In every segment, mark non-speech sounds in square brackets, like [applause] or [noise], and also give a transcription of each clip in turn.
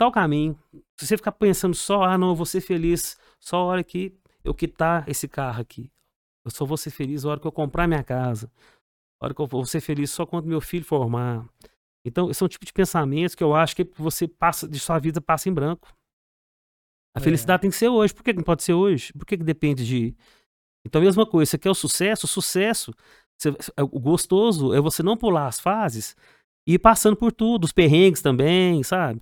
facilitar o caminho. Se você ficar pensando só, ah, não, eu vou ser feliz só a hora que eu quitar esse carro aqui. Eu só vou ser feliz a hora que eu comprar minha casa. A hora que eu vou ser feliz só quando meu filho formar. Então, são tipo de pensamentos que eu acho que você passa, de sua vida passa em branco. A É. felicidade tem que ser hoje. Por que não pode ser hoje? Por que, que depende de. Então, a mesma coisa, você quer o sucesso? O sucesso, você- o gostoso é você não pular as fases e ir passando por tudo, os perrengues também, sabe?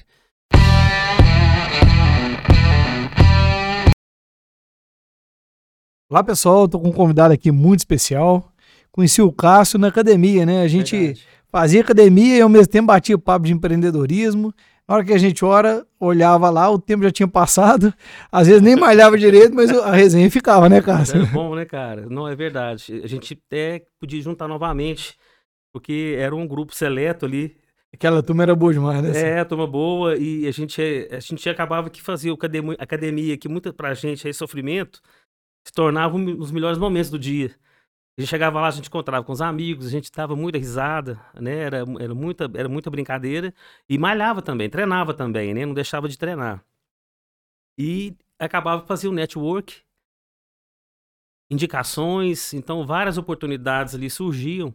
Olá, pessoal. Tô com um convidado aqui muito especial. Conheci o Cássio na academia, né? A gente Verdade. fazia academia e ao mesmo tempo batia papo de empreendedorismo. Na hora que a gente ora, olhava lá, o tempo já tinha passado. Às vezes nem malhava [laughs] direito, mas a resenha ficava, né, Cássio? Era bom, né, cara? Não, é verdade. A gente até podia juntar novamente, porque era um grupo seleto ali. Aquela turma era boa demais, né? É, turma boa, e a gente, a gente acabava que fazia academia, academia que muita pra gente aí sofrimento, se tornava um os melhores momentos do dia. A gente chegava lá, a gente encontrava com os amigos, a gente dava muita risada, né? Era, era, muita, era muita brincadeira. E malhava também, treinava também, né? Não deixava de treinar. E acabava de fazer o network, indicações, então várias oportunidades ali surgiam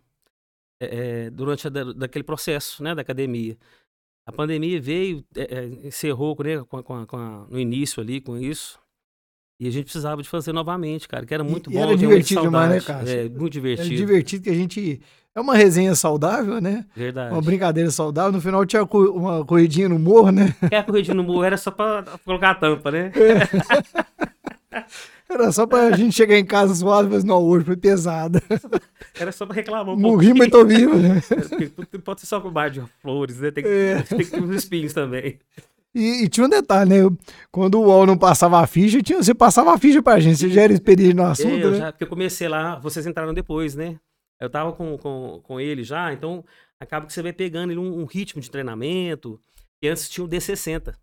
eh, durante a, da- daquele processo, né? Da academia. A pandemia veio, eh, encerrou né, com a- com a- com a- no início ali com isso. E a gente precisava de fazer novamente, cara, que era E- muito e bom. era tenho muita divertido demais, né. Cássio? É, muito É divertido. divertido que a gente. É uma resenha saudável, né? Verdade. Uma brincadeira saudável. No final tinha uma corridinha no morro, né? Quer corrigir no morro era só pra colocar a tampa, né? [laughs] Era só pra gente chegar em casa suado, mas não, hoje foi pesada. Era só pra reclamar um Morri, mas tô vivo, né? Tudo Pode ser só com bar de flores, né? Tem que, É. [laughs] tem que ter uns espinhos também. E, e tinha um detalhe, né? Quando o UOL não passava a ficha, tinha, você passava a ficha pra gente. Você já era experiente no É, assunto, eu né? já, porque eu comecei lá, vocês entraram depois, né? Eu tava com, com, com ele já, então acaba que você vai pegando ele um, um ritmo de treinamento. E antes tinha o D60.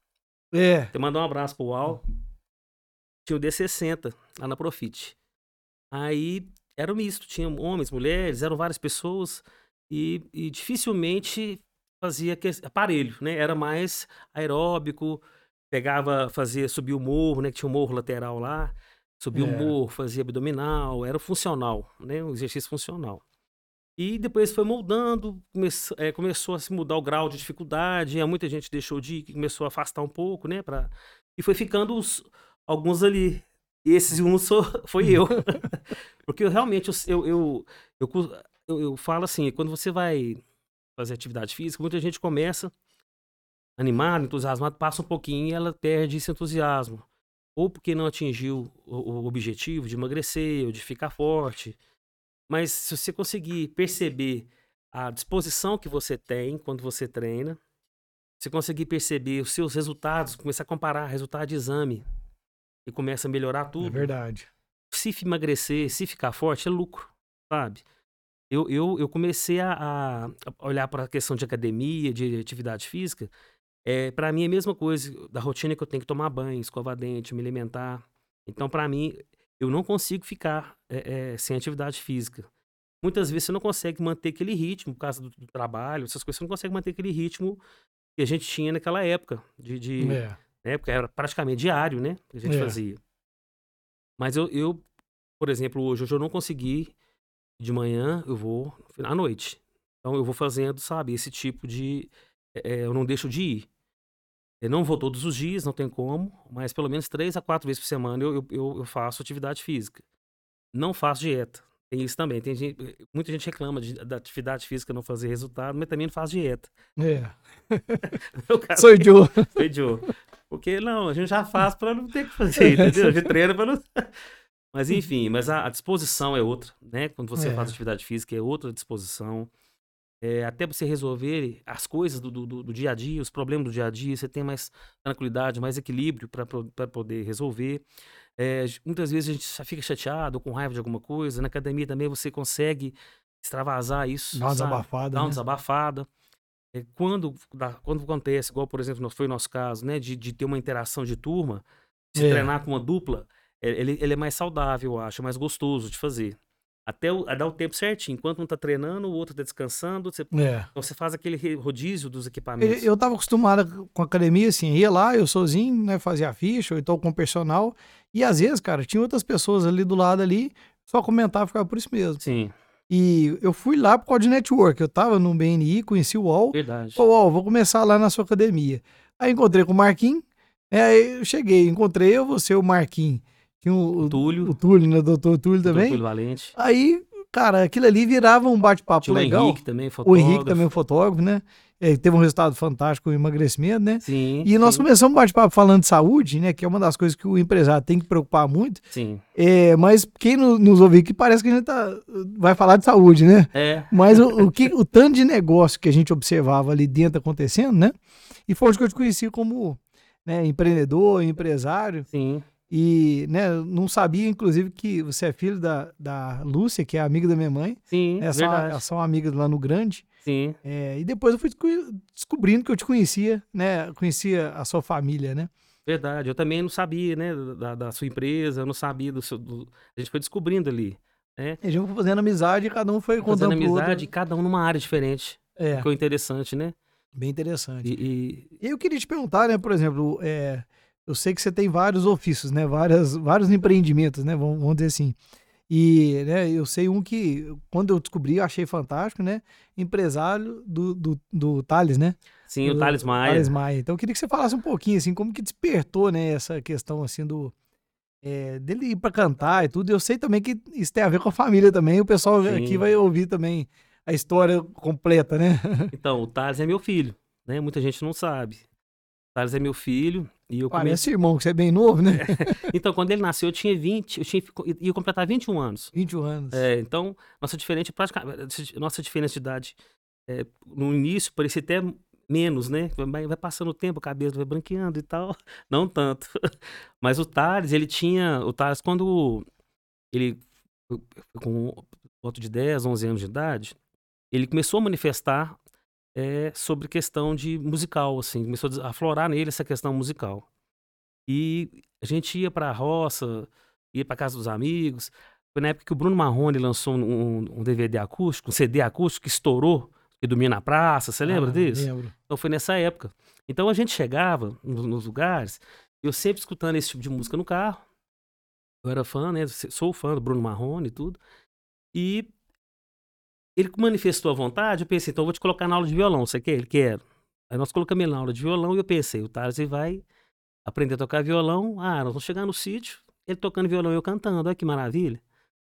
É. Você mandou um abraço pro UAU. Tinha o D60 lá na Profit. Aí era um misto, tinha homens, mulheres, eram várias pessoas e, e dificilmente fazia que- aparelho, né? Era mais aeróbico, pegava, fazia, subia o morro, né? Que tinha um morro lateral lá, subia o É. morro, fazia abdominal, era funcional, né? Um exercício funcional. E depois foi moldando, come- eh, começou a se mudar o grau de dificuldade, e muita gente deixou de ir, começou a afastar um pouco, né? Pra... E foi ficando os- alguns ali. E esses um sou, [laughs] foi eu. [laughs] Porque eu realmente, eu, eu, eu, eu, falo assim, quando você vai fazer atividade física, muita gente começa animado, entusiasmado, passa um pouquinho e ela perde esse entusiasmo. Ou porque não atingiu o, o objetivo de emagrecer ou de ficar forte. Mas se você conseguir perceber a disposição que você tem quando você treina, se conseguir perceber os seus resultados, começar a comparar resultado de exame e começa a melhorar É tudo, verdade. se emagrecer, se ficar forte, é lucro, sabe? Eu, eu, eu comecei a, a olhar para a questão de academia, de atividade física. É, para mim é a mesma coisa da rotina que eu tenho que tomar banho, escovar dente, me alimentar. Então, para mim, eu não consigo ficar é, é, sem atividade física. Muitas vezes você não consegue manter aquele ritmo por causa do, do trabalho, essas coisas, você não consegue manter aquele ritmo que a gente tinha naquela época, de, de É. né? Porque era praticamente diário, né? Que a gente É. fazia. Mas eu, eu, por exemplo, hoje, hoje eu não consegui de manhã, eu vou à noite. Então eu vou fazendo, sabe, esse tipo de. é, eu não deixo de ir. Eu não vou todos os dias, não tem como, mas pelo menos três a quatro vezes por semana eu, eu, eu, faço atividade física. Não faço dieta. Tem isso também. Tem gente, muita gente reclama de, da atividade física não fazer resultado, mas também não faz dieta. É. [laughs] Eu, cara, Sou Joe. [laughs] Porque não, a gente já faz pra não ter que fazer, [laughs] entendeu? A gente treina pra não. [laughs] Mas enfim, mas a, a disposição é outra, né? Quando você É. faz atividade física, é outra disposição. É, até você resolver as coisas do, do, do- dia a dia, os problemas do dia a dia, você tem mais tranquilidade, mais equilíbrio para poder resolver. É, muitas vezes a gente já fica chateado com raiva de alguma coisa. Na academia também você consegue extravasar isso. Dá uma sabe? desabafada. Dá uma né? desabafada. É, quando, dá- quando acontece, igual, por exemplo, foi o nosso caso, né? De, de ter uma interação de turma, se É. treinar com uma dupla, é, ele, ele é mais saudável, eu acho, é mais gostoso de fazer. Até o, a dar o tempo certinho. Enquanto um tá treinando, o outro tá descansando. Você, É. então você faz aquele rodízio dos Eu, equipamentos. eu tava acostumado com academia, assim, ia lá, eu sozinho, né, fazia a ficha, ou então com o personal. E às vezes, cara, tinha outras pessoas ali do lado ali, só comentava, ficava por isso mesmo. Sim, E eu fui lá por causa de network. Eu tava no BNI, conheci o UOL. verdade. Falei, UOL, vou começar lá na sua academia. Aí encontrei com o Marquinhos. é, Aí eu cheguei, encontrei eu, você, o Marquinhos. Tinha o, o, Túlio. o Túlio, né? Doutor Túlio também. Túlio Valente. Aí, cara, aquilo ali virava um bate-papo Tinha o legal. Henrique também, o fotógrafo. Henrique também, o fotógrafo, né? É, teve um resultado fantástico o emagrecimento, né? Sim. E nós sim, começamos um bate-papo falando de saúde, né? Que é uma das coisas que o empresário tem que preocupar muito. Sim. É, mas quem no- nos ouve aqui parece que a gente tá, vai falar de saúde, né? É, Mas o, o, que, o tanto de negócio que a gente observava ali dentro acontecendo, né? E foi onde que eu te conheci como né, empreendedor, empresário. sim. E né, não sabia, inclusive, que você é filho da, da Lúcia, que é amiga da minha mãe. Sim, são, verdade. elas são amigas lá no Grande. Sim. É, e depois eu fui desco- descobrindo que eu te conhecia, né? Conhecia a sua família, né? Verdade, eu também não sabia, né, da, da sua empresa, eu não sabia do seu. do- A gente foi descobrindo ali, E a gente foi fazendo amizade e cada um foi fazendo contando pro amizade, outro. cada um numa área diferente. É, Ficou interessante, né? bem interessante. E, e- E eu queria te perguntar, né, por exemplo, é, eu sei que você tem vários ofícios, né, várias, vários empreendimentos, né, vamos, vamos dizer assim. E, né, eu sei um que, quando eu descobri, eu achei fantástico, né, empresário do, do, do Thales, né? sim, o do- Thales Maia. Thales Maia. Então eu queria que você falasse um pouquinho, assim, como que despertou, né, essa questão, assim, do... é, dele ir pra cantar e tudo. Eu sei também que isso tem a ver com a família também. O pessoal Sim. aqui vai ouvir também a história completa, né? Então, o Thales é meu filho, né? Muita gente não sabe. O Thales é meu filho e eu comecei. Parece irmão, que você é bem novo, né? [laughs] Então, quando ele nasceu, eu tinha 20, eu tinha, ia completar 21 anos. 21 anos. É, então, nossa diferença, praticamente, nossa diferença de idade é, no início parecia até menos, né? Vai, vai passando o tempo, o cabelo vai branqueando e tal. [laughs] Não tanto. [laughs] Mas o Thales, ele tinha. O Thales, quando ele, com volta de 10, 11 anos de idade, ele começou a manifestar é, sobre questão de musical, assim. Começou a aflorar nele essa questão musical. E a gente ia pra roça, ia pra casa dos amigos. Foi na época que o Bruno Marrone lançou um, um DVD acústico, um CD acústico que estourou, que dormia na praça. Você lembra Ah, disso? Lembro. Então foi nessa época. Então a gente chegava nos, nos lugares, eu sempre escutando esse tipo de música no carro. Eu era fã, né? Sou fã do Bruno Marrone e tudo. E ele manifestou a vontade, eu pensei, então eu vou te colocar na aula de violão, você quer? Ele quer. Aí nós colocamos ele na aula de violão e eu pensei, o ele vai aprender a tocar violão. Ah, nós vamos chegar no sítio, ele tocando violão e eu cantando, olha que maravilha.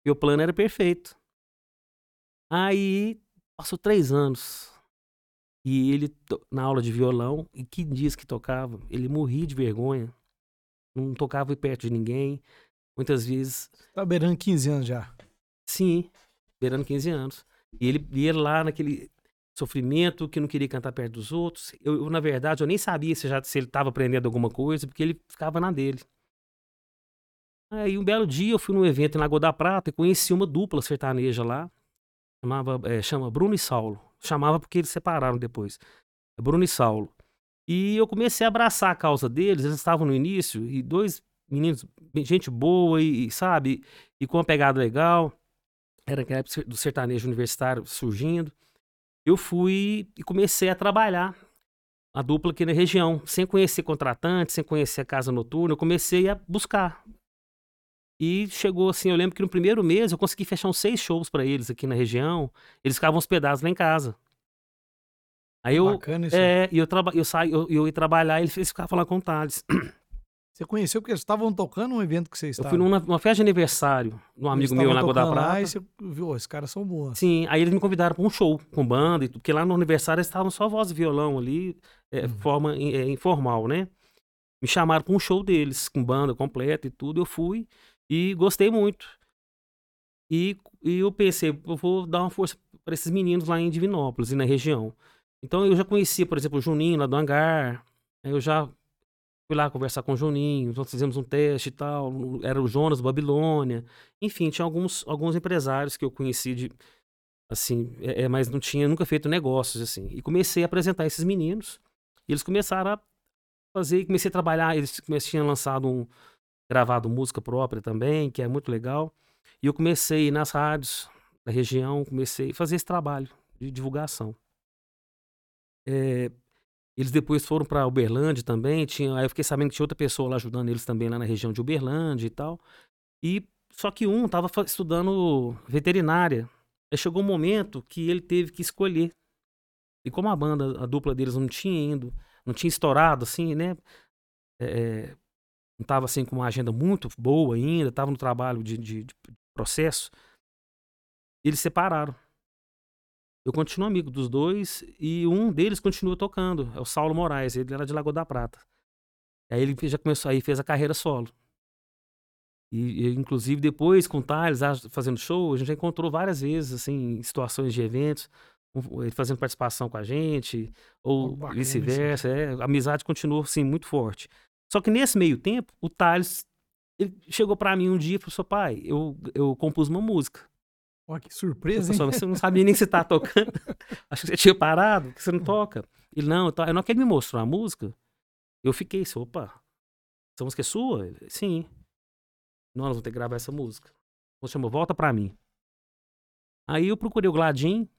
E o plano era perfeito. Aí passou três anos. E ele, na aula de violão, e que dias que tocava, ele morria de vergonha. Não tocava perto de ninguém. Muitas vezes, Tá beirando 15 anos já. sim, beirando 15 anos. E ele ia lá naquele sofrimento que não queria cantar perto dos outros. Eu, eu, na verdade, eu nem sabia se, já, se ele estava aprendendo alguma coisa, porque ele ficava na dele. Aí um belo dia eu fui num evento em Lagoa da Prata e conheci uma dupla sertaneja lá. Chamava, eh, chama Bruno e Saulo. Chamava porque eles separaram depois. É Bruno e Saulo. E eu comecei a abraçar a causa deles. Eles estavam no início e dois meninos, gente boa e, e, sabe, e com uma pegada legal. Era aquela época do sertanejo universitário surgindo. Eu fui e comecei a trabalhar a dupla aqui na região, sem conhecer contratante, sem conhecer a casa noturna. Eu comecei a buscar. E chegou assim, eu lembro que no primeiro mês eu consegui fechar uns seis shows pra eles aqui na região. Eles ficavam hospedados lá em casa. Aí eu, Bacana isso. é, e eu, traba, eu, saí, eu, eu ia trabalhar e eles ficavam lá com o Thales. Você conheceu porque eles estavam tocando um evento que vocês Eu estavam. fui numa, numa festa de aniversário de um amigo meu em Lagoa da Prata. Lá e você viu, "Ó, esses caras são bons. Sim, aí eles me convidaram para um show com banda, e tudo, porque lá no aniversário eles estavam só voz e violão ali, é, Uhum. forma é, informal, né? Me chamaram para um show deles, com banda completa e tudo. Eu fui e gostei muito. E, e eu pensei, eu vou dar uma força para esses meninos lá em Divinópolis e na região. Então eu já conhecia, por exemplo, o Juninho lá do Hangar. Aí eu já fui lá conversar com o Juninho, nós fizemos um teste e tal. Era o Jonas Babilônia. Enfim, tinha alguns, alguns empresários que eu conheci de, assim, é, é, mas não tinha nunca feito negócios assim. E comecei a apresentar esses meninos. E eles começaram a fazer, comecei a trabalhar, eles tinham lançado um gravado música própria também, que é muito legal. E eu comecei nas rádios da região, comecei a fazer esse trabalho de divulgação. É, eles depois foram para Uberlândia também, tinha, aí eu fiquei sabendo que tinha outra pessoa lá ajudando eles também lá na região de Uberlândia e tal. E só que um estava estudando veterinária. Aí chegou um momento que ele teve que escolher. E como a banda, a dupla deles não tinha indo, não tinha estourado assim, né? É, não estava assim com uma agenda muito boa ainda, estava no trabalho de, de, de processo. Eles separaram. Eu continuo amigo dos dois e um deles continua tocando, é o Saulo Moraes, ele era de Lagoa da Prata. Aí ele já começou, aí fez a carreira solo. E, e inclusive depois com o Thales fazendo show, a gente já encontrou várias vezes assim, em situações de eventos, ele fazendo participação com a gente, ou oh, vice-versa, é, a amizade continuou assim muito forte. Só que nesse meio tempo, o Thales ele chegou para mim um dia e falou: "Seu pai, eu eu compus uma música. Olha que surpresa, hein? Você não sabia nem que você tá tocando. [laughs] Acho que você tinha parado, que você não toca. Ele, não, eu, não que ele me mostrou a música, eu fiquei assim, opa, essa música é sua? Ele, Sim. Não, nós vamos ter que gravar essa música. Você chamou, volta pra mim. Aí eu procurei o Gladim,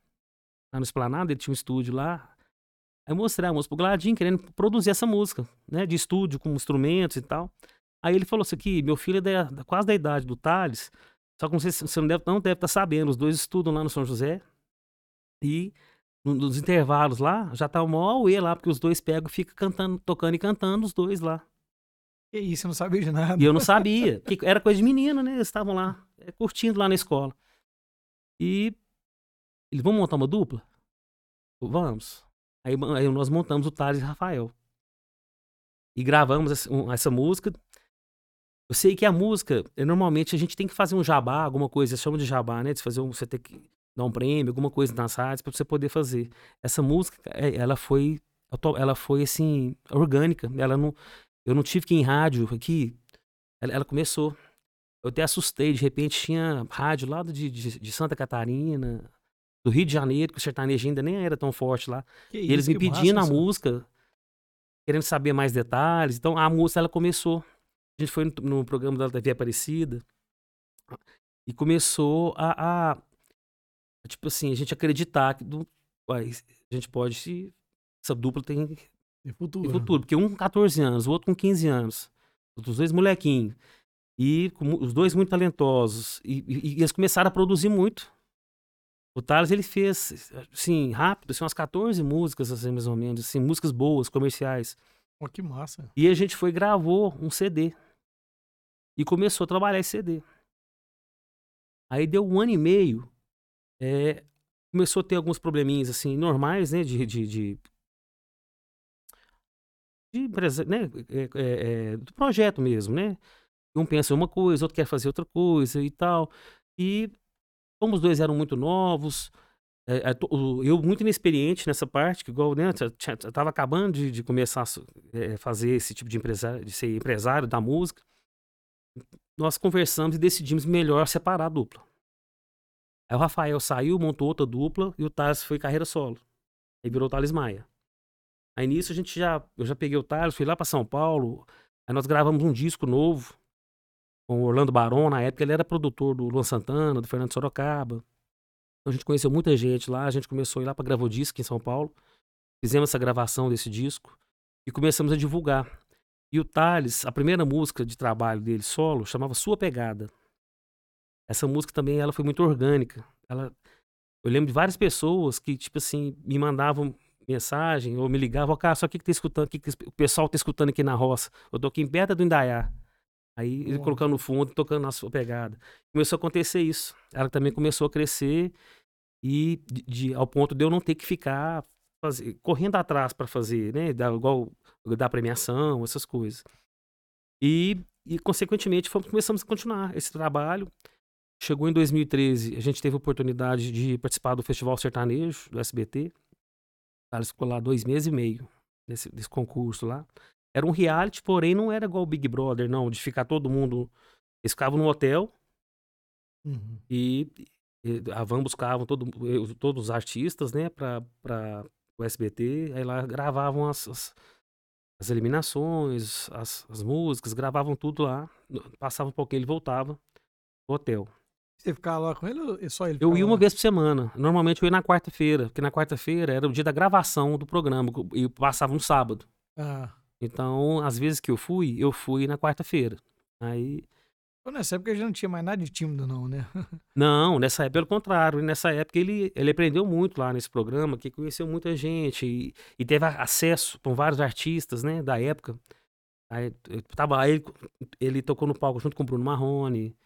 lá no Esplanado, ele tinha um estúdio lá. Aí eu mostrei a música pro Gladim, querendo produzir essa música, né, de estúdio, com instrumentos e tal. Aí ele falou assim que meu filho é da, quase da idade do Thales, só que não sei se você não deve, não deve estar tá sabendo, os dois estudam lá no São José. E nos intervalos lá, já tá o maior auê lá, porque os dois pegam e ficam cantando, tocando e cantando, os dois lá. Que isso, eu não sabia de nada. E eu não sabia. que era coisa de menino, né? Eles estavam lá, é, curtindo lá na escola. E eles vão montar uma dupla? Vamos. Aí, aí nós montamos o Thales e Rafael. E gravamos essa, essa música. Eu sei que a música, é, normalmente a gente tem que fazer um jabá, alguma coisa, chama de jabá, né? De fazer um, você tem que dar um prêmio, alguma coisa nas rádios para você poder fazer. Essa música, é, ela foi, ela foi assim orgânica. Ela não, eu não tive que ir em rádio aqui. Ela, ela começou. Eu até assustei, de repente tinha rádio lá de, de, de, Santa Catarina, do Rio de Janeiro, que o sertanejo ainda nem era tão forte lá. Que e eles me pedindo a música, querendo saber mais detalhes. Então a música ela começou. A gente foi no, no programa da TV Aparecida e começou a, a, tipo assim, a gente acreditar que do, a gente pode se essa dupla tem, futuro. tem futuro, porque um com 14 anos, o outro com 15 anos, os dois molequinhos e com, os dois muito talentosos e, e, e, eles começaram a produzir muito. O Thales ele fez assim rápido, assim, umas 14 músicas assim mais ou menos, assim, músicas boas, comerciais. Oh, que massa. E a gente foi e gravou um CD. E começou a trabalhar esse CD. Aí deu um ano e meio. É, começou a ter alguns probleminhas, assim, normais, né? De. de, de, de empresa, né? É, é, é, do projeto mesmo, né? Um pensa uma coisa, outro quer fazer outra coisa e tal. E como os dois eram muito novos, é, é eu muito inexperiente nessa parte, que igual, né, eu tava acabando de, de começar a é, fazer esse tipo de empresário, de ser empresário da música. Nós conversamos e decidimos melhor separar a dupla. Aí o Rafael saiu, montou outra dupla e o Thales foi carreira solo. Aí virou o Thales Maia. Aí nisso a gente já, eu já peguei o Thales, fui lá para São Paulo. Aí nós gravamos um disco novo com o Orlando Barão, na época ele era produtor do Luan Santana, do Fernando Sorocaba. Então a gente conheceu muita gente lá, a gente começou a ir lá para Gravodisc em São Paulo. Fizemos essa gravação desse disco e começamos a divulgar. E o Thales, a primeira música de trabalho dele solo chamava Sua Pegada. Essa música também ela foi muito orgânica. Ela, eu lembro de várias pessoas que tipo assim me mandavam mensagem ou me ligavam, cara, só o que que tá escutando, que, que o pessoal tá escutando aqui na roça. Eu tô aqui em perto do Indaiá. Aí ele colocando no fundo, tocando na sua pegada. Começou a acontecer isso. Ela também começou a crescer e de, de, ao ponto de eu não ter que ficar fazer, correndo atrás para fazer, né? Da, igual da premiação, essas coisas. E, e consequentemente, fomos, começamos a continuar esse trabalho. Chegou em 2013, a gente teve a oportunidade de participar do Festival Sertanejo, do SBT. Ela ficou lá dois meses e meio nesse, nesse concurso lá. Era um reality, porém não era igual o Big Brother, não, de ficar todo mundo. Eles ficavam no hotel uhum. e, e, a Van buscavam todo, todos os artistas, né, para o SBT. Aí lá gravavam as, as, as eliminações, as, as, músicas, gravavam tudo lá. Passava um pouquinho, ele voltava pro hotel. Você ficava lá com ele ou é só ele? Eu ia uma lá? vez por semana. Normalmente eu ia na quarta-feira, porque na quarta-feira era o dia da gravação do programa e passava no sábado. Ah. Então, às vezes que eu fui, eu fui na quarta-feira. Aí, Então, nessa época já não tinha mais nada de tímido, não, né? [laughs] não, nessa época, pelo contrário, nessa época ele, ele aprendeu muito lá nesse programa, que conheceu muita gente e, e teve acesso com vários artistas, né, da época. Aí, tava, aí ele, ele tocou no palco junto com o Bruno Marrone,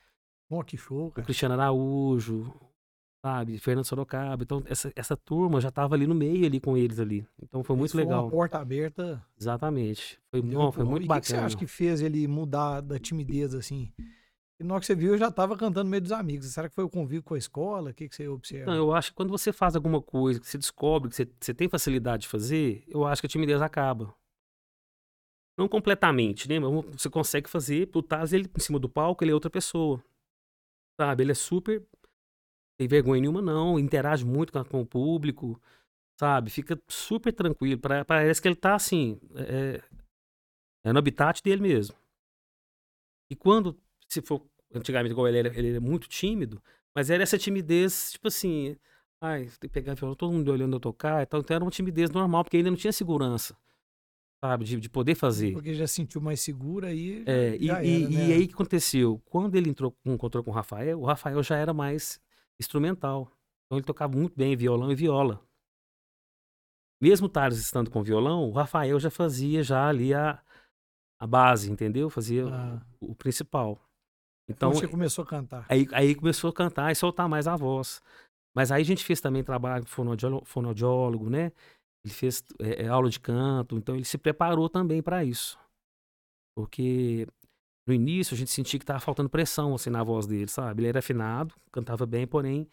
Bom, que show, o cara. Cristiano Araújo, sabe, Fernando Sorocaba. Então, essa, essa turma já tava ali no meio ali com eles ali. Então, foi muito Isso Uma legal. porta aberta. Exatamente. Foi, não, foi muito E o que que você bacana. acha que fez ele mudar da timidez, assim? E na hora que você viu, eu já tava cantando no meio dos amigos. Será que foi o convívio com a escola? O que, que você observa? Não, eu acho que quando você faz alguma coisa, que você descobre que você, você tem facilidade de fazer, eu acho que a timidez acaba. Não completamente, né? Mas você consegue fazer, pro Taz, ele em cima do palco, ele é outra pessoa. Sabe? Ele é super. Tem vergonha nenhuma, não. Interage muito com, com o público. Sabe? Fica super tranquilo. Parece que ele tá assim. É, é no habitat dele mesmo. E quando, se for antigamente, igual ele era, ele era muito tímido, mas era essa timidez, tipo assim, ai, tem que pegar violão, todo mundo olhando eu tocar e tal. Então era uma timidez normal, porque ainda não tinha segurança, sabe, de, de poder fazer. Porque já sentiu mais seguro aí. É, e, e- era, e né? aí o que aconteceu? Quando ele entrou, encontrou com o Rafael, o Rafael já era mais instrumental. Então ele tocava muito bem violão e viola. Mesmo o Thales estando com violão, o Rafael já fazia já ali a, a base, entendeu? Fazia Ah. o, o principal. Então Então, você começou a cantar. Aí, aí começou a cantar e soltar mais a voz. Mas aí a gente fez também trabalho com fonoaudiólogo, fonoaudiólogo né? Ele fez é, é, aula de canto, então ele se preparou também para isso. Porque no início a gente sentia que tava faltando pressão assim na voz dele, sabe? Ele era afinado, cantava bem, porém,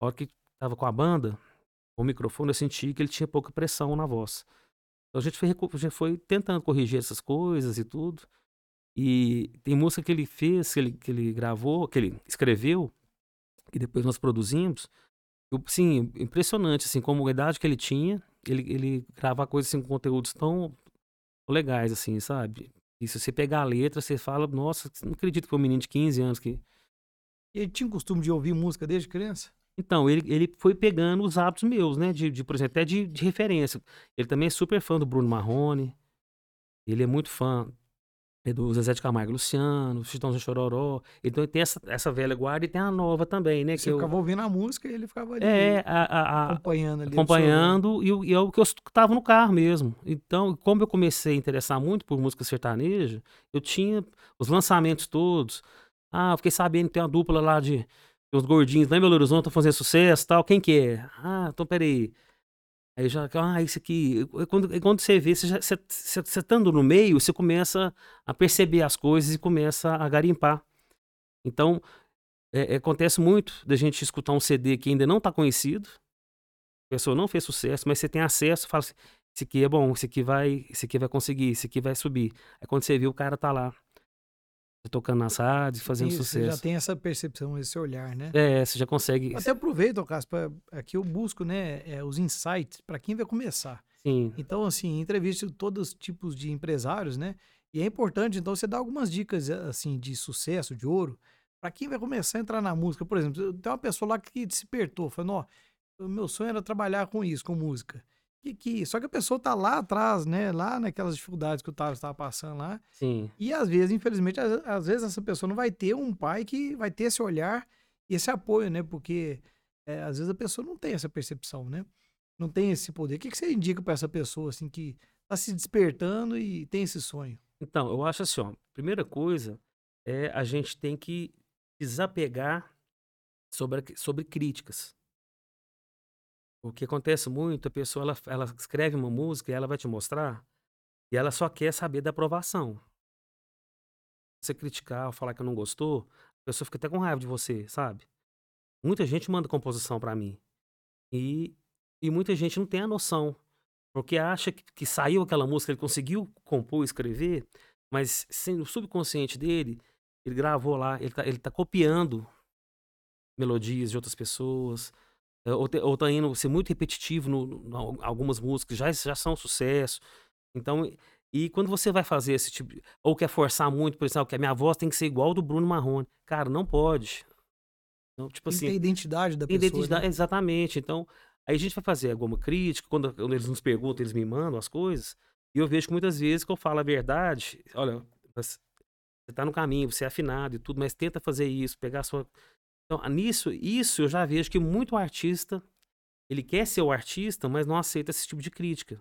a hora que tava com a banda, com o microfone, eu senti que ele tinha pouca pressão na voz. Então a gente foi, a gente foi tentando corrigir essas coisas e tudo. E tem música que ele fez, que ele, que ele gravou, que ele escreveu, que depois nós produzimos. Eu, sim, impressionante, assim, como a idade que ele tinha, ele, ele grava coisas assim, com conteúdos tão legais, assim, sabe? E se você pegar a letra, você fala, nossa, não acredito que foi um menino de 15 anos que. Ele tinha o costume de ouvir música desde criança? Então, ele, ele foi pegando os hábitos meus, né? De, de, por exemplo, até de, de referência. Ele também é super fã do Bruno Marrone. Ele é muito fã é, do Zezé de Camargo Luciano, Chitãozinho Chororó. Então tem essa, essa velha guarda e tem a nova também, né? Você que eu- ficava ouvindo a música e ele ficava ali É, a, a- acompanhando ali. acompanhando e, e é o que eu escutava no carro mesmo. Então, como eu comecei a interessar muito por música sertaneja, eu tinha os lançamentos todos. Ah, eu fiquei sabendo que tem uma dupla lá de os gordinhos lá em Belo Horizonte estão fazendo sucesso e tal. Quem que é? Ah, então peraí. Aí já, ah, isso aqui. Quando, quando você vê, você, já, você, você, você estando no meio, você começa a perceber as coisas e começa a garimpar. Então, é- é, acontece muito da gente escutar um CD que ainda não está conhecido, a pessoa não fez sucesso, mas você tem acesso, fala assim, esse aqui é bom, esse aqui vai, esse aqui vai conseguir, esse aqui vai subir. Aí quando você viu, o cara tá lá, tocando nas rádios, fazendo Isso, Você já sucesso. tem essa percepção, esse olhar, né? É, você já consegue. Até aproveito, Cássio, pra- aqui eu busco né, é, os insights para quem vai começar. Sim, Então, assim, entrevisto todos os tipos de empresários, né? E é importante, então, você dar algumas dicas, assim, de sucesso, de ouro, para quem vai começar a entrar na música. Por exemplo, tem uma pessoa lá que despertou, falando, ó, o meu sonho era trabalhar com isso, com música. Que, que... Só que a pessoa tá lá atrás, né? Lá naquelas dificuldades que o Thales estava passando lá. sim. E às vezes, infelizmente, às, às vezes essa pessoa não vai ter um pai que vai ter esse olhar e esse apoio, né? Porque é, às vezes a pessoa não tem essa percepção, né? Não tem esse poder. O que, que você indica para essa pessoa, assim, que tá se despertando e tem esse sonho? Então, eu acho assim, ó, primeira coisa é a gente tem que desapegar sobre, sobre críticas. O que acontece muito, a pessoa ela, ela escreve uma música e ela vai te mostrar e ela só quer saber da aprovação. Você criticar ou falar que não gostou, a pessoa fica até com raiva de você, sabe? Muita gente manda composição pra mim. E, e muita gente não tem a noção. Porque acha que, que saiu aquela música, ele conseguiu compor, escrever, mas sem o subconsciente dele, ele gravou lá, ele tá, ele tá copiando melodias de outras pessoas, ou, te- ou tá indo ser muito repetitivo no, no- algumas músicas, já, já são sucesso. Então, e- quando você vai fazer esse tipo, ou quer forçar muito, por exemplo, que a minha voz tem que ser igual ao do Bruno Marrone. Cara, não pode. Então, tipo Tem assim, identidade da tem pessoa. identidade, né? exatamente. Então, aí a gente vai fazer alguma crítica, quando, quando eles nos perguntam, eles me mandam as coisas, e eu vejo que muitas vezes que eu falo a verdade, olha, você tá no caminho, você é afinado e tudo, mas tenta fazer isso, pegar a sua. Então, nisso, isso eu já vejo que muito artista, ele quer ser o artista, mas não aceita esse tipo de crítica.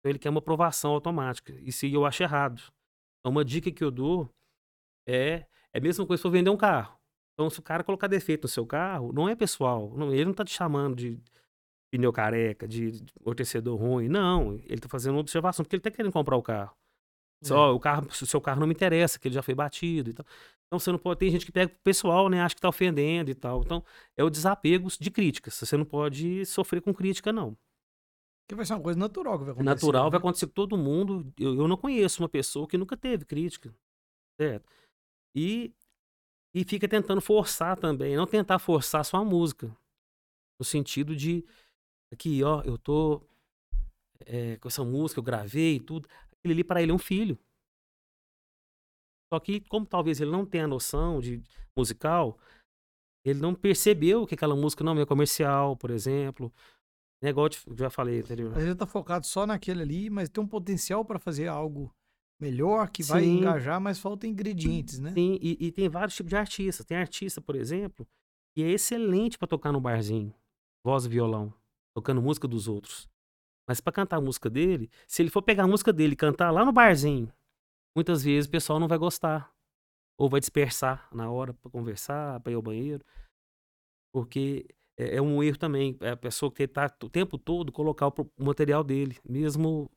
Então, ele quer uma aprovação automática. Isso aí eu acho errado. Então, uma dica que eu dou é, é a mesma coisa se for vender um carro. Então, se o cara colocar defeito no seu carro, não é pessoal. não- ele não tá te chamando de pneu careca, de, amortecedor ruim. Não, ele tá fazendo uma observação, porque ele tá querendo comprar o carro. Só, o carro, o seu carro não me interessa, que ele já foi batido e tal. Então você não pode. Tem gente que pega pro pessoal, né? Acha que tá ofendendo e tal. Então, é o desapego de críticas. Você não pode sofrer com crítica, não. Que vai ser uma coisa natural que vai É acontecer. natural, né? vai acontecer com todo mundo. Eu, eu não conheço uma pessoa que nunca teve crítica. Certo? E, e fica tentando forçar também. Não tentar forçar só a música. No sentido de aqui, ó, eu tô é, com essa música, eu gravei e tudo. Aquele ali para ele é um filho. Só que, como talvez ele não tenha noção de musical, ele não percebeu que aquela música não é comercial, por exemplo. É eu te- eu já falei anterior. Às vezes tá focado só naquele ali, mas tem um potencial para fazer algo melhor que vai Sim. engajar, mas falta ingredientes, né? Sim, e, e tem vários tipos de artistas. Tem artista, por exemplo, que é excelente para tocar no barzinho, voz e violão, tocando música dos outros. Mas para cantar a música dele, se ele for pegar a música dele e cantar lá no barzinho, muitas vezes o pessoal não vai gostar. Ou vai dispersar na hora para conversar, para ir ao banheiro. Porque é, é um erro também. É a pessoa que tá o tempo todo colocar o material dele, mesmo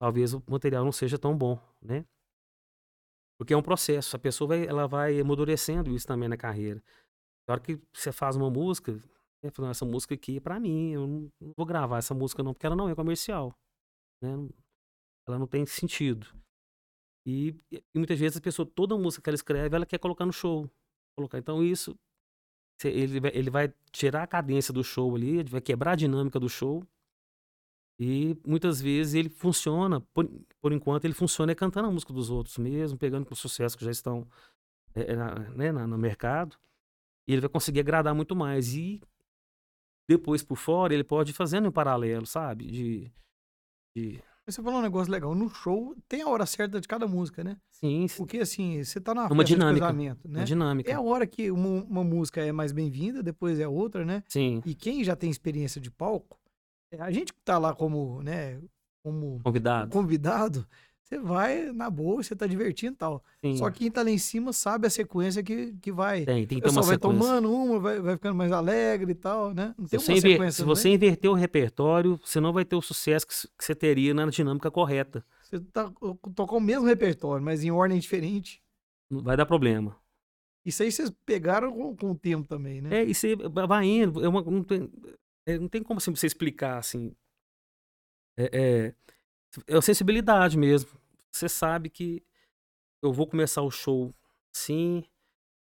talvez o material não seja tão bom, né? Porque é um processo. A pessoa vai, ela vai amadurecendo isso também na carreira. Na hora que você faz uma música, "Não, essa música aqui é pra mim, eu não, vou gravar essa música não, porque ela não é comercial. Né? Ela não tem sentido. E, e muitas vezes a pessoa, toda música que ela escreve, ela quer colocar no show. Colocar. Então isso, ele, ele vai tirar a cadência do show ali, vai quebrar a dinâmica do show. E muitas vezes ele funciona, por, por enquanto, ele funciona é cantando a música dos outros mesmo, pegando com sucesso que já estão é, é, na- né, na- no mercado. E ele vai conseguir agradar muito mais. E depois, por fora, ele pode ir fazendo em paralelo, sabe? De. de Você falou um negócio legal. No show tem a hora certa de cada música, né? sim, sim, Porque assim, você tá na Uma dinâmica. né? uma dinâmica. É a hora que uma, uma música é mais bem-vinda, depois é outra, né? Sim, E quem já tem experiência de palco, é, a gente que tá lá como, né, como convidado. convidado, você vai na boa, você tá divertindo e tal. Sim. Só que quem tá lá em cima sabe a sequência que, que vai. Tem, tem que ter uma vai sequência. tomando uma, vai, vai ficando mais alegre e tal, né? Não Se tem você, uma sequência. se você inverter o repertório, você não vai ter o sucesso que, que você teria na dinâmica correta. Você tá, tocou o mesmo repertório, mas em ordem diferente. Não Vai dar problema. Isso aí vocês pegaram com, com o tempo também, né? É, e você vai indo, é uma- não, tem, é, não tem como assim, você explicar assim. É, é, é a sensibilidade mesmo. Você sabe que eu vou começar o show sim,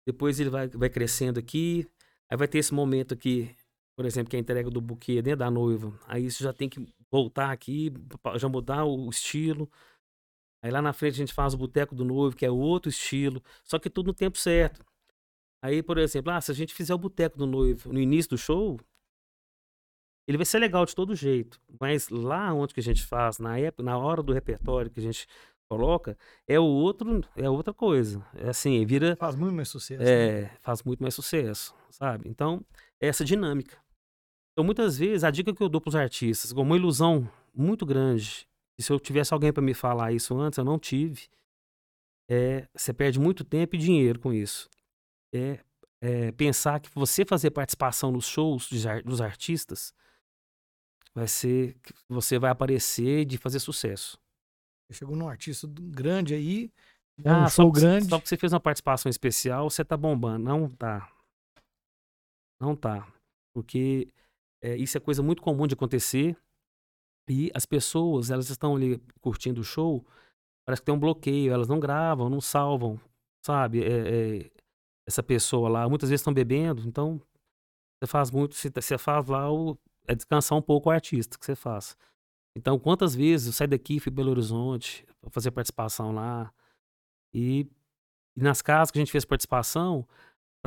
depois ele vai, vai crescendo aqui, aí vai ter esse momento aqui, por exemplo, que é a entrega do buquê dentro da noiva. Aí isso já tem que voltar aqui, já mudar o estilo. Aí lá na frente a gente faz o boteco do noivo, que é outro estilo, só que tudo no tempo certo. Aí, por exemplo, ah, se a gente fizer o boteco do noivo no início do show, ele vai ser legal de todo jeito. Mas lá onde que a gente faz, na época, na hora do repertório que a gente coloca, é o outro, é outra coisa. É assim, vira, Faz muito mais sucesso. né? é, faz muito mais sucesso, sabe? Então, é essa dinâmica. Então, muitas vezes, a dica que eu dou para os artistas, com uma ilusão muito grande, e se eu tivesse alguém para me falar isso antes, eu não tive, é, você perde muito tempo e dinheiro com isso. É, é pensar que você fazer participação nos shows dos artistas vai ser que você vai aparecer de fazer sucesso. Chegou num artista grande aí, um Ah, só show porque- grande. Só porque você fez uma participação especial, você tá bombando. Não tá. Não tá. Porque é, isso é coisa muito comum de acontecer. E as pessoas, elas estão ali curtindo o show, parece que tem um bloqueio, elas não gravam, não salvam, sabe? É, é, essa pessoa lá, muitas vezes estão bebendo, então você faz muito, você, você faz lá o, é descansar um pouco o artista que você faz. Então, quantas vezes eu saí daqui, fui para Belo Horizonte, pra fazer participação lá, e, e nas casas que a gente fez participação,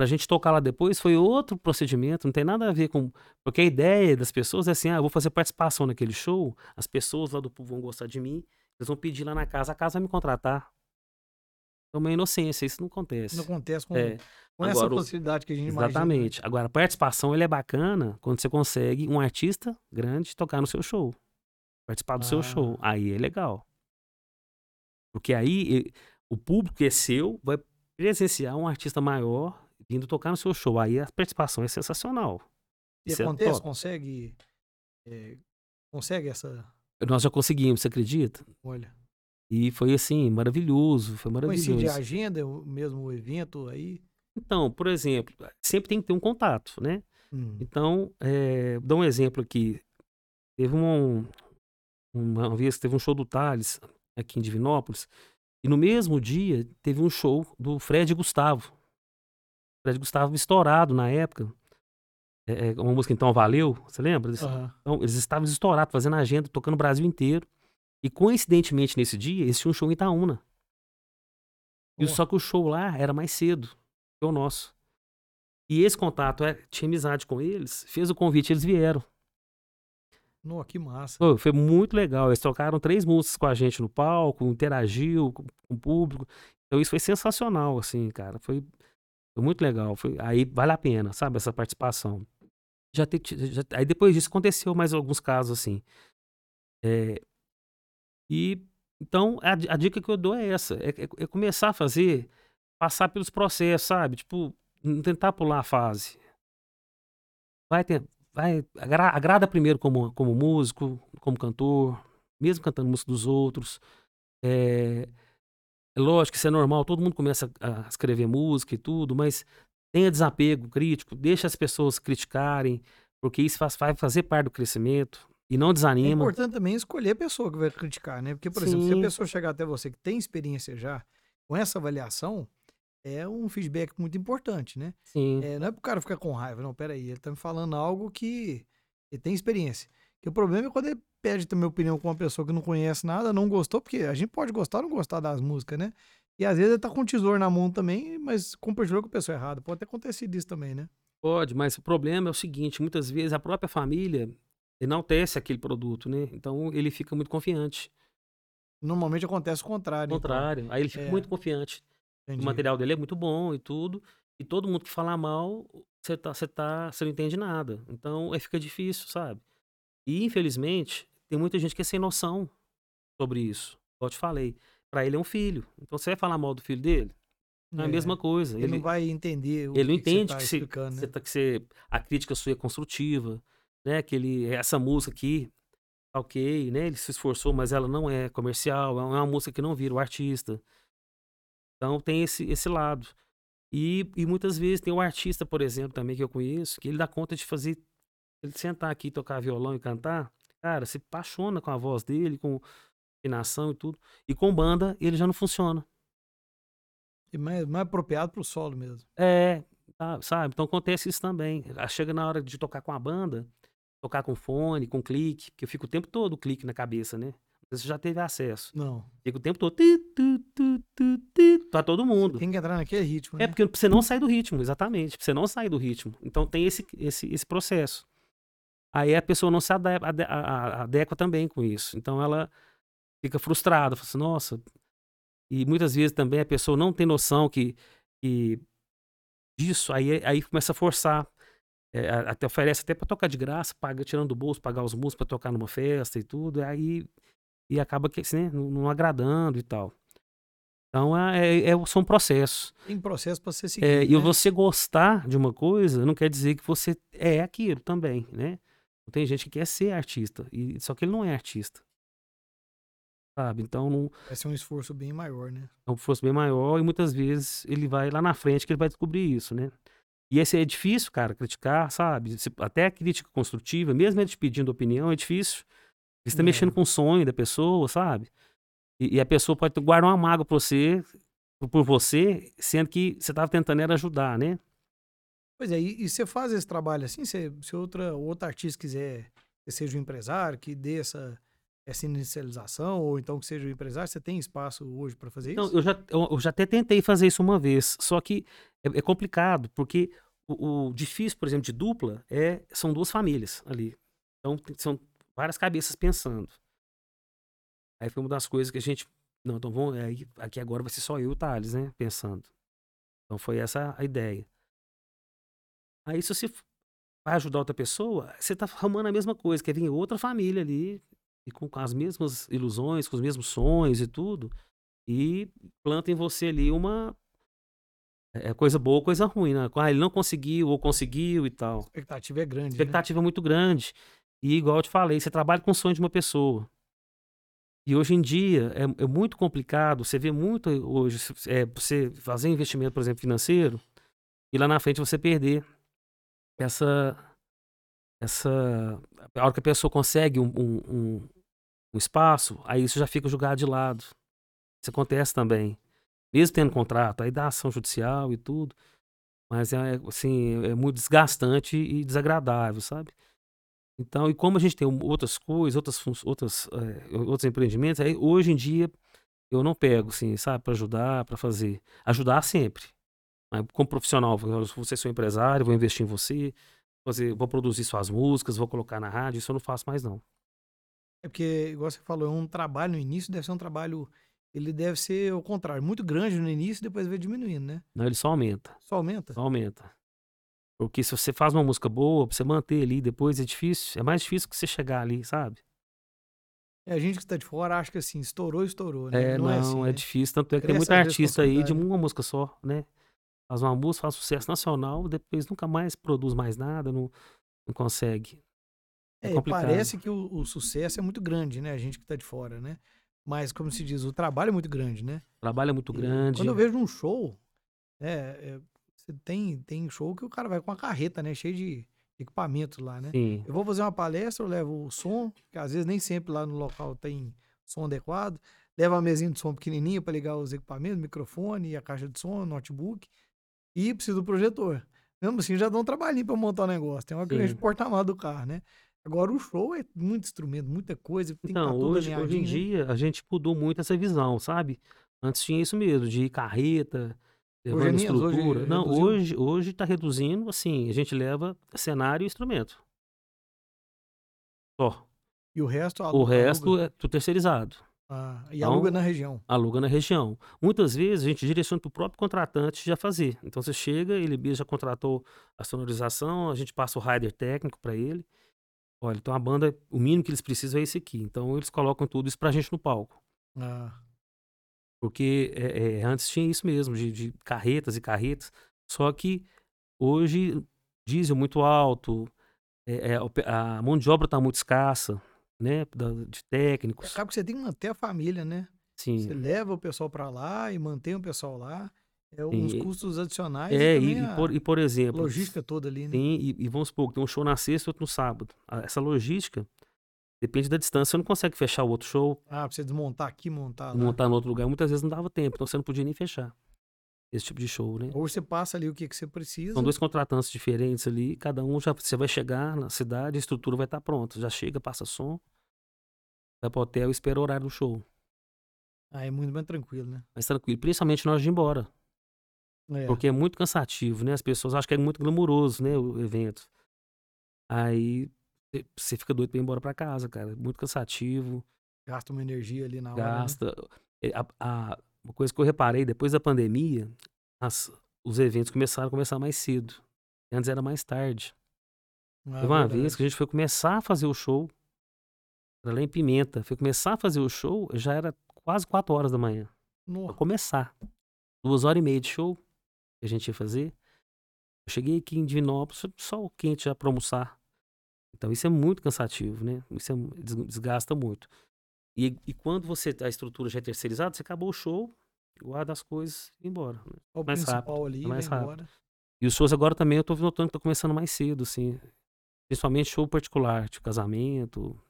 Pra gente tocar lá depois foi outro procedimento, não tem nada a ver com. Porque a ideia das pessoas é assim: ah, eu vou fazer participação naquele show, as pessoas lá do povo vão gostar de mim, eles vão pedir lá na casa, a casa vai me contratar. É uma inocência, isso não acontece. Não acontece com, É, com essa agora o- possibilidade que a gente imagina. né? Exatamente. Agora, a participação ele é bacana quando você consegue um artista grande tocar no seu show. Participar do seu Ah. show. Aí é legal. Porque aí o público que é seu vai presenciar um artista maior vindo tocar no seu show. Aí a participação é sensacional. E Isso é acontece, top. consegue. é, consegue essa. Nós já conseguimos, você acredita? Olha. E foi assim, maravilhoso. Foi Coincide a maravilhoso. agenda, o mesmo evento aí. Então, por exemplo, sempre tem que ter um contato, né? Hum. Então, é, dou um exemplo aqui. Teve um, uma vez teve um show do Thales aqui em Divinópolis, e no mesmo dia teve um show do Fred Gustavo. Fred Gustavo estourado na época. É, é, uma música então Valeu, você lembra? Aham. Então, eles estavam estourados, fazendo agenda, tocando o Brasil inteiro. E coincidentemente nesse dia, eles tinham um show em Itaúna. E só que o show lá era mais cedo que o nosso. E esse contato, é, tinha amizade com eles, fez o convite, eles vieram. Nó, que massa. Pô, foi muito legal. Eles tocaram três músicas com a gente no palco, interagiu com, com o público. Então isso foi sensacional, assim, cara. Foi, foi muito legal. Foi, aí vale a pena, sabe, essa participação. Já te- já- aí depois disso aconteceu mais alguns casos, assim. É, e então a, a dica que eu dou é essa: é, é- é começar a fazer, passar pelos processos, sabe? Tipo, não tentar pular a fase. Vai ter, vai agra- agrada primeiro como, como músico, como cantor, mesmo cantando música dos outros. É, é lógico que isso é normal, todo mundo começa a escrever música e tudo, mas tenha desapego crítico, deixa as pessoas criticarem, porque isso faz, vai fazer parte do crescimento e não É desanima. importante também escolher a pessoa que vai criticar, né? Porque, por exemplo, se a Sim. pessoa chegar até você que tem experiência já com essa avaliação, é um feedback muito importante, né? Sim, É, não é pro cara ficar com raiva, não, peraí, ele tá me falando algo que ele tem experiência. Que o problema é quando ele pede também opinião com uma pessoa que não conhece nada, não gostou, porque a gente pode gostar ou não gostar das músicas, né? E às vezes ele tá com um tesouro na mão também, mas compartilhou com a pessoa errada. Pode ter acontecido isso também, né? pode, mas o problema é o seguinte: muitas vezes a própria família enaltece aquele produto, né? Então ele fica muito confiante. Normalmente acontece o contrário. Ao então. contrário, aí ele fica É. muito confiante. Entendi. O material dele é muito bom e tudo. E todo mundo que fala mal, você tá, você tá, você não entende nada. Então, aí fica difícil, sabe? E infelizmente, tem muita gente que é sem noção sobre isso. Eu te falei, pra ele é um filho. Então, você vai falar mal do filho dele? Não é, a mesma coisa. Ele, Ele, não vai entender o ele não que, que entende você tá que, você né? tá, que você, a crítica sua é construtiva, né? Que ele, essa música aqui, ok, né? Ele se esforçou, mas ela não é comercial, é uma música que não vira o artista. Então tem esse, esse lado. E, e muitas vezes tem o artista, por exemplo, também que eu conheço, que ele dá conta de fazer, ele sentar aqui, tocar violão e cantar, cara, se apaixona com a voz dele, com afinação e tudo. E com banda, ele já não funciona. E mais, mais apropriado pro solo mesmo. É, tá, sabe? Então acontece isso também. Chega na hora de tocar com a banda, tocar com fone, com clique, porque eu fico o tempo todo o clique na cabeça, né? Você já teve acesso. Não. Fica o tempo todo. tu, tu, tu, Pra todo mundo. Tem que entrar naquele ritmo, né? É porque você não sair do ritmo, exatamente. Você não sair do ritmo. Então tem esse, esse, esse processo. Aí a pessoa não se ade- ade- a- a- adequa também com isso. Então ela fica frustrada, fala assim, nossa. E muitas vezes também a pessoa não tem noção que, que disso, aí, aí começa a forçar. É, até oferece até pra tocar de graça, paga tirando do bolso, pagar os músicos pra tocar numa festa e tudo. Aí e acaba que, assim, né, não, não agradando e tal. Então é, é- são processos. Tem processo ser seguido. É, e né? você gostar de uma coisa não quer dizer que você é aquilo também, né? Tem gente que quer ser artista, e só que ele não é artista. Sabe? Então não Vai ser um esforço bem maior, né? é um esforço bem maior e muitas vezes ele vai lá na frente que ele vai descobrir isso, né? E esse é difícil, cara, criticar, sabe? Até a crítica construtiva, mesmo ele te pedindo opinião, é difícil. Você está É. mexendo com o sonho da pessoa, sabe? E, e a pessoa pode guardar uma mágoa por você, por você, sendo que você estava tentando era ajudar, né? Pois é, e, e você faz esse trabalho assim, se, se outra, outro artista quiser que seja um empresário, que dê essa, essa inicialização, ou então que seja um empresário, você tem espaço hoje para fazer isso? eu já, eu, eu já até tentei fazer isso uma vez, só que é, é complicado, porque o, o difícil, por exemplo, de dupla é são duas famílias ali. Então são várias cabeças pensando. Aí foi uma das coisas que a gente. Não, então vamos. Aqui agora vai ser só eu e o Thales, né? Pensando. Então foi essa a ideia. Aí se você vai ajudar outra pessoa, você tá arrumando a mesma coisa, quer vir outra família ali, e com, com as mesmas ilusões, com os mesmos sonhos e tudo, e planta em você ali uma. É coisa boa ou coisa ruim, né? Ah, ele não conseguiu ou conseguiu e tal. A expectativa é grande. A né? expectativa é muito grande. E igual eu te falei, você trabalha com o sonho de uma pessoa. E hoje em dia é, é muito complicado, você vê muito hoje, é, você fazer investimento, por exemplo, financeiro, e lá na frente você perder essa. essa a hora que a pessoa consegue um, um, um- um espaço, aí isso já fica jogado de lado. Isso acontece também. Mesmo tendo contrato, aí dá ação judicial e tudo. Mas é, assim, é muito desgastante e desagradável, sabe? Então, e como a gente tem outras coisas, outras, outras, eh, outros empreendimentos, aí hoje em dia eu não pego, assim, sabe, para ajudar, para fazer. Ajudar sempre. Mas como profissional, você sou empresário, vou investir em você, fazer, vou produzir suas músicas, vou colocar na rádio, isso eu não faço mais não. É porque, igual você falou, é um trabalho no início, deve ser um trabalho. Ele deve ser o contrário, muito grande no início, depois vai diminuindo, né? Não, ele só aumenta, Só aumenta. só aumenta. Porque se você faz uma música boa, pra você manter ali depois é difícil, é mais difícil que você chegar ali, sabe? É, a gente que está de fora acha que assim, estourou, estourou, né? É, não, é, é, assim, né? difícil. Tanto é que tem Cresce, muita vezes, com artista aí de uma música só, né? Faz uma música, faz sucesso nacional, depois nunca mais produz mais nada, não, não consegue. É, É, complicado. parece que o, o sucesso é muito grande, né? A gente que tá de fora, né? Mas, como se diz, o trabalho é muito grande, né? O trabalho é muito E grande. Quando eu vejo um show, né? é, você tem, tem show que o cara vai com uma carreta, né? Cheio de equipamento lá, né? Sim, Eu vou fazer uma palestra, eu levo o som, que às vezes nem sempre lá no local tem som adequado. Levo uma mesinha de som pequenininha para ligar os equipamentos, microfone, a caixa de som, notebook. E preciso do projetor. Mesmo assim, já dá um trabalhinho para montar o negócio. Tem uma grande porta-malas do carro, né? Agora o show é muito instrumento, muita coisa. Tem que Então, tá tudo hoje, hoje em né? dia, a gente mudou muito essa visão, sabe? Antes tinha isso mesmo, de carreta, levando é menos, hoje estrutura. Não, hoje, hoje tá reduzindo, assim, a gente leva cenário e instrumento. Só. E o resto, O aluga- resto aluga, é tudo terceirizado. ah, e Então, aluga na região. aluga na região. Muitas vezes a gente direciona para o próprio contratante já fazer. Então você chega, ele já contratou a sonorização, a gente passa o rider técnico para ele. Olha, então a banda, o mínimo que eles precisam é esse aqui. Então eles colocam tudo isso pra gente no palco. Ah, Porque é, é, antes tinha isso mesmo, de, de carretas e carretas. Só que hoje, diesel muito alto, é, é, a mão de obra está muito escassa, né? da- de técnicos. acaba que você tem que manter a família, né? Você Sim. leva o pessoal para lá e mantém o pessoal lá. É uns custos adicionais É, e e, também por, e por exemplo, logística toda ali, né? Tem, e, e vamos supor, tem um show na sexta e outro no sábado. Essa logística depende da distância. Você não consegue fechar o outro show, Ah, pra você desmontar aqui, montar lá. montar no outro lugar. Muitas vezes não dava tempo, então você não podia nem fechar esse tipo de show, né? Ou você passa ali o que, que você precisa. São dois contratantes diferentes ali, cada um já. Você vai chegar na cidade, a estrutura vai estar pronta. Já chega, passa som, vai pro hotel e espera o horário do show. Aí é muito mais tranquilo, né? Mas tranquilo, principalmente na hora de ir embora. É. Porque é muito cansativo, né? As pessoas acham que é muito glamouroso, né? O evento. Aí você fica doido pra ir embora pra casa, cara. É Muito cansativo, Gasta uma energia ali na hora. né? gasta. A- a- uma coisa que eu reparei, depois da pandemia, as- os eventos começaram a começar mais cedo. Antes era mais tarde. Ah, Teve uma verdade. vez que a gente foi começar a fazer o show, era lá em Pimenta. Foi começar a fazer o show, já era quase 4 horas da manhã. Pra Nossa, começar. Duas horas e meia de show que a gente ia fazer. Eu cheguei aqui em Divinópolis, só o quente já pra almoçar. Então isso é muito cansativo, né? Isso é desgasta muito. E, e quando você a estrutura já é terceirizada, você acabou o show, guarda as coisas e embora. né? o mais principal rápido, ali, é mais rápido. embora. E os shows agora também eu tô notando que tá começando mais cedo, assim. Principalmente show particular, tipo casamento.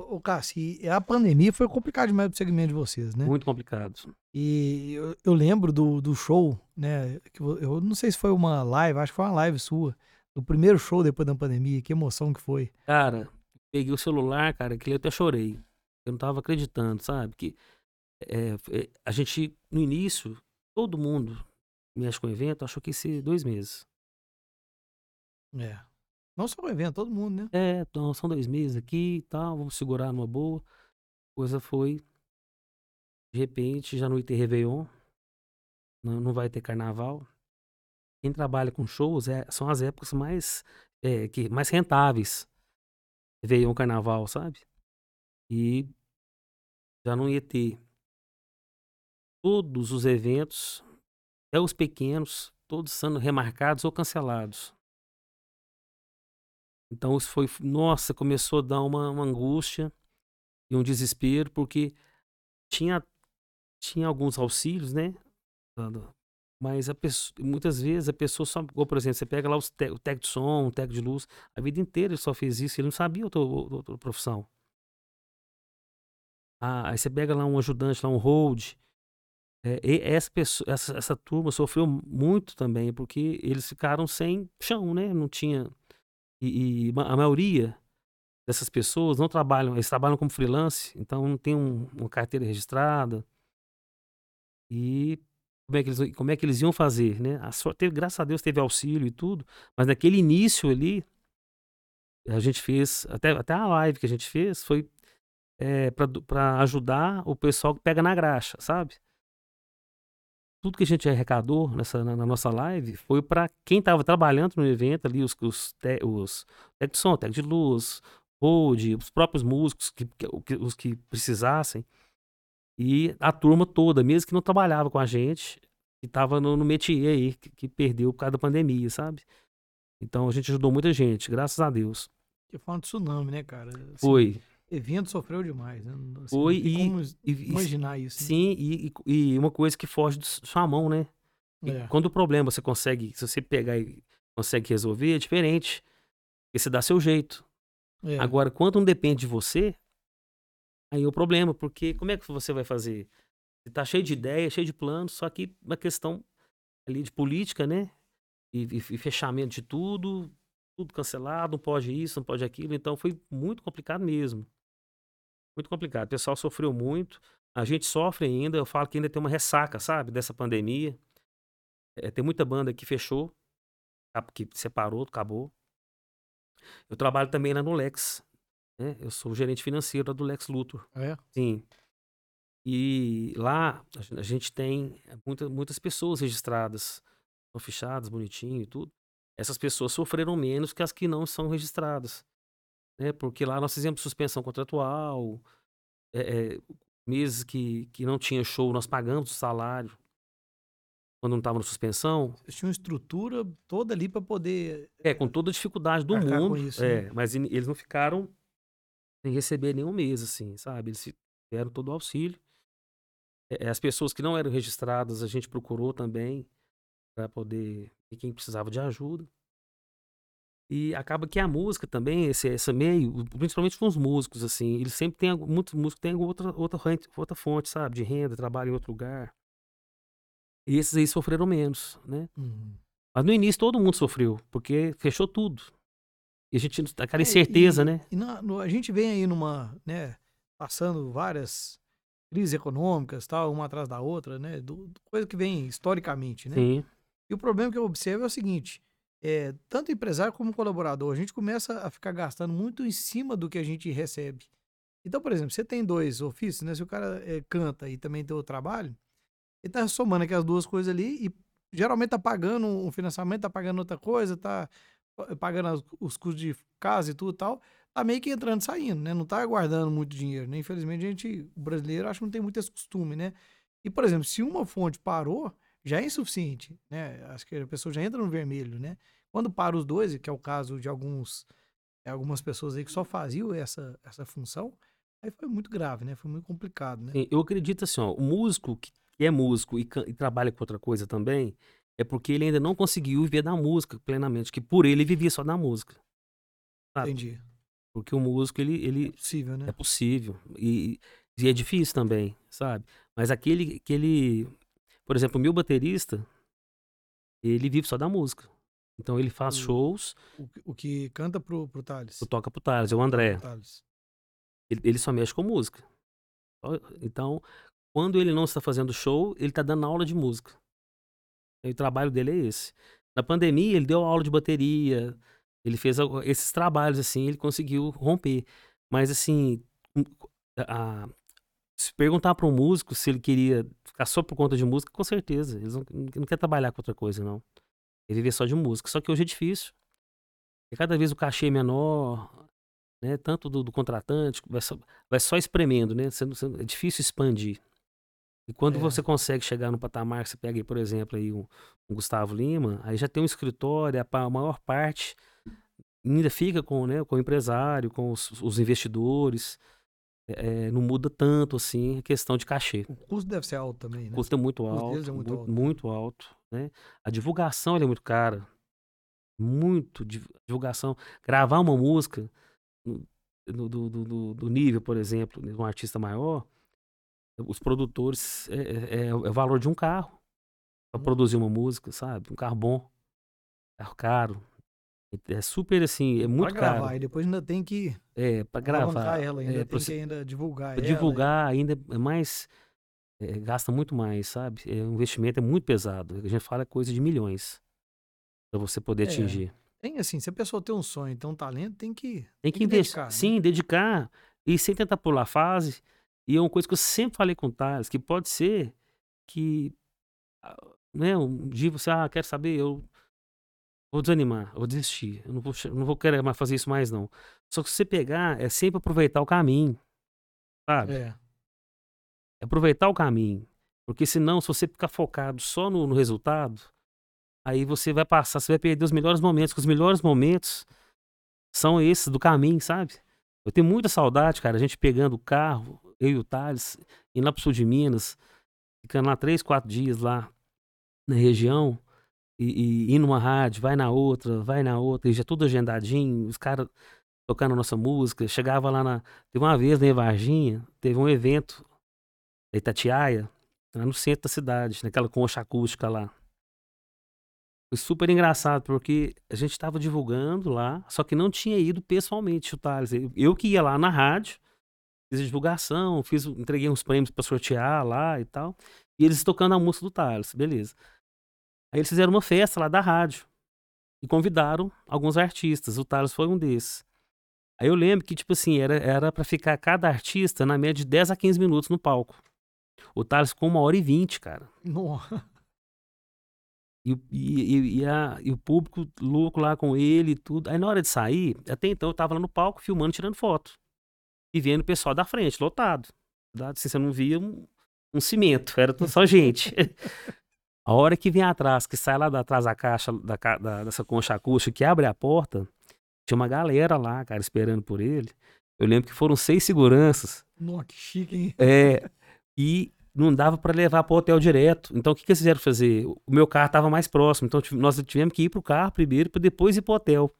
Ô, ô Cássio, a pandemia foi complicado demais pro segmento de vocês, né? Muito complicado. E eu, eu lembro do, do show, né? Que eu não sei se foi uma live, acho que foi uma live sua. Do primeiro show depois da pandemia, que emoção que foi. Cara, peguei o celular, cara, que eu até chorei. Eu não tava acreditando, sabe? Que é, é, a gente, no início, todo mundo mexe com evento, achou que ia ser dois meses. É. Não só o evento, todo mundo, né? É, então são dois meses aqui e tal, vamos segurar numa boa. Coisa foi. De repente, já não ia ter Réveillon, não, não vai ter carnaval. Quem trabalha com shows é, são as épocas mais, é, que, mais rentáveis. Réveillon, carnaval, sabe? E já não ia ter todos os eventos, até os pequenos, todos sendo remarcados ou cancelados. Então isso foi, nossa, começou a dar uma, uma angústia e um desespero, porque tinha, tinha alguns auxílios, né? Mas a pessoa, muitas vezes a pessoa só, por exemplo, você pega lá os te, o técnico de som, o técnico de luz, a vida inteira ele só fez isso, ele não sabia outra, outra profissão. Ah, aí você pega lá um ajudante, lá um hold. É, essa, pessoa, essa, essa turma sofreu muito também, porque eles ficaram sem chão, né? Não tinha. E, e a maioria dessas pessoas não trabalham, eles trabalham como freelance, então não tem um, uma carteira registrada. E como é que eles, como é que eles iam fazer, né? A sorte, graças a Deus teve auxílio e tudo, mas naquele início ali, a gente fez, até, até a live que a gente fez foi é, para ajudar o pessoal que pega na graxa, sabe? Tudo que a gente arrecadou nessa, na, na nossa live foi para quem estava trabalhando no evento ali, os, os, te, os técnicos de som, técnico de luz, hold, os próprios músicos, que, que, os que precisassem. E a turma toda, mesmo que não trabalhava com a gente, que estava no, no métier aí, que, que, perdeu por causa da pandemia, sabe? Então a gente ajudou muita gente, graças a Deus. Que foi um tsunami, né, cara? Assim, foi evento sofreu demais. Né? Assim, Foi e, imaginar isso. Né? Sim, e, e, uma coisa que foge de sua mão, né? É. Quando o problema você consegue, se você pegar e consegue resolver, é diferente. Porque você dá seu jeito. É. Agora, quando não depende de você, aí é o problema, porque como é que você vai fazer? Você tá cheio de ideias, cheio de planos, só que uma questão ali de política, né? E, e, e fechamento de tudo, tudo cancelado, não pode isso, não pode aquilo. Então foi muito complicado mesmo. Muito complicado. O pessoal sofreu muito. A gente sofre ainda. Eu falo que ainda tem uma ressaca, sabe? Dessa pandemia. É, tem muita banda que fechou, que separou, acabou. Eu trabalho também na Nulex. Né? Eu sou gerente financeiro do Lex Luthor. É? Sim. E lá a gente tem muita, muitas pessoas registradas, são fichadas, bonitinho e tudo. Essas pessoas sofreram menos que as que não são registradas né? Porque lá nós fizemos suspensão contratual, é, é, meses que, que não tinha show, nós pagamos o salário quando não estava na suspensão. Vocês tinham uma estrutura toda ali para poder. É, com toda a dificuldade do mundo. Isso, é, né? Mas eles não ficaram sem receber nenhum mês, assim, sabe? Eles deram todo o auxílio. É, as pessoas que não eram registradas, a gente procurou também para poder ver quem precisava de ajuda. E acaba que a música também, esse, esse meio, principalmente com os músicos, assim, eles sempre têm, muitos músicos têm outra, outra, outra fonte, sabe, de renda, trabalho em outro lugar. E esses aí sofreram menos, né? Uhum. Mas no início todo mundo sofreu, porque fechou tudo. E a gente, aquela é, incerteza, e, né? E na, no, a gente vem aí numa, né, passando várias crises econômicas, tal, uma atrás da outra, né? Do, coisa que vem historicamente, né? Sim. E o problema que eu observo é o seguinte: é, tanto empresário como colaborador, a gente começa a ficar gastando muito em cima do que a gente recebe. Então, por exemplo, você tem dois ofícios, né? Se o cara é, canta e também tem o trabalho, ele tá somando aquelas duas coisas ali e geralmente tá pagando um financiamento, tá pagando outra coisa, tá pagando os custos de casa e tudo e tal, tá meio que entrando e saindo, né? Não tá guardando muito dinheiro, né? Infelizmente, a gente, o brasileiro, acho que não tem muito esse costume, né? E, por exemplo, se uma fonte parou, já é insuficiente, né? Acho que a pessoa já entra no vermelho, né? Quando para os dois, que é o caso de alguns algumas pessoas aí que só faziam essa, essa função, aí foi muito grave, né? Foi muito complicado, né? Sim, eu acredito assim, ó, o músico que é músico e, e, trabalha com outra coisa também, é porque ele ainda não conseguiu viver da música plenamente, que por ele vivia só da música. Sabe? Entendi. Porque o músico, ele... ele é possível, né? É possível. E, e é difícil também, sabe? Mas aquele, aquele por exemplo, o meu baterista, ele vive só da música. Então ele faz o, shows. O, o, que canta pro, pro Thales. O toca pro Thales, é o André. Ele, ele, só mexe com música. Então, quando ele não está fazendo show, ele está dando aula de música. E o trabalho dele é esse. Na pandemia, ele deu aula de bateria, ele fez esses trabalhos, assim, ele conseguiu romper. Mas, assim, um, a- se perguntar para um músico se ele queria ficar só por conta de música, com certeza. Eles não, não quer trabalhar com outra coisa, não. Ele viver só de música. Só que hoje é difícil. E cada vez o cachê é menor, né? Tanto do, do contratante, vai só, vai só espremendo, né? Você você é difícil expandir. E quando É. você consegue chegar no patamar, você pega aí, por exemplo, aí um, um Gustavo Lima, aí já tem um escritório, a, a maior parte ainda fica com, né, com o empresário, com os, os investidores. É, é, não muda tanto assim a questão de cachê. O custo deve ser alto também, né? O custo é muito alto, é muito muito, alto. muito alto, né? A divulgação é muito cara. Muito div- divulgação. Gravar uma música do, do, do- do nível, por exemplo, de um artista maior, os produtores é, é- é o valor de um carro para Hum. produzir uma música, sabe? Um carro bom, carro caro. É super assim, é muito pra gravar, caro. e depois ainda tem que É, para alavancar gravar. ela, ainda é, tem pra que você- ainda divulgar ela. divulgar ainda é mais. é, gasta muito mais, sabe? É, o investimento é muito pesado. A gente fala coisa de milhões para você poder É. atingir. Tem assim, se a pessoa tem um sonho, tem um talento, tem que. Tem que, que investir. dedicar, né? Sim, dedicar e sem tentar pular fase. E é uma coisa que eu sempre falei com o Thales, que pode ser que. ah, Né, um dia você, ah, quer saber, eu vou desanimar, vou desistir. Eu não vou, não vou querer mais fazer isso mais, não. Só que se você pegar, é sempre aproveitar o caminho. Sabe? É. É aproveitar o caminho. Porque senão, se você ficar focado só no, no resultado, aí você vai passar, você vai perder os melhores momentos. Que os melhores momentos são esses do caminho, sabe? Eu tenho muita saudade, cara, a gente pegando o carro, eu e o Thales, indo lá pro sul de Minas, ficando lá três, quatro dias lá na região, e, e indo numa rádio, vai na outra, vai na outra, e já tudo agendadinho, os caras tocando nossa música. Chegava lá na. Teve uma vez na Varginha, teve um evento da Itatiaia, lá no centro da cidade, naquela concha acústica lá. Foi super engraçado, porque a gente estava divulgando lá, só que não tinha ido pessoalmente o Thales. Eu que ia lá na rádio, fiz a divulgação, fiz, entreguei uns prêmios para sortear lá e tal. E eles tocando a música do Thales, beleza. Aí eles fizeram uma festa lá da rádio e convidaram alguns artistas. O Thales foi um desses. Aí eu lembro que, tipo assim, era, era pra ficar cada artista na média de 10 a 15 minutos no palco. O Thales ficou uma hora e vinte, cara. Nossa. E, o- e, e- a- e o público louco lá com ele e tudo. Aí na hora de sair, até então eu tava lá no palco filmando, tirando foto. E vendo o pessoal da frente, lotado. Assim, você não via um, um cimento, era só gente. [laughs] a hora que vem atrás, que sai lá da atrás da caixa, da, da- dessa concha acústica, que abre a porta, tinha uma galera lá, cara, esperando por ele. Eu lembro que foram seis seguranças. Nossa, que chique, hein? É, e não dava para levar para o hotel direto. Então, o que, que eles fizeram fazer? O meu carro estava mais próximo, então nós tivemos que ir pro carro primeiro, para depois ir pro hotel.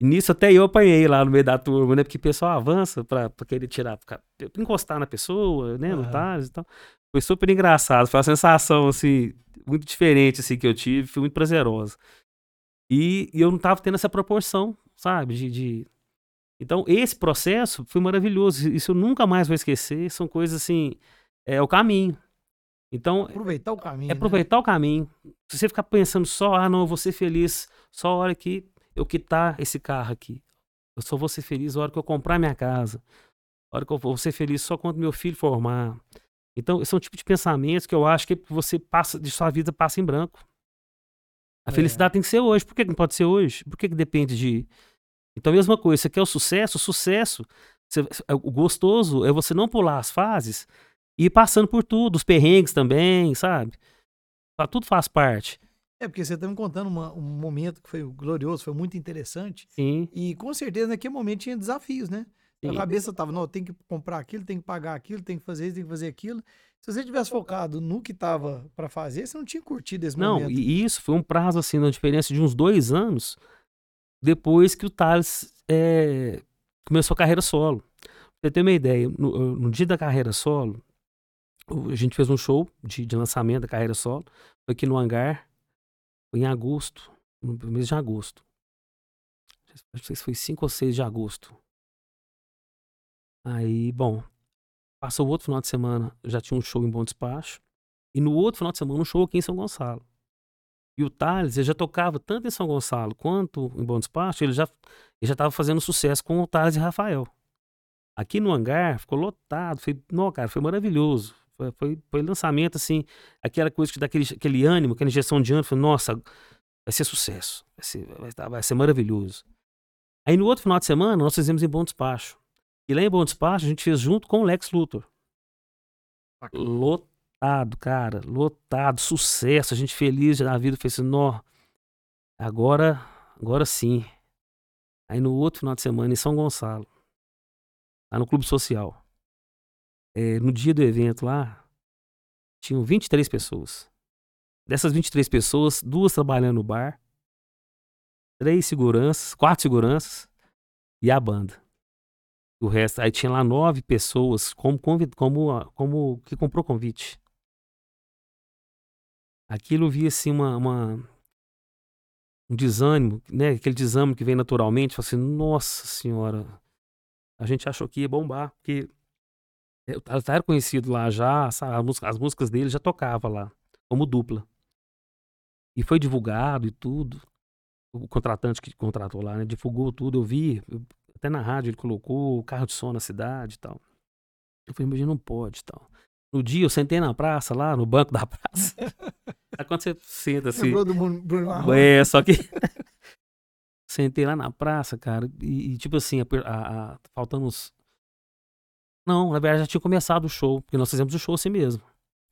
E nisso até eu apanhei lá no meio da turma, né? Porque o pessoal avança para querer tirar, pra, pra encostar na pessoa, né? No Aham. Thales e tal. Foi super engraçado, foi uma sensação, assim, muito diferente, assim, que eu tive, foi muito prazerosa. E, e eu não tava tendo essa proporção, sabe? de, de então, esse processo foi maravilhoso. Isso eu nunca mais vou esquecer. São coisas assim. É o caminho. Então, Aproveitar o caminho. é né? aproveitar o caminho. Se você ficar pensando só, ah, não, eu vou ser feliz só a hora que eu quitar esse carro aqui. Eu só vou ser feliz a hora que eu comprar minha casa. A hora que eu vou ser feliz só quando meu filho formar. Então, esse é um tipo de pensamentos que eu acho que você passa, de sua vida passa em branco. A É. felicidade tem que ser hoje. Por que não pode ser hoje? Por que, que depende de. Então, a mesma coisa, você quer o sucesso? O sucesso, você- o gostoso é você não pular as fases e ir passando por tudo, os perrengues também, sabe? Fa- Tudo faz parte. É, porque você tá me contando uma- um momento que foi glorioso, foi muito interessante. Sim. E com certeza naquele momento tinha desafios, né? A sim. cabeça tava, não, tem que comprar aquilo, tem que pagar aquilo, tem que fazer isso, tem que fazer aquilo. Se você tivesse focado no que tava pra fazer, você não tinha curtido esse Não, momento. e isso foi um prazo, assim, uma diferença de uns dois anos depois que o Thales é, começou a carreira solo. Pra você ter uma ideia, no, no dia da carreira solo, a gente fez um show de, de lançamento da carreira solo, foi aqui no hangar, foi em agosto, no mês de agosto. Não sei se foi 5 ou 6 de agosto. Aí, bom, passou o outro final de semana, já tinha um show em Bom Despacho. E no outro final de semana, um show aqui em São Gonçalo. E o Thales, ele já tocava tanto em São Gonçalo quanto em Bom Despacho, ele já estava fazendo sucesso com o Thales e Rafael. Aqui no hangar ficou lotado, foi, não, cara, foi maravilhoso. Foi, foi, foi lançamento, assim, aquela coisa que dá aquele, aquele ânimo, aquela injeção de ânimo, foi, nossa, vai ser sucesso, vai ser, vai, vai ser maravilhoso. Aí no outro final de semana, nós fizemos em Bom Despacho. E lá em Bom Despacho, a gente fez junto com o Lex Luthor. Lotado, cara, lotado, sucesso, a gente feliz da vida, fez assim, nó, agora, agora sim. Aí no outro final de semana, em São Gonçalo, lá no Clube Social, é, no dia do evento lá, tinham 23 pessoas. Dessas 23 pessoas, duas trabalhando no bar, três seguranças, quatro seguranças e a banda. O resto, aí tinha lá nove pessoas como, como, como que comprou convite. Aquilo via assim uma, uma, um desânimo, né? Aquele desânimo que vem naturalmente, assim, nossa senhora, a gente achou que ia bombar, porque eu era conhecido lá já, sabe, as, músicas, as músicas dele já tocava lá, como dupla. E foi divulgado e tudo. O contratante que contratou lá, né, divulgou tudo, eu vi, eu, até na rádio ele colocou o carro de som na cidade e tal. Eu falei, mas não pode e tal. No dia eu sentei na praça, lá no banco [laughs] da praça. Aí quando você senta assim. Lembrou do Bruno É, só que. [laughs] sentei lá na praça, cara, e, e tipo assim, a, a, a, faltando uns não, na verdade já tinha começado o show, porque nós fizemos o show assim mesmo.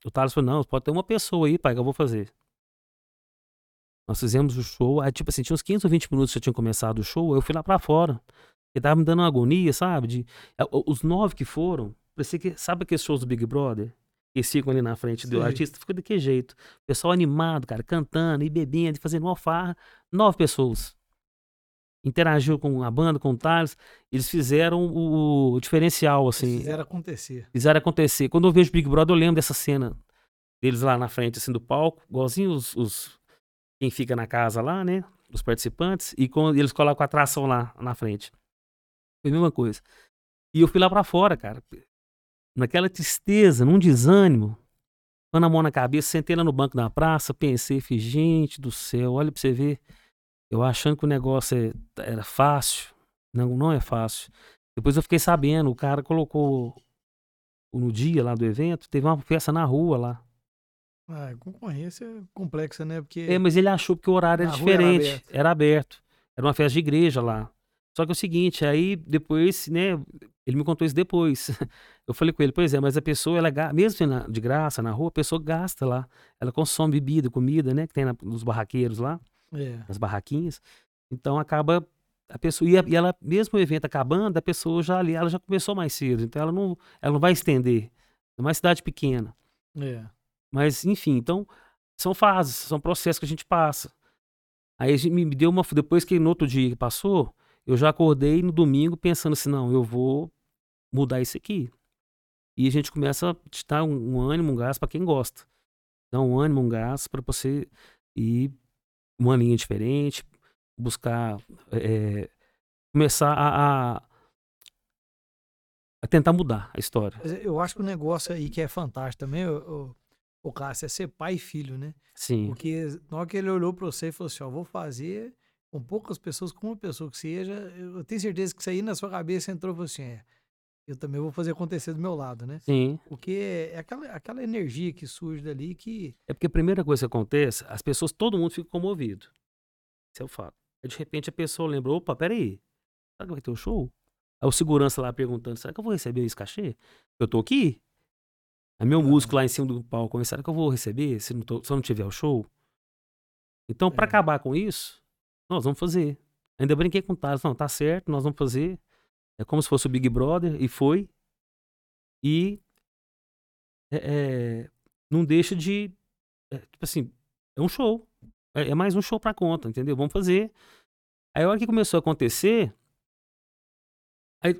O Thales falou, não, pode ter uma pessoa aí, pai, que eu vou fazer. Nós fizemos o show, aí tipo assim, tinha uns 15 ou 20 minutos que já tinha começado o show, eu fui lá pra fora. Ele tava me dando uma agonia, sabe? De, os nove que foram, parecia que, sabe aqueles shows do Big Brother? Que ficam ali na frente do Sim. artista, ficou daquele jeito. Pessoal animado, cara, cantando e bebendo, fazendo uma farra. Nove pessoas interagiu com a banda, com o Thales, eles fizeram o, o diferencial, assim. Eles fizeram acontecer. Fizeram acontecer. Quando eu vejo Big Brother, eu lembro dessa cena deles lá na frente, assim, do palco, igualzinho os, os quem fica na casa lá, né? Os participantes, e quando eles colocam a atração lá na frente. Foi a mesma coisa. E eu fui lá para fora, cara. Naquela tristeza, num desânimo, com a mão na cabeça, sentei lá no banco da praça, pensei, fiz, gente do céu, olha pra você ver eu achando que o negócio é, era fácil. Não, não é fácil. Depois eu fiquei sabendo, o cara colocou no dia lá do evento, teve uma festa na rua lá. Ah, concorrência complexa, né? Porque é, mas ele achou que o horário era diferente. Era aberto. era aberto. Era uma festa de igreja lá. Só que é o seguinte, aí depois, né, ele me contou isso depois. [laughs] Eu falei com ele, pois é, mas a pessoa, ela mesmo de graça na rua, a pessoa gasta lá. Ela consome bebida, comida, né, que tem na, nos barraqueiros lá é. nas barraquinhas. Então acaba a pessoa e, ela mesmo o evento acabando, a pessoa já ali, ela já começou mais cedo, então ela não, ela não vai estender. É uma cidade pequena. É. Mas enfim, então são fases, são processos que a gente passa. Aí a gente me deu uma depois que no outro dia que passou, eu já acordei no domingo pensando assim, não, eu vou mudar isso aqui. E a gente começa a te dar um, um ânimo, um gás para quem gosta. Dá um ânimo, um gás para você ir uma linha diferente, buscar é, começar a, a, a, tentar mudar a história. Eu acho que o negócio aí que é fantástico também, o, o Cássio, é ser pai e filho, né? Sim. Porque na hora que ele olhou para você e falou assim, ó, vou fazer com poucas pessoas, com uma pessoa que seja, eu tenho certeza que isso aí na sua cabeça entrou assim, é, eu também vou fazer acontecer do meu lado, né? Sim. Porque é aquela, aquela energia que surge dali que. É porque a primeira coisa que acontece, as pessoas, todo mundo fica comovido. Isso é o fato. Aí, de repente a pessoa lembra: opa, peraí, será que vai ter um show? Aí o segurança lá perguntando: será que eu vou receber esse cachê? Eu tô aqui. Aí meu músico lá em cima do palco, será que eu vou receber se, não tô, se eu não tiver o show? Então, é. para acabar com isso, nós vamos fazer. Ainda brinquei com o Thales, não, tá certo, nós vamos fazer. É como se fosse o Big Brother, e foi. E é, é, não deixa de. É, tipo assim, é um show. É, é, mais um show pra conta, entendeu? Vamos fazer. Aí a hora que começou a acontecer,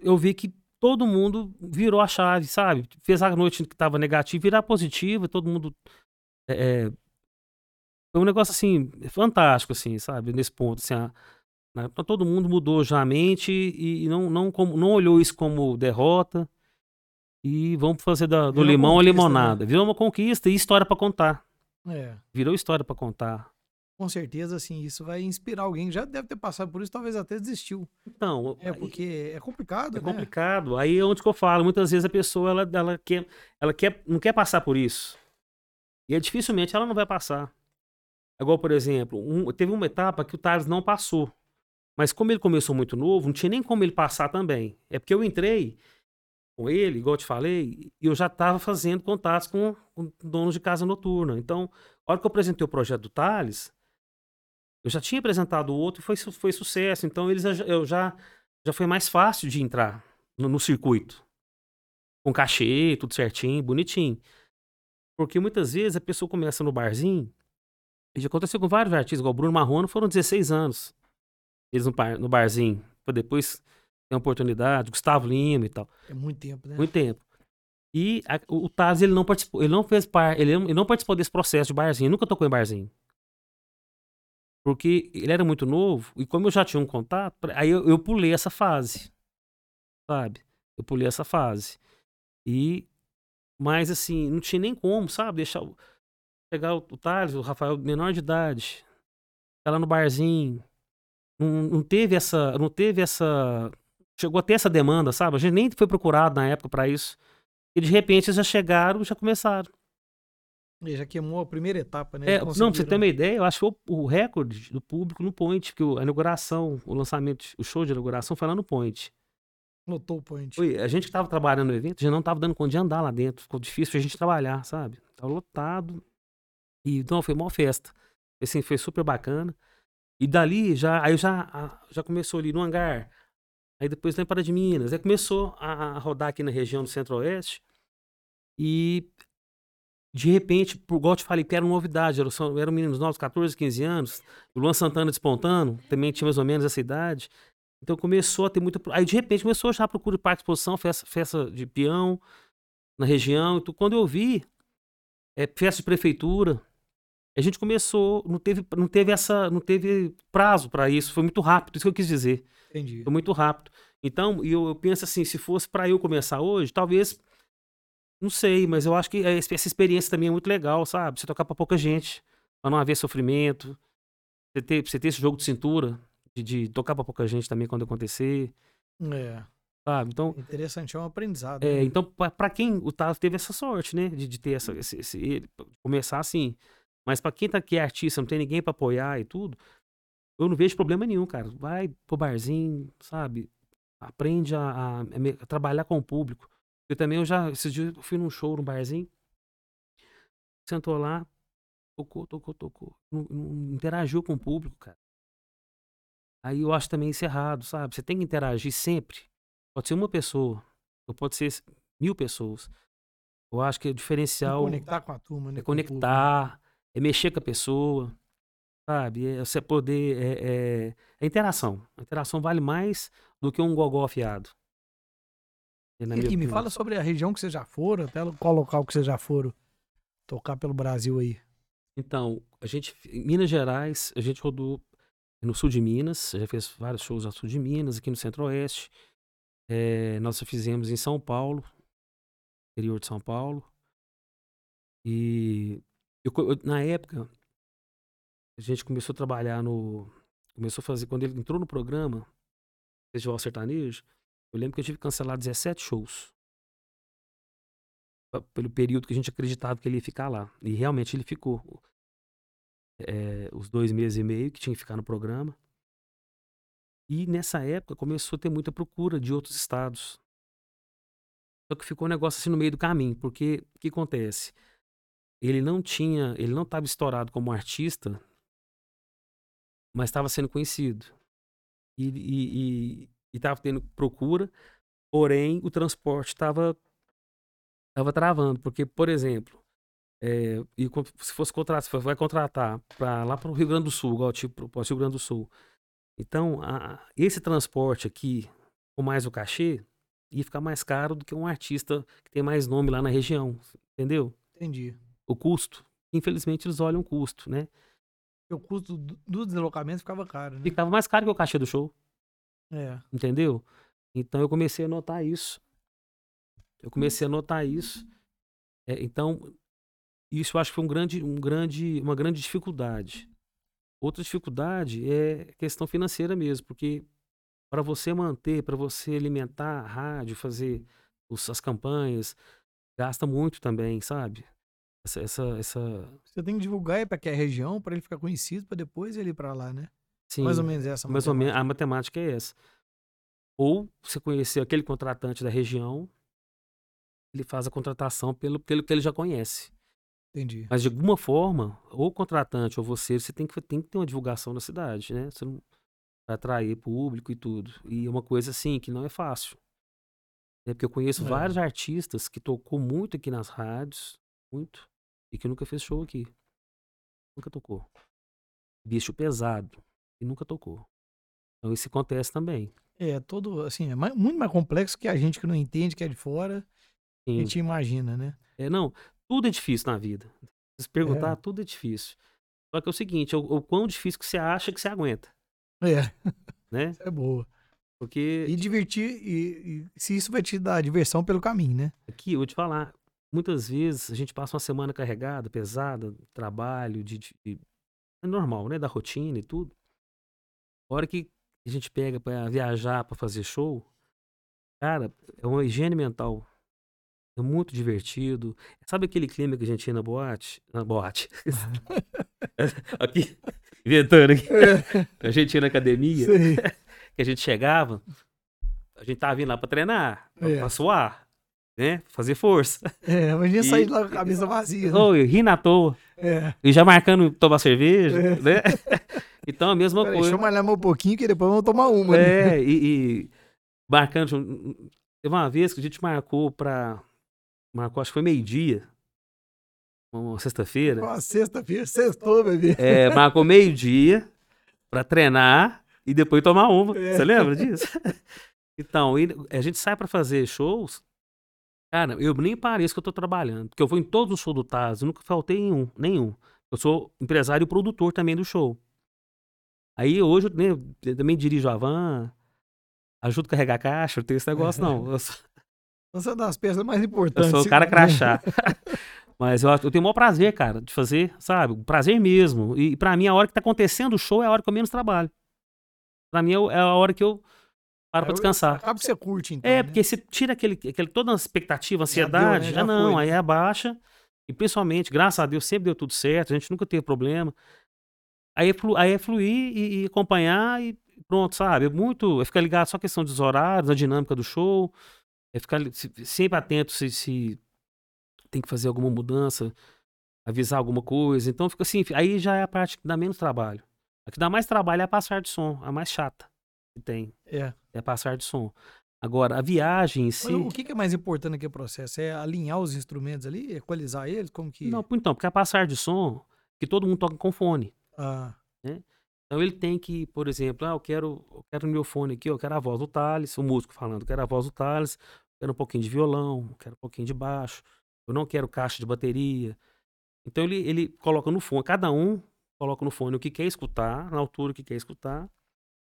eu vi que todo mundo virou a chave, sabe? Fez a noite que tava negativa virar positiva, todo mundo. Foi um negócio assim, fantástico, assim, sabe? Nesse ponto. Assim, a, né? Todo mundo mudou já a mente e não, não, como, não olhou isso como derrota. E vamos fazer da, do limão a né? limonada. Né? Virou uma conquista e história para contar. É. Virou história para contar. com certeza, assim, isso vai inspirar alguém que já deve ter passado por isso, talvez até desistiu. Então, É, porque é complicado, É né? complicado. Aí é onde que eu falo. Muitas vezes a pessoa ela, ela, quer, ela quer, não quer passar por isso. E é, dificilmente ela não vai passar. Igual, por exemplo, um- teve uma etapa que o Thales não passou. Mas como ele começou muito novo, não tinha nem como ele passar também. É porque eu entrei com ele, igual eu te falei, e eu já estava fazendo contatos com, donos de casa noturna. Então, a hora que eu apresentei o projeto do Thales, eu já tinha apresentado o outro e foi, foi sucesso. Então, eles, eu já, já foi mais fácil de entrar no, no circuito. Com cachê, tudo certinho, bonitinho. Porque muitas vezes a pessoa começa no barzinho, e já aconteceu com vários artistas, igual o Bruno Marrone, foram 16 anos. Eles no, bar- no barzinho. Pra depois ter uma oportunidade, Gustavo Lima e tal. É muito tempo, né? Muito tempo. E a- o, o Taz, ele não participou, ele não fez par, ele, ele não participou desse processo de barzinho, ele nunca tocou em barzinho. Porque ele era muito novo, e como eu já tinha um contato, aí eu, eu pulei essa fase. Sabe? Eu pulei essa fase. E. Mas assim, não tinha nem como, sabe? Deixar. Pegar o, o Thales, o Rafael, menor de idade, tá lá no barzinho. Não, não teve essa. Não teve essa. Chegou a ter essa demanda, sabe? A gente nem foi procurado na época pra isso. E de repente eles já chegaram, já começaram. Ele já queimou a primeira etapa, né? É, não, pra você ter conseguiram- uma ideia, eu acho que o, o recorde do público no Point, que a inauguração, o lançamento, o show de inauguração foi lá no Point. Lotou o point. Foi, a gente que tava trabalhando no evento, já não tava dando conta de andar lá dentro. Ficou difícil pra gente trabalhar, sabe? Tava lotado. E então foi uma festa. Assim, foi super bacana. E dali já, aí já, já começou ali no hangar. Aí depois lá em Pará de Minas. Aí começou a, rodar aqui na região do Centro-Oeste. E de repente, por igual eu te falei, que era uma novidade. Eram, eram meninos novos, 14, 15 anos. O Luan Santana despontando, também tinha mais ou menos essa idade. Então começou a ter muita. Aí de repente começou já a procura de parque de exposição, festa, festa de peão na região. Então, quando eu vi, é, festa de prefeitura, a gente começou, não teve, não teve essa, não teve prazo para isso, foi muito rápido, isso que eu quis dizer, Entendi. foi muito rápido. Então, e eu, eu penso assim, se fosse para eu começar hoje, talvez, não sei, mas eu acho que é, essa experiência também é muito legal, sabe? Você tocar para pouca gente, para não haver sofrimento, você ter, você ter esse jogo de cintura, de, de tocar para pouca gente também quando acontecer, É. sabe? Então, Interessante, é um aprendizado. é, né? então, pra pra quem o Thales teve essa sorte, né? De, de ter essa, esse, esse- começar assim. Mas pra quem tá aqui é artista, não tem ninguém pra apoiar e tudo, eu não vejo problema nenhum, cara. Vai pro barzinho, sabe? Aprende a, a- a trabalhar com o público. Eu também, eu já, esses dias eu fui num show, num barzinho, sentou lá, tocou, tocou, tocou. Não, não interagiu com o público, cara. Aí eu acho também isso errado, sabe? Você tem que interagir sempre. Pode ser uma pessoa, ou pode ser mil pessoas. Eu acho que o que diferencial conectar com a turma, né? é conectar, é mexer com a pessoa, sabe? É você poder. É, é, é interação. A interação vale mais do que um gogó afiado. É, E aqui, me fala sobre a região que vocês já foram, até qual local que vocês já foram tocar pelo Brasil aí. Então, a gente, em Minas Gerais, a gente rodou no sul de Minas, já fez vários shows no sul de Minas, aqui no Centro-Oeste. É, nós já fizemos em São Paulo, interior de São Paulo. E eu eu- na época, a gente começou a trabalhar no. Começou a fazer. Quando ele entrou no programa, Festival Sertanejo, eu lembro que eu tive que cancelar 17 shows. Pelo período que a gente acreditava que ele ia ficar lá. E realmente ele ficou. É, os dois meses e meio que tinha que ficar no programa. E nessa época começou a ter muita procura de outros estados. Só que ficou um negócio assim no meio do caminho, porque o que acontece? Ele não tinha, ele não estava estourado como artista, mas estava sendo conhecido. E estava tendo procura, porém o transporte estava tava travando, porque, por exemplo, é, e se fosse contratar, se vai contratar para lá para o Rio Grande do Sul, igual tipo para o Rio Grande do Sul. Então, a- esse transporte aqui, com mais o cachê, ia ficar mais caro do que um artista que tem mais nome lá na região, entendeu? Entendi. O custo. Infelizmente, eles olham o custo, né? Porque o custo do do deslocamento ficava caro, né? Ficava mais caro que o cachê do show, É. entendeu? Então, eu comecei a notar isso. Eu comecei a notar isso. É, então, isso eu acho que foi um grande, um grande, uma grande dificuldade. Outra dificuldade é questão financeira mesmo, porque para você manter, para você alimentar a rádio, fazer os, as campanhas, gasta muito também, sabe? Essa, essa, essa... Você tem que divulgar para que a região, para ele ficar conhecido, para depois ele ir para lá, né? Sim, mais ou menos essa. Mais ou menos, a matemática é essa. Ou você conhecer aquele contratante da região, ele faz a contratação pelo, pelo que ele já conhece. Entendi. Mas de alguma forma, ou o contratante ou você, você tem que, tem que ter uma divulgação na cidade, né? Você não atrair público e tudo. E é uma coisa assim que não é fácil. É porque eu conheço É. vários artistas que tocou muito aqui nas rádios, muito, e que nunca fez show aqui. Nunca tocou. Bicho pesado, e nunca tocou. Então isso acontece também. É, todo, assim, é mais- muito mais complexo que a gente que não entende, que é de fora, a Sim. gente imagina, né? É, não, tudo é difícil na vida. Se perguntar, É. tudo é difícil. Só que é o seguinte, o, o quão difícil que você acha que você aguenta, É, né? é boa. Porque E divertir, e, e se isso vai te dar diversão pelo caminho, né? aqui, eu vou te falar, muitas vezes a gente passa uma semana carregada, pesada, trabalho, de, de- é normal, né? Da rotina e tudo. A hora que a gente pega pra viajar, pra fazer show, cara, é uma higiene mental. É muito divertido. Sabe aquele clima que a gente ia na boate? Na boate. [laughs] aqui, inventando aqui. [laughs] A gente ia na academia, Sei. [laughs] que a gente chegava, a gente tava vindo lá pra treinar, pra, É. pra suar, né? Fazer força. É, imagina E- sair de lá com a cabeça vazia. Né? Oi, rindo à toa. É. E já marcando tomar cerveja, É. né? [laughs] Então a mesma deixa coisa. eu malhar um pouquinho que depois vamos tomar uma, né? É, e, e marcando. Teve uma vez que a gente marcou pra. Marcou, acho que foi meio-dia. Uma sexta-feira. Uma sexta-feira, sextou, bebê. É, marcou meio-dia pra treinar e depois tomar uma. É. Você lembra disso? [laughs] Então, a gente sai pra fazer shows. Cara, eu nem pareço que eu tô trabalhando. Porque eu vou em todos os shows do Taz, eu nunca faltei em um, nenhum. Eu sou empresário e produtor também do show. Aí hoje eu, né, eu também dirijo a van, ajudo a carregar caixa, não tem esse negócio não. Eu sou, [laughs] Essa é das peças mais eu importantes. sou o cara né? crachá. [laughs] Mas eu, eu tenho o maior prazer, cara, de fazer, sabe? Prazer mesmo. E pra mim, a hora que tá acontecendo o show é a hora que eu menos trabalho. Pra mim é é a hora que eu paro pra Aí descansar. Acaba que você curte, então. É, né? porque você tira aquele, aquele, toda a expectativa, Já deu, ansiedade. né? Já não, foi. aí abaixa. E principalmente, graças a Deus, sempre deu tudo certo, a gente nunca teve problema. Aí é, flu- aí é fluir e, e acompanhar e pronto, sabe? É muito. É ficar ligado só a questão dos horários, da dinâmica do show. É ficar se- sempre atento se, se tem que fazer alguma mudança, avisar alguma coisa. Então fica assim, aí já é a parte que dá menos trabalho. A que dá mais trabalho é a passar de som, a mais chata que tem. É. É passar de som. Agora, a viagem em Mas si. o que é mais importante naquele processo? É alinhar os instrumentos ali, equalizar eles? Como que. Não, então, porque a passar de som, que todo mundo toca com fone. Ah, Então ele tem que, por exemplo, ah, eu quero, eu quero no meu fone aqui, eu quero a voz do Thales, o músico falando, eu quero a voz do Thales, eu quero um pouquinho de violão, eu quero um pouquinho de baixo, eu não quero caixa de bateria. Então ele, ele coloca no fone, cada um coloca no fone o que quer escutar, na altura que quer escutar,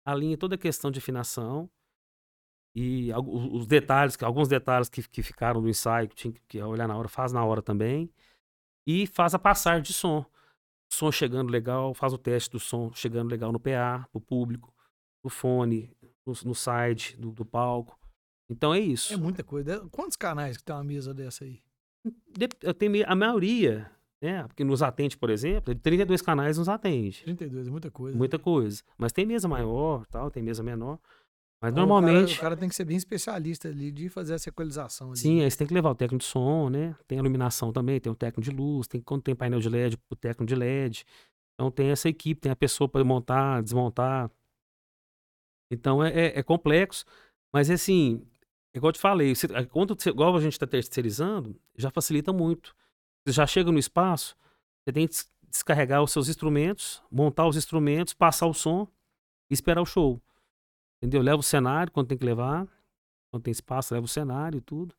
alinha toda a questão de afinação e os detalhes, alguns detalhes que, que ficaram no ensaio, que tinha que olhar na hora, faz na hora também, e faz a passagem de som som chegando legal, faz o teste do som chegando legal no PA, pro público, no fone, no, no side do, do palco. Então é isso. é muita coisa. Quantos canais que tem uma mesa dessa aí? Eu tenho a maioria, né? Porque nos atende, por exemplo, 32 canais nos atende. 32, é muita coisa. Muita coisa. Mas tem mesa maior, tal, tem mesa menor. Mas Então, o normalmente, cara- O cara, tem que ser bem especialista ali de fazer essa equalização ali. sim, aí você tem que levar o técnico de som, né? Tem iluminação também, tem o técnico de luz, tem quando tem painel de LED, o técnico de LED. Então tem essa equipe, tem a pessoa para montar, desmontar. Então é, é- é complexo, mas assim, igual eu te falei, você- a- quando igual a gente está terceirizando, já facilita muito. Você já chega no espaço, você tem que des- descarregar os seus instrumentos, montar os instrumentos, passar o som e esperar o show. Entendeu? Leva o cenário quando tem que levar, quando tem espaço, leva o cenário e tudo.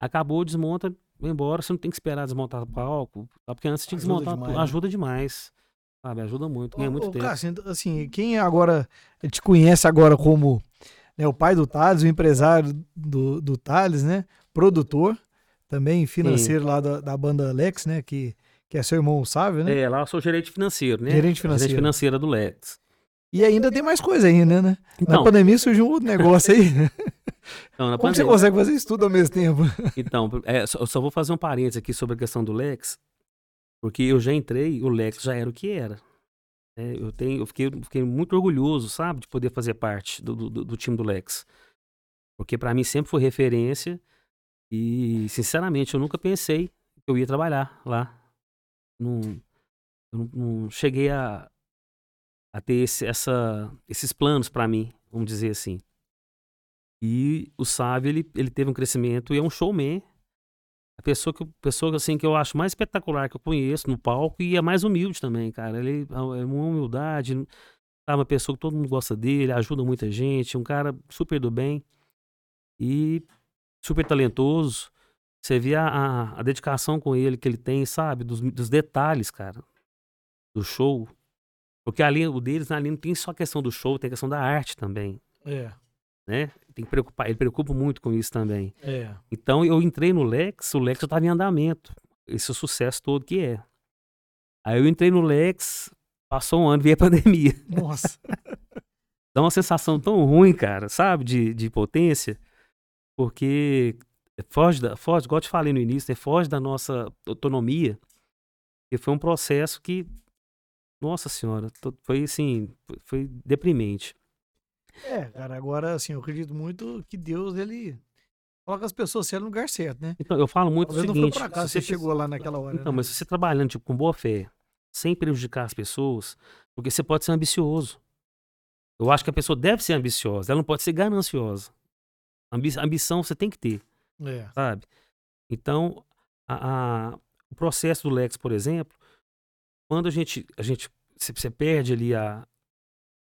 Acabou, desmonta, vai embora. Você não tem que esperar desmontar o palco, tá? porque antes tinha que desmontar demais, né? Ajuda demais. Sabe? Ajuda muito, ganha Ô, muito ô, tempo. Cássio, então, assim, quem agora te conhece agora como né, o pai do Thales, o empresário do, do Thales, né? Produtor, também financeiro lá da, da banda Alex, né? Que, que é seu irmão Sávio, né? É, lá eu sou gerente financeiro, né? Gerente financeiro. Gerente financeira do Lex. E ainda tem mais coisa ainda, né? Então, Na pandemia surgiu um outro negócio aí. [laughs] então, Como você consegue fazer isso tudo ao mesmo tempo? Então, é, só, eu só vou fazer um parênteses aqui sobre a questão do Lex, porque eu já entrei, o Lex já era o que era. É, eu tenho, eu fiquei, fiquei muito orgulhoso, sabe, de poder fazer parte do, do, do time do Lex. Porque pra mim sempre foi referência e, sinceramente, eu nunca pensei que eu ia trabalhar lá. Não, eu não, não cheguei a, a ter esse- essa, esses planos pra mim, vamos dizer assim. E o Sávio, ele, ele teve um crescimento e é um showman. A pessoa que, pessoa assim, que eu acho mais espetacular que eu conheço no palco e é mais humilde também, cara. Ele é uma humildade, é uma pessoa que todo mundo gosta dele, ajuda muita gente, um cara super do bem e super talentoso. Você vê a, a, a dedicação com ele que ele tem, sabe? Dos, dos detalhes, cara, do show. Porque ali, o deles ali não tem só a questão do show, tem a questão da arte também, É, né? Tem que preocupar, ele preocupa muito com isso também. é. Então eu entrei no Lex, o Lex já estava em andamento. Esse é o sucesso todo que é. Aí eu entrei no Lex, passou um ano, veio a [laughs] pandemia. Nossa. [laughs] Dá uma sensação tão ruim, cara, sabe? De, de potência. Porque foge, da, foge, igual eu te falei no início, né? foge da nossa autonomia. E foi um processo que, nossa senhora, foi assim, foi- deprimente. É, cara, agora, assim, eu acredito muito que Deus, ele coloca as pessoas certas no lugar certo, né? Então, eu falo muito o Talvez não foi seguinte. acaso se você chegou lá naquela hora. Então, né? mas se você trabalhando tipo, com boa fé, sem prejudicar as pessoas, porque você pode ser ambicioso. Eu acho que a pessoa deve ser ambiciosa, ela não pode ser gananciosa. Ambi ambição você tem que ter, É. sabe? Então, a- a- o processo do Lex, por exemplo, quando a gente, a gente você perde ali a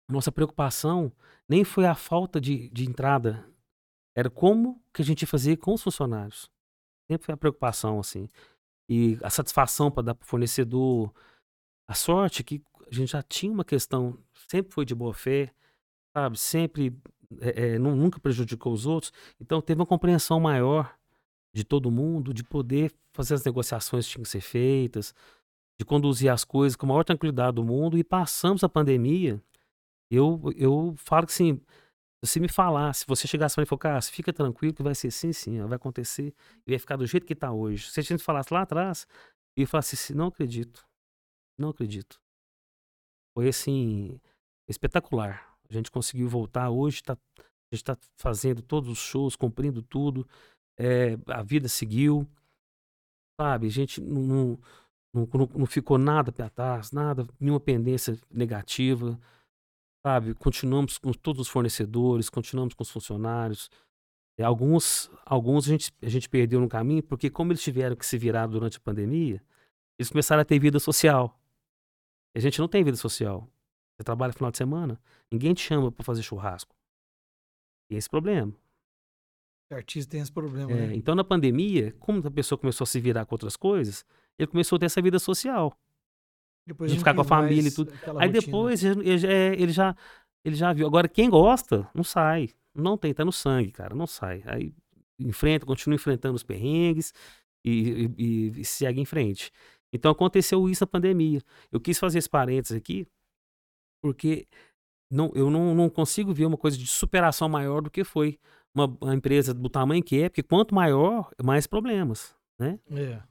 nossa preocupação, nem foi a falta de, de entrada, era como que a gente ia fazer com os funcionários. Sempre foi a preocupação, assim. E a satisfação para dar para o fornecedor. A sorte é que a gente já tinha uma questão, sempre foi de boa fé, sabe? Sempre é, é, nu- nunca prejudicou os outros. Então teve uma compreensão maior de todo mundo, de poder fazer as negociações que tinham que ser feitas, de conduzir as coisas com a maior tranquilidade do mundo. E passamos a pandemia. Eu, eu falo que assim, se você me falar, se você chegasse para mim e falar, cara, fica tranquilo que vai ser sim, sim, vai acontecer e vai ficar do jeito que tá hoje. Se a gente falasse lá atrás, eu ia falar assim, não acredito, não acredito. Foi assim, espetacular. A gente conseguiu voltar hoje, tá, a gente tá fazendo todos os shows, cumprindo tudo, é, a vida seguiu, sabe? A gente não, não, não, ficou nada para trás, nada, nenhuma pendência negativa sabe? Continuamos com todos os fornecedores, continuamos com os funcionários. E alguns, alguns a gente, a gente perdeu no caminho, porque como eles tiveram que se virar durante a pandemia, eles começaram a ter vida social. E a gente não tem vida social. Você trabalha no final de semana, ninguém te chama para fazer churrasco. E esse problema. O artista tem esse problema, É, né? então, na pandemia, como a pessoa começou a se virar com outras coisas, ele começou a ter essa vida social. Depois de ficar com a família e tudo. Aí rotina. depois ele, ele já, ele já viu. Agora, quem gosta, não sai. Não tem, tá no sangue, cara, não sai. Aí enfrenta, continua enfrentando os perrengues e, e- e segue em frente. Então aconteceu isso na pandemia. Eu quis fazer esse parênteses aqui, porque não, eu não, não consigo ver uma coisa de superação maior do que foi uma, uma empresa do tamanho que é, porque quanto maior, mais problemas, né? É.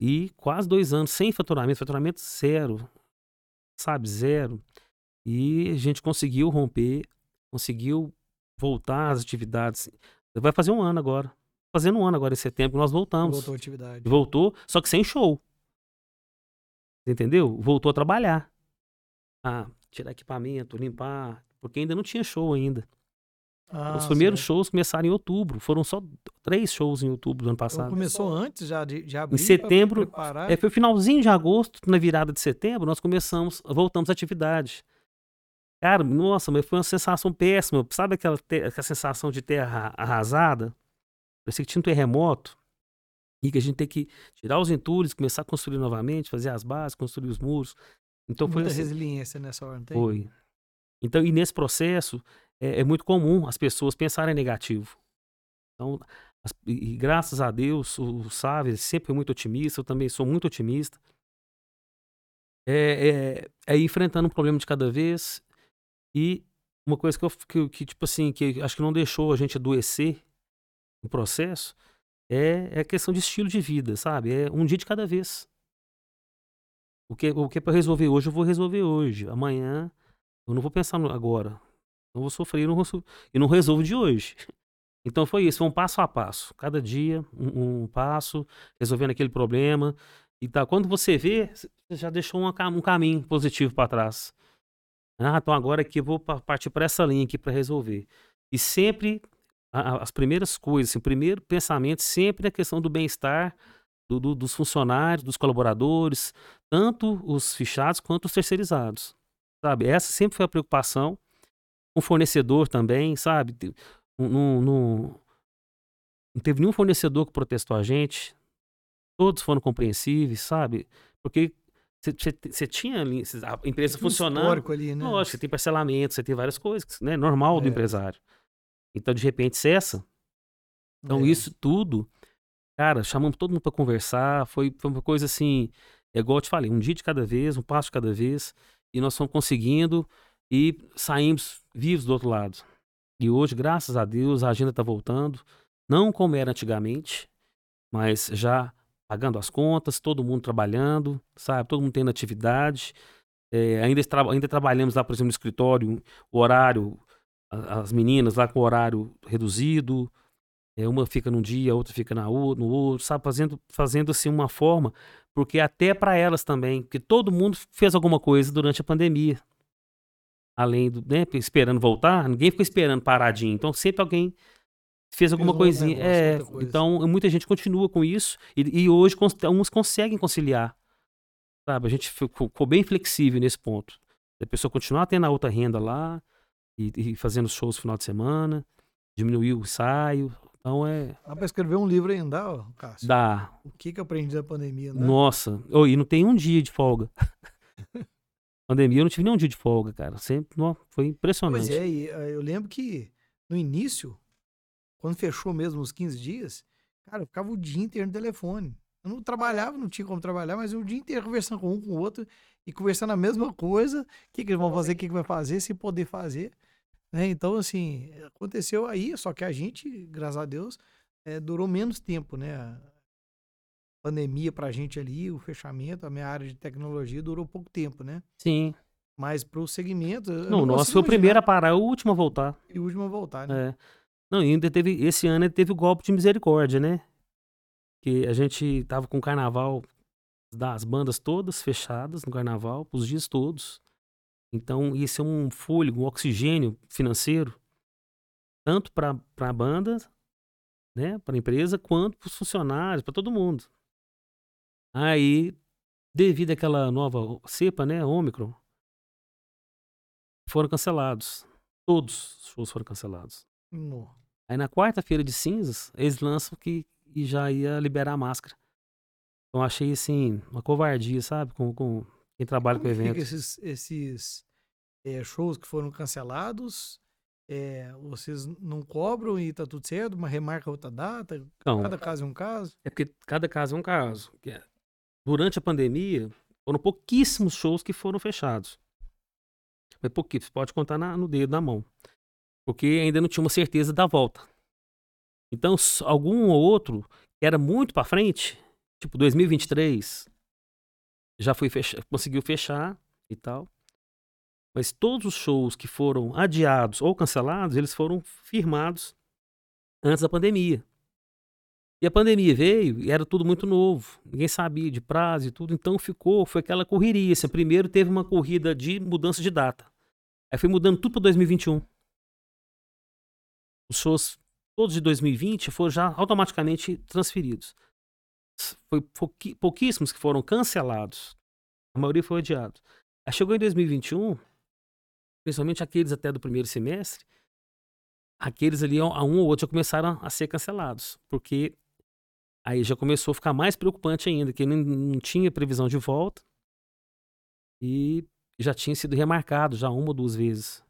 E quase dois anos sem faturamento, faturamento zero, sabe, zero. E a gente conseguiu romper, conseguiu voltar às atividades. Vai fazer um ano agora. Fazendo um ano agora em setembro, nós voltamos. Voltou a atividade. Voltou, só que sem show. Entendeu? Voltou a trabalhar. Ah, tirar equipamento, limpar, porque ainda não tinha show ainda. Ah, Os primeiros certo. shows começaram em outubro. Foram só três shows em outubro do ano Então passado. começou antes já de, de abrir. pra setembro. É, foi o finalzinho de agosto, na virada de setembro, nós começamos, voltamos à atividade. Cara, nossa, mas foi uma sensação péssima. Sabe aquela, te- aquela sensação de terra arrasada? Parecia que tinha um terremoto. E que a gente tem que tirar os entulhos, começar a construir novamente, fazer as bases, construir os muros. Então foi Muita assim. resiliência nessa hora, não tem? Foi. Então, e nesse processo, é, é muito comum as pessoas pensarem negativo. Então, as- e, graças a Deus, o, o Sávio sempre muito otimista, eu também sou muito otimista. É, é, é enfrentando um problema de cada vez. E uma coisa que, eu, que, que, tipo assim, que acho que não deixou a gente adoecer no processo é, é a questão de estilo de vida, sabe? É um dia de cada vez. O que, o que é para resolver hoje, eu vou resolver hoje. Amanhã, eu não vou pensar no agora. Não vou sofrer e não resolvo de hoje. Então foi isso, foi um passo a passo. Cada dia, um, um passo, resolvendo aquele problema. E tá, quando você vê, você já deixou um, um caminho positivo para trás. Ah, então agora aqui eu vou partir para essa linha aqui para resolver. E sempre as primeiras coisas, assim, o primeiro pensamento sempre é a questão do bem-estar do, do, dos funcionários, dos colaboradores, tanto os fichados quanto os terceirizados. Sabe? Essa sempre foi a preocupação. O fornecedor também, sabe? Não, não, não teve nenhum fornecedor que protestou a gente. Todos foram compreensíveis, sabe? Porque você tinha ali, a empresa funcionando. Ali, né? Lógico, você tem parcelamento, você tem várias coisas, né? Normal do é. empresário. Então, de repente, cessa. Então, é. isso tudo, cara, chamamos todo mundo para conversar. Foi, foi uma coisa assim, é igual eu te falei, um dia de cada vez, um passo de cada vez. E nós fomos conseguindo e saímos vivos do outro lado. E hoje, graças a Deus, a agenda está voltando. Não como era antigamente, mas já pagando as contas, todo mundo trabalhando, sabe? Todo mundo tendo atividade. É, ainda, ainda trabalhamos lá, por exemplo, no escritório, o horário as meninas lá com horário reduzido, é, uma fica num dia, a outra fica na, no outro, sabe? Fazendo, fazendo assim uma forma, porque até para elas também, porque todo mundo fez alguma coisa durante a pandemia. Além do, né, esperando voltar, ninguém ficou esperando paradinho. Então sempre alguém fez alguma coisinha. Negócio, é, então muita gente continua com isso e, e hoje uns conseguem conciliar. Sabe? A gente ficou, ficou bem flexível nesse ponto. A pessoa continuar tendo a outra renda lá, e, e fazendo shows no final de semana, diminuiu o ensaio. Então é. Dá pra escrever um livro ainda, ó, Cássio? Dá. O que que eu aprendi da pandemia? Né? Nossa, oh, e não tem um dia de folga. [laughs] pandemia eu não tive nenhum dia de folga, cara. Sempre, não, foi impressionante. Pois é, eh, eu lembro que no início, quando fechou mesmo os 15 dias, cara, eu ficava o dia inteiro no telefone. Eu não trabalhava, não tinha como trabalhar, mas o dia inteiro conversando com um, com o outro e conversando a mesma coisa. O que, que eles vão fazer, o que, que vai fazer, se poder fazer. Né? Então, assim, aconteceu aí, só que a gente, graças a Deus, é, durou menos tempo, né? A pandemia pra gente ali, o fechamento, a minha área de tecnologia durou pouco tempo, né? Sim. Mas pro segmento. Não, o nosso foi o primeiro a parar, o último a voltar. E o último a voltar, né? É. Não, ainda teve. Esse ano teve o golpe de misericórdia, né? Que a gente tava com o carnaval das bandas todas fechadas no carnaval, os dias todos. Então, isso é um fôlego, um oxigênio financeiro, tanto para a banda, né, para a empresa, quanto para os funcionários, para todo mundo. Aí, devido àquela nova cepa, né, Ômicron, foram cancelados. Todos os shows foram cancelados. No. Aí na quarta-feira de cinzas, eles lançam que e já ia liberar a máscara. Então achei assim, uma covardia, sabe? Com, com quem trabalha Como com evento. esses, esses é, shows que foram cancelados, é, vocês não cobram e tá tudo certo, mas remarca outra data? Não, cada caso é um caso? É porque cada caso é um caso. Durante a pandemia, foram pouquíssimos shows que foram fechados. Mas pouquíssimos, pode contar na, no dedo da mão. Porque ainda não tinha uma certeza da volta. Então, algum ou outro que era muito para frente, tipo 2023, já foi fechar, conseguiu fechar e tal. Mas todos os shows que foram adiados ou cancelados, eles foram firmados antes da pandemia. E a pandemia veio e era tudo muito novo, ninguém sabia de prazo e tudo, então ficou, foi aquela correria. Assim, primeiro teve uma corrida de mudança de data. Aí foi mudando tudo para 2021. Os shows todos de 2020 foram já automaticamente transferidos foi pouquíssimos que foram cancelados. A maioria foi adiado. Aí chegou em 2021, principalmente aqueles até do primeiro semestre, aqueles ali, a um ou outro, já começaram a ser cancelados. Porque aí já começou a ficar mais preocupante ainda, que não, não tinha previsão de volta e já tinha sido remarcado já uma ou duas vezes.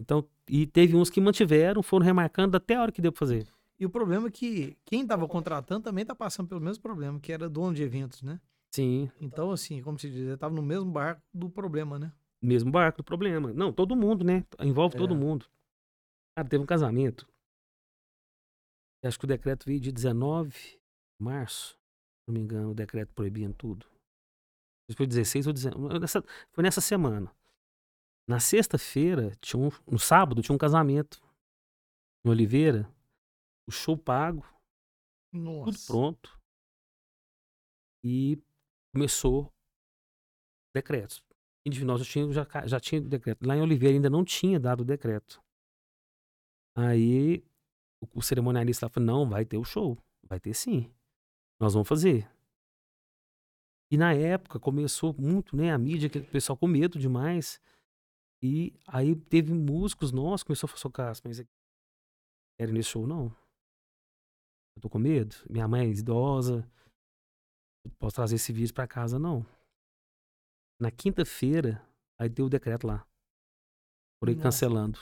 Então, e teve uns que mantiveram, foram remarcando até a hora que deu pra fazer. E o problema é que quem estava contratando também está passando pelo mesmo problema, que era dono de eventos, né? Sim. Então, assim, como se diz, estava no mesmo barco do problema, né? Mesmo barco do problema. Não, todo mundo, né? Envolve todo É. mundo. Cara, teve um casamento. Acho que o decreto veio de 19 de março. Se não me engano, o decreto proibindo tudo. Foi 16 ou 19. Nessa, foi nessa semana. Na sexta-feira, tinha um, no sábado, tinha um casamento. Em Oliveira. O show pago, Nossa. tudo pronto. E começou decretos. Individual já tinha, já, já tinha decreto. Lá em Oliveira ainda não tinha dado o decreto. Aí o, o cerimonialista lá falou: não, vai ter o show. Vai ter sim. Nós vamos fazer. E na época começou muito, né? A mídia, que o pessoal com medo demais. E aí teve músicos nossos, começou a falar, "Sô, Cássio, mas querem nesse show? Não. Eu tô com medo. Minha mãe é idosa. Não posso trazer esse vídeo pra casa, não. Na quinta-feira, aí deu o decreto lá. Por aí Nossa. cancelando.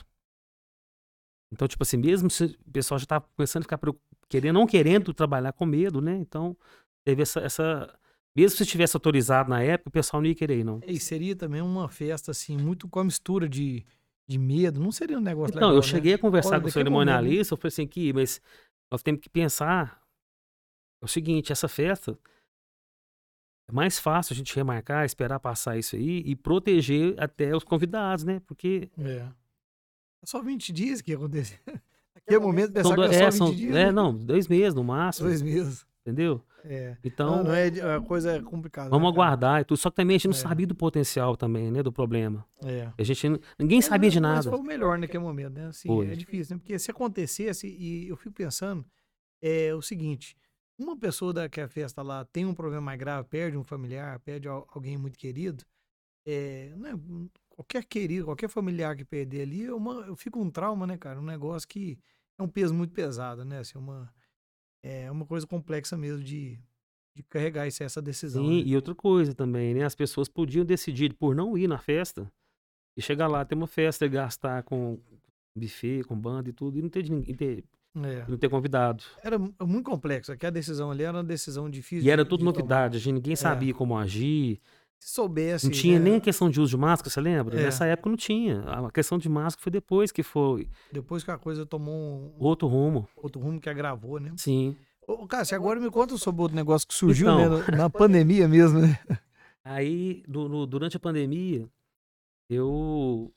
Então, tipo assim, mesmo se o pessoal já tava começando a ficar querendo, não querendo trabalhar com medo, né? Então, teve essa, essa. Mesmo se tivesse autorizado na época, o pessoal não ia querer, não. E seria também uma festa, assim, muito com a mistura de, de medo. Não seria um negócio Então, legal, eu né? cheguei a conversar Olha, com o cerimonialista, eu falei assim, aqui, mas nós temos que pensar é o seguinte, essa festa é mais fácil a gente remarcar, esperar passar isso aí e proteger até os convidados, né? Porque É. É só 20 dias que ia acontecer. [laughs] Naquele momento, pensar são, que é só é, 20 são- dias. é, né? não, dois meses no máximo, Dois meses. entendeu? É. Então, não, não é, a coisa é complicada. vamos né, aguardar e tudo. Só que também a gente não É. sabia do potencial também, né? Do problema. É. A gente, ninguém sabia de Mas nada. foi o melhor naquele momento, né? Assim, Foi. é difícil, né? Porque se acontecesse, e eu fico pensando, é o seguinte: uma pessoa da que a festa lá tem um problema mais grave, perde um familiar, perde al- alguém muito querido, é, né, qualquer querido, qualquer familiar que perder ali, é uma, eu fico um trauma, né, cara? Um negócio que é um peso muito pesado, né? Assim, uma, é uma coisa complexa mesmo de, de carregar essa, essa decisão. Sim, né? e outra coisa também, né? As pessoas podiam decidir por não ir na festa e chegar lá, ter uma festa e gastar com buffet, com banda e tudo, e não ter, ninguém- ter- É. não ter convidado. Era mu- muito complexo. Aqui a decisão ali era uma decisão difícil. E era tudo novidade, a gente, ninguém sabia como agir. Se soubesse. Não tinha né, nem questão de uso de máscara, você lembra? É. Nessa época não tinha. A questão de máscara foi depois que foi Depois que a coisa tomou um, outro rumo. outro rumo que agravou, né? Sim. Ô, Cássio, agora me conta sobre outro negócio que surgiu Então. né, na pandemia mesmo, né? [laughs] Aí, do- no- durante a pandemia, eu.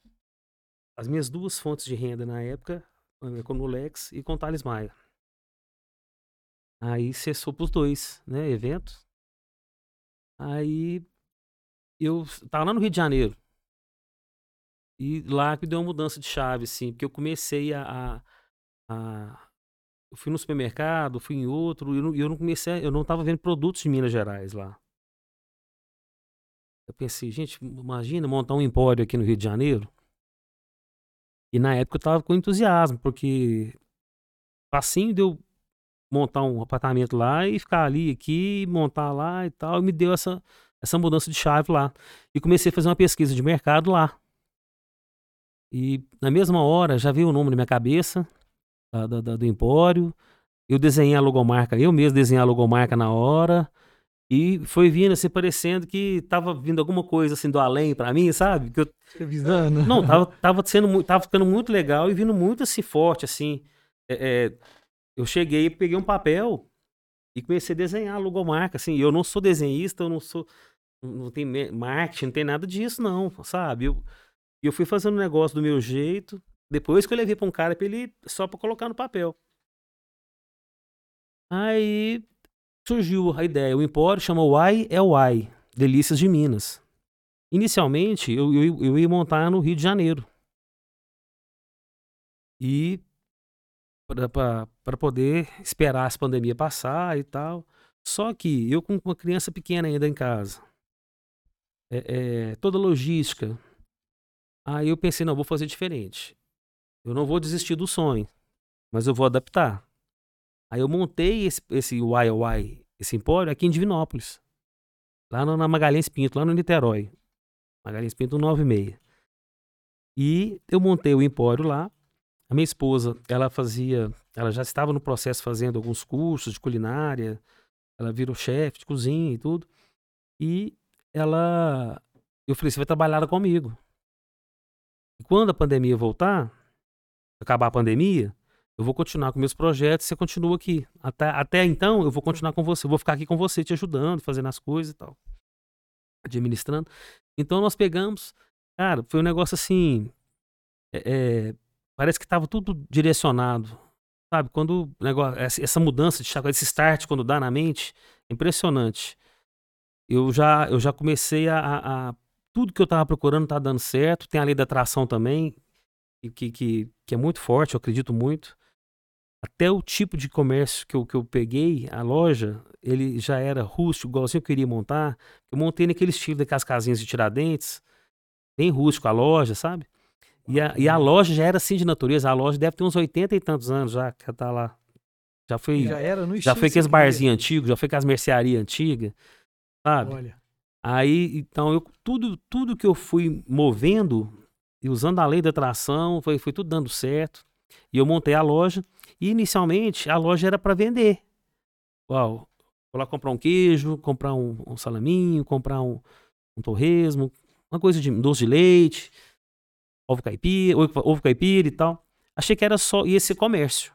As minhas duas fontes de renda na época, eh, com o Nulex e com o Thales Maia. Aí cessou pros dois, né? Eventos. Aí eu tava lá no Rio de Janeiro. E lá que deu uma mudança de chave, assim, porque eu comecei a. a- a- eu fui no supermercado, fui em outro, e eu não, eu não comecei, eu não tava vendo produtos de Minas Gerais lá. Eu pensei, gente, imagina montar um empório aqui no Rio de Janeiro. E na época eu tava com entusiasmo, porque facinho de eu montar um apartamento lá e ficar ali, aqui, montar lá e tal, e me deu essa, essa mudança de chave lá. E comecei a fazer uma pesquisa de mercado lá. E na mesma hora já veio o nome na minha cabeça da- da- do empório. Eu desenhei a logomarca, eu mesmo desenhei a logomarca na hora. E foi vindo assim, parecendo que tava vindo alguma coisa assim do além pra mim, sabe? Que eu, Revisando. não, tava, tava sendo tava ficando muito legal e vindo muito assim forte, assim. É, é, eu cheguei, peguei um papel e comecei a desenhar logomarca, assim. Eu não sou desenhista, eu não sou, não tem marketing, não tem nada disso, não, sabe? Eu, eu fui fazendo o negócio do meu jeito. Depois que eu levei pra um cara pra ele só pra colocar no papel. Aí surgiu a ideia. O empório chama Why é Why, Delícias de Minas. Inicialmente, eu, eu, eu ia montar no Rio de Janeiro. E para poder esperar essa pandemia passar e tal. Só que eu com uma criança pequena ainda em casa, é, é, toda logística. Aí eu pensei, não, vou fazer diferente. Eu não vou desistir do sonho, mas eu vou adaptar. Aí eu montei esse, esse YY, esse empório aqui em Divinópolis. Lá no- na Magalhães Pinto, lá no Niterói. Magalhães Pinto 96. E eu montei o empório lá. A minha esposa, ela fazia, ela já estava no processo fazendo alguns cursos de culinária. Ela virou chefe de cozinha e tudo. E ela. Eu falei: você vai trabalhar comigo. E quando a pandemia voltar, acabar a pandemia, eu vou continuar com meus projetos, você continua aqui. Até, até então, eu vou continuar com você, eu vou ficar aqui com você, te ajudando, fazendo as coisas e tal. Administrando. Então nós pegamos, cara, foi um negócio assim. É, é, parece que estava tudo direcionado. Sabe, quando negócio, essa mudança de esse start, quando dá na mente, é impressionante. Eu já, eu já comecei a, a tudo que eu estava procurando está dando certo. Tem a lei da atração também, que, que, que é muito forte, eu acredito muito. Até o tipo de comércio que eu, que eu peguei, a loja, ele já era rústico, igualzinho eu queria montar. Eu montei naquele estilo daquelas casinhas de Tiradentes, bem rústico a loja, sabe? E a, e a loja já era assim de natureza. A loja deve ter uns 80 e tantos anos já que tá lá. Já foi. Já era no Já foi aqueles barzinhos antigos, já foi com as mercearias antigas, sabe? Olha. Aí, então, eu, tudo, tudo que eu fui movendo e usando a lei da atração, foi, foi tudo dando certo. E eu montei a loja. E inicialmente a loja era para vender. Uau, vou lá comprar um queijo, comprar um, um salaminho, comprar um, um, torresmo, uma coisa de doce de leite, ovo caipira, ovo, ovo caipira e tal. Achei que era só esse comércio.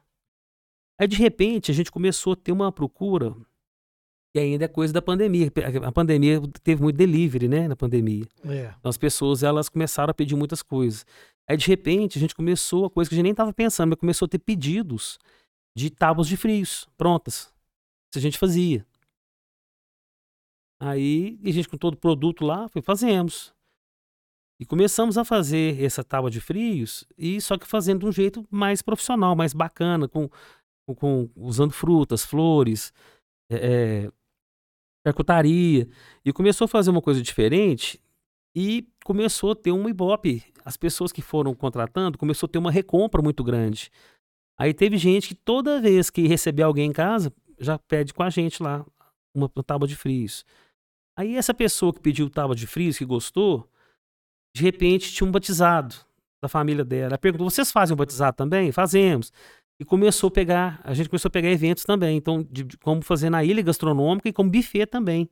Aí de repente a gente começou a ter uma procura e ainda é coisa da pandemia. A pandemia teve muito delivery, né, na pandemia. É. Então as pessoas elas começaram a pedir muitas coisas. Aí de repente a gente começou a coisa que a gente nem estava pensando, mas começou a ter pedidos de tábuas de frios prontas. Isso a gente fazia. Aí a gente com todo o produto lá, foi fazemos. E começamos a fazer essa tábua de frios, e só que fazendo de um jeito mais profissional, mais bacana, com, com, usando frutas, flores, é, percutaria. E começou a fazer uma coisa diferente e começou a ter um ibope. As pessoas que foram contratando começou a ter uma recompra muito grande. Aí teve gente que toda vez que receber alguém em casa, já pede com a gente lá uma, uma tábua de frios. Aí essa pessoa que pediu tábua de frios, que gostou, de repente tinha um batizado da família dela. Ela perguntou: vocês fazem o batizado também? Fazemos. E começou a pegar, a gente começou a pegar eventos também. Então, de, de como fazer na ilha gastronômica e como buffet também.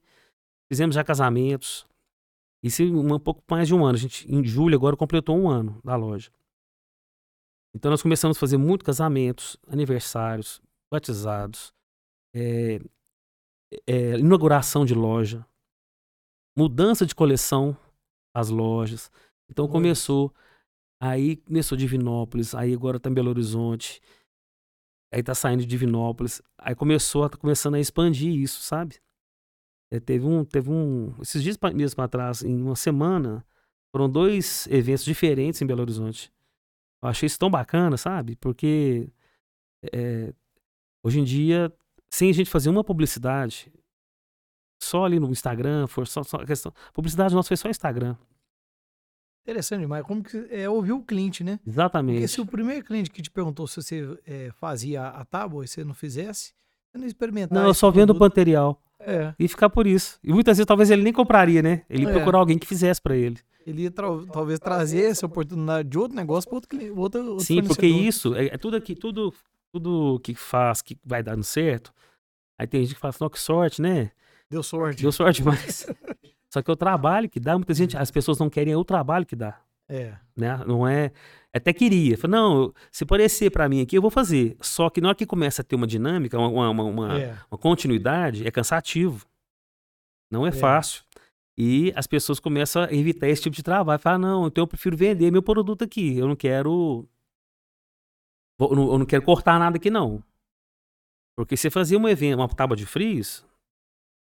Fizemos já casamentos. Isso um, um pouco mais de um ano. A gente, em julho, agora completou um ano da loja. Então nós começamos a fazer muito casamentos, aniversários, batizados, é, é, inauguração de loja, mudança de coleção as lojas. Então começou, aí começou Divinópolis, aí agora tá em Belo Horizonte, aí tá saindo de Divinópolis, aí começou, tá começando a expandir isso, sabe? É, teve um, teve um, esses dias mesmo para trás, em uma semana, foram dois eventos diferentes em Belo Horizonte. Eu achei isso tão bacana, sabe? Porque é, hoje em dia, sem a gente fazer uma publicidade, só ali no Instagram, for só, só questão. Publicidade nossa foi só Instagram. Interessante demais. Como que é ouvir o cliente, né? Exatamente. Porque se o primeiro cliente que te perguntou se você é, fazia a tábua e você não fizesse, você não experimentava. Não, eu só vendo o material. É. E ficar por isso. E muitas vezes talvez ele nem compraria, né? Ele é. procurar alguém que fizesse para ele. Ele ia talvez trazer essa oportunidade de outro negócio para outro cliente. Outro, outro Sim, porque isso é, é, tudo aqui, tudo, tudo que faz, que vai dando certo. Aí tem gente que fala assim, que sorte, né? Deu sorte. Deu sorte demais. Só que é o trabalho que dá, muita gente, as pessoas não querem é o trabalho que dá. É. Né? Não é. Até queria. Falei, não, se parecer para mim aqui, eu vou fazer. Só que na hora que começa a ter uma dinâmica, uma, uma, uma, é. uma continuidade, é cansativo. Não é, é, fácil. E as pessoas começam a evitar esse tipo de trabalho. Falar, não, então eu prefiro vender meu produto aqui. Eu não quero. Eu não quero cortar nada aqui, não. Porque você fazia um evento, uma tábua de frios,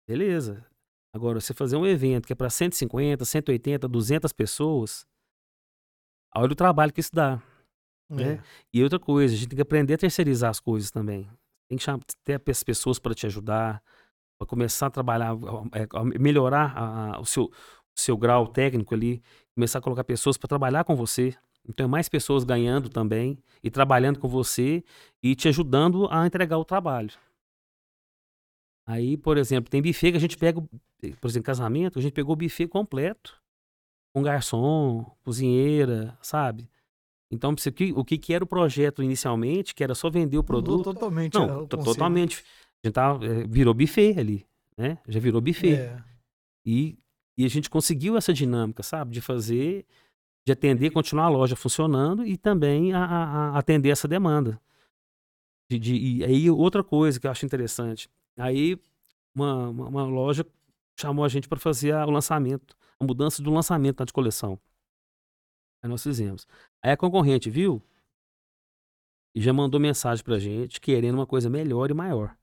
beleza. Agora, você fazer um evento que é para 150, 180, 200 pessoas, olha o trabalho que isso dá. Né? É. Né? E outra coisa, a gente tem que aprender a terceirizar as coisas também. Tem que chamar, ter as pessoas para te ajudar, para começar a trabalhar, a melhorar a, a, o, seu, o seu grau técnico ali, começar a colocar pessoas para trabalhar com você. Então, é mais pessoas ganhando também e trabalhando com você e te ajudando a entregar o trabalho. Aí, por exemplo, tem buffet que a gente pega, por exemplo, casamento, a gente pegou o buffet completo com garçom, cozinheira, sabe? Então, o que, que era o projeto inicialmente, que era só vender o produto. Mudou totalmente. Não, totalmente. A gente tava, é, virou buffet ali, né? Já virou buffet. É. E, e a gente conseguiu essa dinâmica, sabe? De fazer, de atender, continuar a loja funcionando e também a, a, a atender essa demanda. De, de, e aí, outra coisa que eu acho interessante. Aí, uma, uma, uma loja chamou a gente para fazer a, o lançamento, a mudança do lançamento de coleção. Aí nós fizemos. Aí a concorrente viu e já mandou mensagem pra gente querendo uma coisa melhor e maior.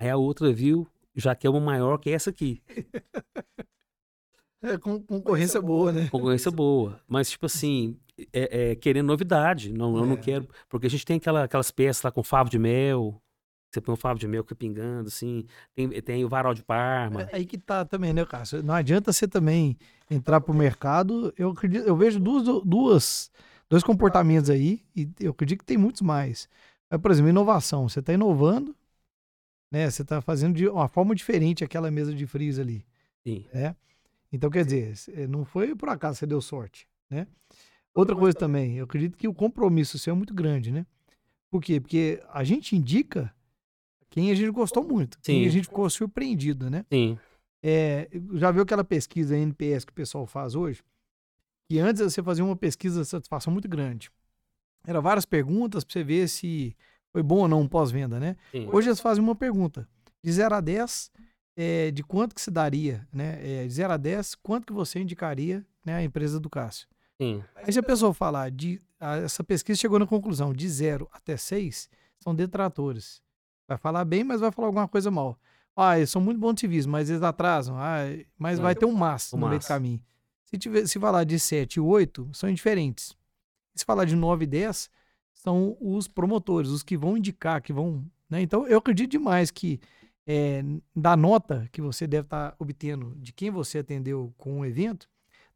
Aí a outra viu, já quer uma maior que essa aqui. [laughs] É com, concorrência boa, né? Concorrência boa. Mas, tipo assim, é, é querendo novidade. Não, eu não É. quero. Porque a gente tem aquela, aquelas peças lá com favo de mel. Você põe um favo de mel que fica pingando, assim. Tem, tem o varal de parma. É aí que tá também, né, Cássio? Não adianta você também entrar pro mercado. Eu acredito, eu vejo duas, duas, dois comportamentos aí, e eu acredito que tem muitos mais. Mas, por exemplo, inovação. Você tá inovando, né? Você tá fazendo de uma forma diferente aquela mesa de frios ali. Sim. Então, quer dizer, cê- não foi por acaso que você deu sorte, né? Outra coisa também, eu acredito que o compromisso seu é muito grande, né? Por quê? Porque a gente indica quem a gente gostou muito, quem Sim. a gente ficou surpreendido, né? Sim. É, já viu aquela pesquisa NPS que o pessoal faz hoje? Que antes você fazia uma pesquisa de satisfação muito grande. Era várias perguntas para você ver se foi bom ou não um pós-venda, né? Sim. Hoje eles fazem uma pergunta. De 0 a 10, é, de quanto que se daria, né? É, de 0 a 10, quanto que você indicaria né, a empresa do Cássio? Sim. Aí se a pessoa falar, de, a- essa pesquisa chegou na conclusão, de 0 até 6, são detratores. Vai falar bem, mas vai falar alguma coisa mal. Ah, eles são muito bons serviço, mas eles atrasam. Ah, mas É. vai ter um mas no meio do caminho. Se, tiver, se falar de 7 e 8, são indiferentes. Se falar de 9 e 10, são os promotores, os que vão indicar, que vão. né? Então, eu acredito demais que é, da nota que você deve estar obtendo de quem você atendeu com o evento,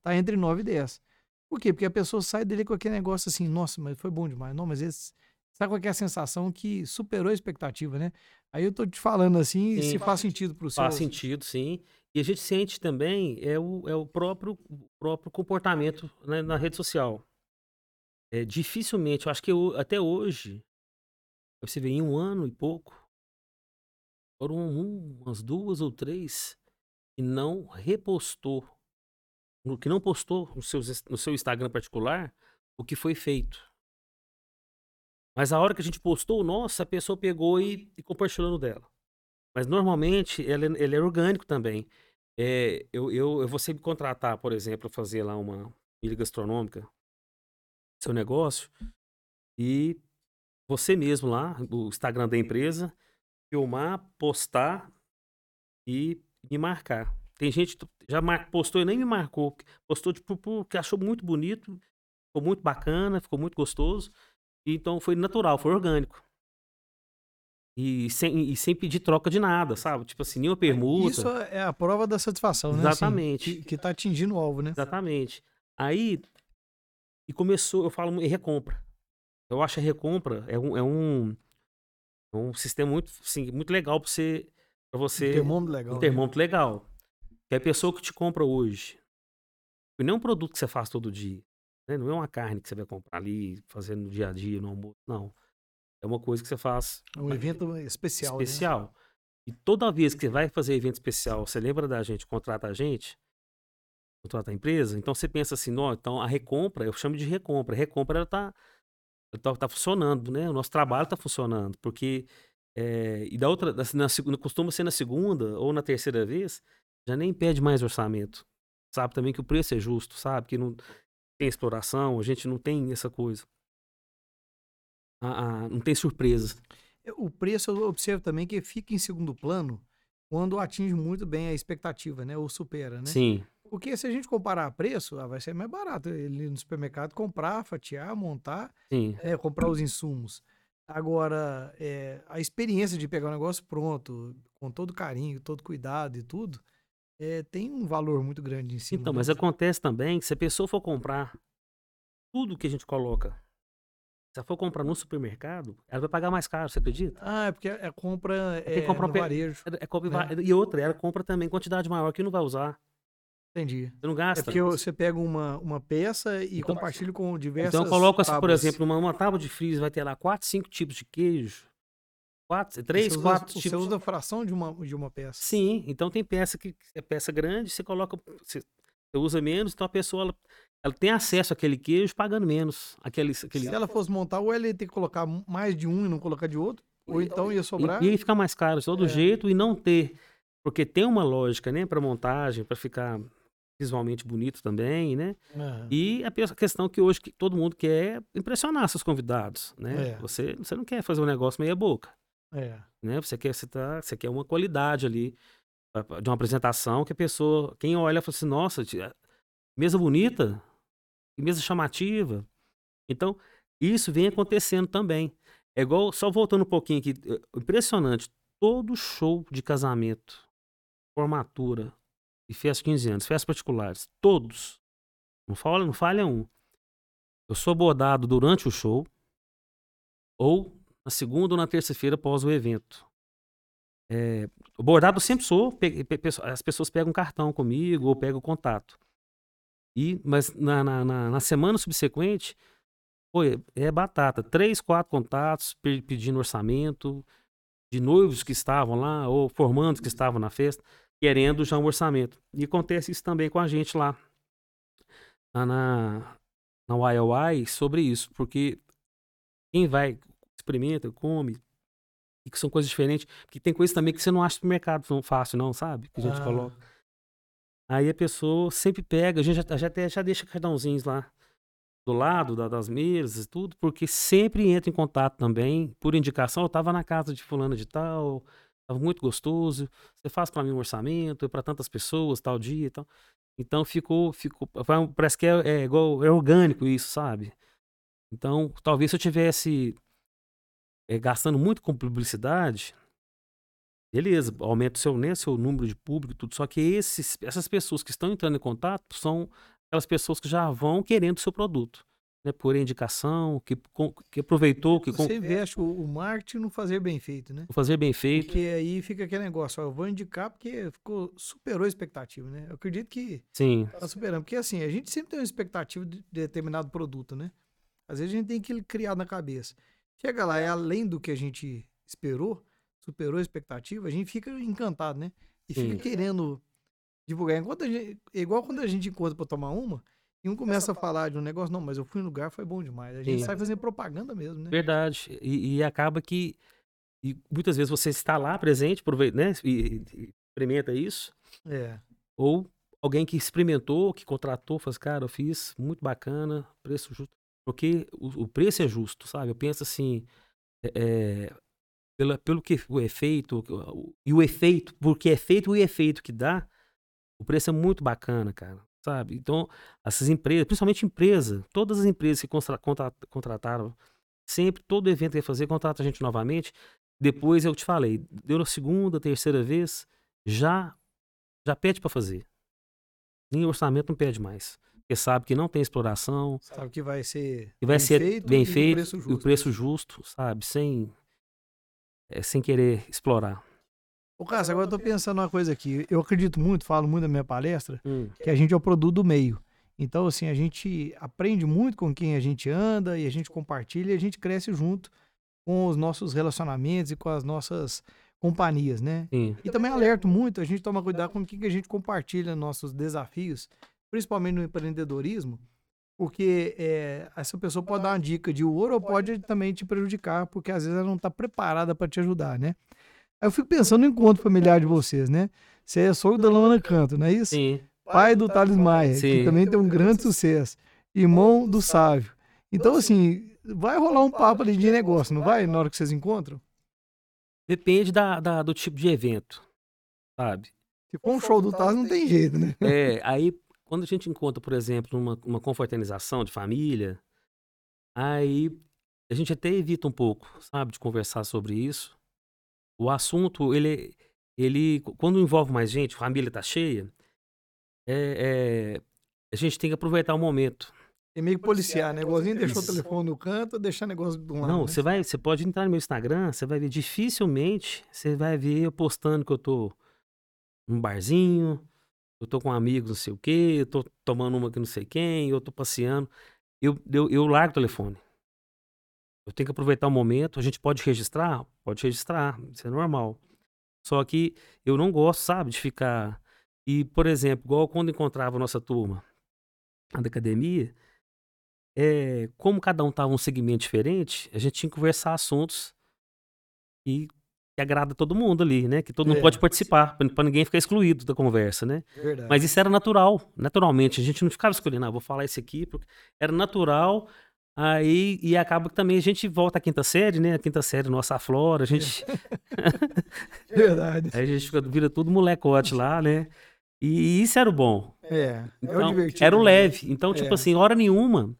tá entre 9 e 10. Por quê? Porque a pessoa sai dele com aquele negócio assim, nossa, mas foi bom demais. Não, mas esse. Sabe qual é a sensação que superou a expectativa, né? Aí eu tô te falando assim, Sim. se faz sentido pro seu. Faz sentido, sim. E a gente sente também é o, é o próprio, o próprio comportamento né, na rede social. É, dificilmente, eu acho que eu- até hoje, você vê em um ano e pouco, foram um- umas duas ou três que não repostou, no- que não postou no, seus, no seu Instagram particular o que foi feito. Mas a hora que a gente postou, nossa, a pessoa pegou e, e compartilhou no dela. Mas normalmente ele, é- ele é orgânico também. É, eu, eu, eu vou sempre contratar, por exemplo, fazer lá uma ilha gastronômica, seu negócio, e você mesmo lá, o Instagram da empresa, filmar, postar e me marcar. Tem gente que já postou e nem me marcou. Postou tipo, porque achou muito bonito, ficou muito bacana, ficou muito gostoso. Então foi natural, foi orgânico. E sem, e sem pedir troca de nada, sabe? Tipo assim, nenhuma permuta. Isso é a prova da satisfação, né? Assim, Exatamente. que, que tá atingindo o alvo, né? Exatamente. Aí, e começou, eu falo recompra. Eu acho a recompra é um, é um, é um sistema muito, assim, muito legal para você, pra você Um termômetro legal. um né? termômetro legal. Que a pessoa que te compra hoje, e não é um produto que você faz todo dia, né? não é uma carne que você vai comprar ali, fazendo no dia a dia, no almoço, não. É uma coisa que você faz É um evento especial. né? especial. E toda vez que você vai fazer evento especial, você lembra da gente, contrata a gente, contrata a empresa, então você pensa assim, não, então a recompra, eu chamo de recompra. A recompra ela tá, ela tá, tá funcionando, né? O nosso trabalho tá funcionando, porque é, e da outra, na, segunda, costuma ser na segunda ou na terceira vez, já nem pede mais orçamento. Sabe também que o preço é justo, sabe? Que não tem exploração, a gente não tem essa coisa. Ah, ah, não tem surpresa. O preço eu observo também que fica em segundo plano quando atinge muito bem a expectativa, né? Ou supera, né? Sim, Porque se a gente comparar preço, ah, vai ser mais barato ele no supermercado comprar, fatiar, montar, sim. é, comprar os insumos. Agora, é, a experiência de pegar o negócio pronto, com todo carinho, todo cuidado e tudo, é, tem um valor muito grande em cima. Então, mas acontece também que se a pessoa for comprar tudo que a gente coloca, se ela for comprar no supermercado, ela vai pagar mais caro, você acredita? Ah, é porque a compra que é comprar no pe- varejo. É- é compra e Né? E outra, ela compra também quantidade maior que não vai usar. Entendi. Você não É gasta. porque você pega uma, uma peça e Então- compartilha com diversas Então eu coloco assim, por exemplo, uma, uma tábua de freezer vai ter lá quatro, cinco tipos de queijo. Quatro, três, você usa, quatro Você tipos. usa a fração de uma, de uma peça. Sim, então tem peça que é peça grande, você coloca, você, você usa menos, então a pessoa ela, ela tem acesso àquele queijo pagando menos. Aquele, aquele, Se ela fosse montar, ou ela ia ter que colocar mais de um e não colocar de outro, ou então ia sobrar. E, e aí fica mais caro de todo É. jeito e não ter. Porque tem uma lógica, né, para montagem, para ficar visualmente bonito também, né? Aham. E a questão que hoje que todo mundo quer é impressionar seus convidados, né? É. Você, você não quer fazer um negócio meia boca, É. né? Você quer, você, tá, você quer uma qualidade ali de uma apresentação que a pessoa, quem olha, fala assim, nossa, tia, mesa bonita, mesa chamativa. Então, isso vem acontecendo também. É igual, só voltando um pouquinho aqui, é impressionante, todo show de casamento, formatura e festa de 15 anos, festas particulares, todos, não falha, não falha um. Eu sou abordado durante o show ou na segunda ou na terça-feira após o evento. É, abordado eu sempre sou, pe- pe- as pessoas pegam um cartão comigo ou pegam o contato. E, mas na, na, na- na semana subsequente, pô, é- batata. Três, quatro contatos pe- pedindo orçamento, de noivos que estavam lá, ou formandos que estavam na festa, querendo já um orçamento. E acontece isso também com a gente lá na, na, YOY sobre isso, porque quem vai, experimenta, come, e que são coisas diferentes, porque tem coisas também que você não acha no mercado tão fácil, não, sabe? Que a gente Ah. coloca. Aí a pessoa sempre pega, a gente já, já, até- já deixa cartãozinhos lá do lado da- das mesas e tudo, porque sempre entra em contato também, por indicação, eu tava na casa de fulano de tal, tava muito gostoso, você faz para mim um orçamento, é para tantas pessoas, tal dia e tal. Então ficou, ficou, parece que é, é igual, é orgânico isso, sabe? Então, talvez se eu tivesse é, gastando muito com publicidade, beleza, aumenta o seu, né, seu número de público e tudo. Só que esses, essas pessoas que estão entrando em contato são aquelas pessoas que já vão querendo o seu produto. Né, por indicação, que, que aproveitou, que com, Você investe o, o marketing no fazer bem feito, né? fazer bem feito. Porque aí fica aquele negócio, ó, eu vou indicar porque ficou, superou a expectativa, né? Eu acredito que Sim, tá superando. Porque assim, a gente sempre tem uma expectativa de determinado produto, né? Às vezes a gente tem aquilo criado na cabeça. Chega lá, é além do que a gente esperou, superou a expectativa, a gente fica encantado, né? E Sim. fica querendo divulgar. Enquanto a gente, é igual quando a gente encontra pra tomar uma, e um começa a falar de um negócio, não, mas eu fui no lugar, foi bom demais. A gente Sim. sai fazendo propaganda mesmo, né? verdade. E, e acaba que e muitas vezes você está lá presente, aproveita, né, e, e experimenta isso, É. ou alguém que experimentou, que contratou, faz, cara, eu fiz, muito bacana, preço justo. Porque o, o preço é justo, sabe? Eu penso assim, é, é, pela, pelo que o efeito, e o efeito, porque é feito o efeito que dá, o preço é muito bacana, cara, sabe? Então, essas empresas, principalmente empresa, todas as empresas que contra- contra- contrataram, sempre, todo evento que ia fazer, contrata a gente novamente. Depois eu te falei, deu na segunda, terceira vez, já já pede para fazer. Nem orçamento não pede mais. Porque sabe que não tem exploração, Sabe que vai ser que vai ser bem e no feito preço e o justo. preço justo, sabe? Sem, é, sem querer explorar. Ô, Cássio, agora eu tô pensando uma coisa aqui. Eu acredito muito, falo muito na minha palestra, Hum, que a gente é o produto do meio. Então, assim, a gente aprende muito com quem a gente anda e a gente compartilha e a gente cresce junto com os nossos relacionamentos e com as nossas companhias, né? sim, E também alerto muito, a gente toma cuidado com o que a gente compartilha nossos desafios, principalmente no empreendedorismo, porque é, essa pessoa pode dar uma dica de ouro ou pode também te prejudicar, porque às vezes ela não está preparada para te ajudar, né? Aí eu fico pensando no encontro familiar de vocês, né? Você é sogro da Luana Canto, não é isso? sim. Pai do Thales Maia, que Sim. também tem um grande sucesso. Irmão do Sávio. Então, assim, vai rolar um papo ali de negócio, não vai? Na hora que vocês encontram? Depende da, da- do tipo de evento, sabe? Se for um show do Thales, não tem jeito, né? É, aí, quando a gente encontra, por exemplo, uma, uma confraternização de família, aí a gente até evita um pouco, sabe, de conversar sobre isso. O assunto, ele, ele quando envolve mais gente, a família tá cheia, é, é, a gente tem que aproveitar o momento. É meio que policiar, né? Igualzinho deixou o telefone no canto, deixar o negócio de um lado. Não, né? você vai, você pode entrar no meu Instagram, você vai ver dificilmente, você vai ver eu postando que eu tô num barzinho, eu tô com amigos não sei o quê, eu tô tomando uma que não sei quem, eu tô passeando. Eu, eu, eu largo o telefone. Eu tenho que aproveitar o momento. A gente pode registrar? Pode registrar, isso é normal. Só que eu não gosto, sabe, de ficar. E, por exemplo, igual quando encontrava a nossa turma da academia, é, como cada um estava um segmento diferente, a gente tinha que conversar assuntos e que agrada todo mundo ali, né? Que todo mundo É. pode participar, para ninguém ficar excluído da conversa, né? Verdade. Mas isso era natural, naturalmente. A gente não ficava escolhendo, ah, vou falar esse aqui, porque era natural. Aí, e acaba que também a gente volta à quinta série, né? A quinta série nossa aflora, a gente, [laughs] Verdade. aí a gente fica- vira tudo molecote lá, né? E isso era o bom. É, é o Então, divertido. era o né? leve. Então, tipo É. assim, hora nenhuma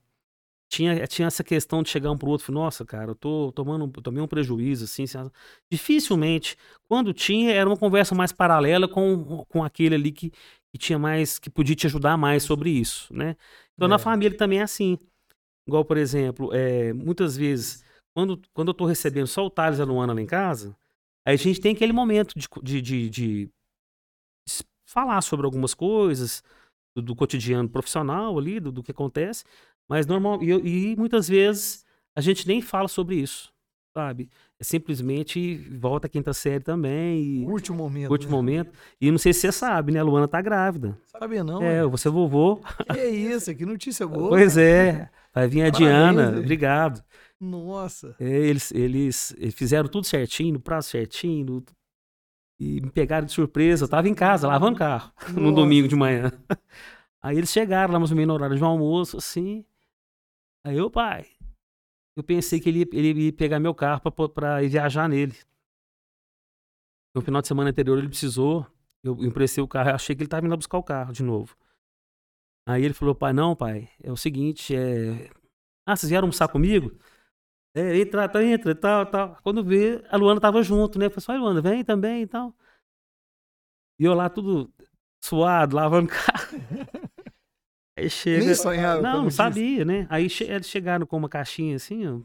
tinha, tinha essa questão de chegar um pro outro e falar, nossa, cara, eu tô tomando, um- tomei um prejuízo, assim, assim. Dificilmente. Quando tinha, era uma conversa mais paralela com, com aquele ali que, que tinha mais, que podia te ajudar mais sobre isso, né? Então, na É. família também é assim. Igual, por exemplo, é, muitas vezes, quando, quando eu tô recebendo só o Thales e a Luana lá em casa, aí a gente tem aquele momento de, de, de, de falar sobre algumas coisas do, do cotidiano profissional ali, do, do que acontece, mas normal, e, e muitas vezes a gente nem fala sobre isso, sabe? É simplesmente volta à quinta série também e Curte o momento. curte o né? momento. E não sei se você sabe, né? A Luana tá grávida. Sabia não? é, você é vovô. [laughs] Que é isso, que notícia boa. Pois é. Vai vir a Parabéns, Diana, obrigado. Nossa. É, eles, eles, eles fizeram tudo certinho, no prazo certinho. no- E me pegaram de surpresa. Eu tava em casa, lavando carro, [laughs] no Nossa. domingo de manhã. Aí eles chegaram lá mais ou menos no horário de almoço, assim. Aí eu, pai, eu pensei que ele, ele ia pegar meu carro ir viajar nele. No final de semana anterior ele precisou, eu emprestei o carro, achei que ele tava indo buscar o carro de novo. Aí ele falou, pai, não, pai, é o seguinte, é... Ah, vocês vieram almoçar comigo? É, entra, tá, entra, tal, tal. Quando vê, a Luana tava junto, né? Falei, assim, Luana, vem também e tal. E eu lá tudo suado, lavando carro. [laughs] Aí chega... Nem sonhava. Não, não sabia, né? Aí che- eles chegaram com uma caixinha assim, ó.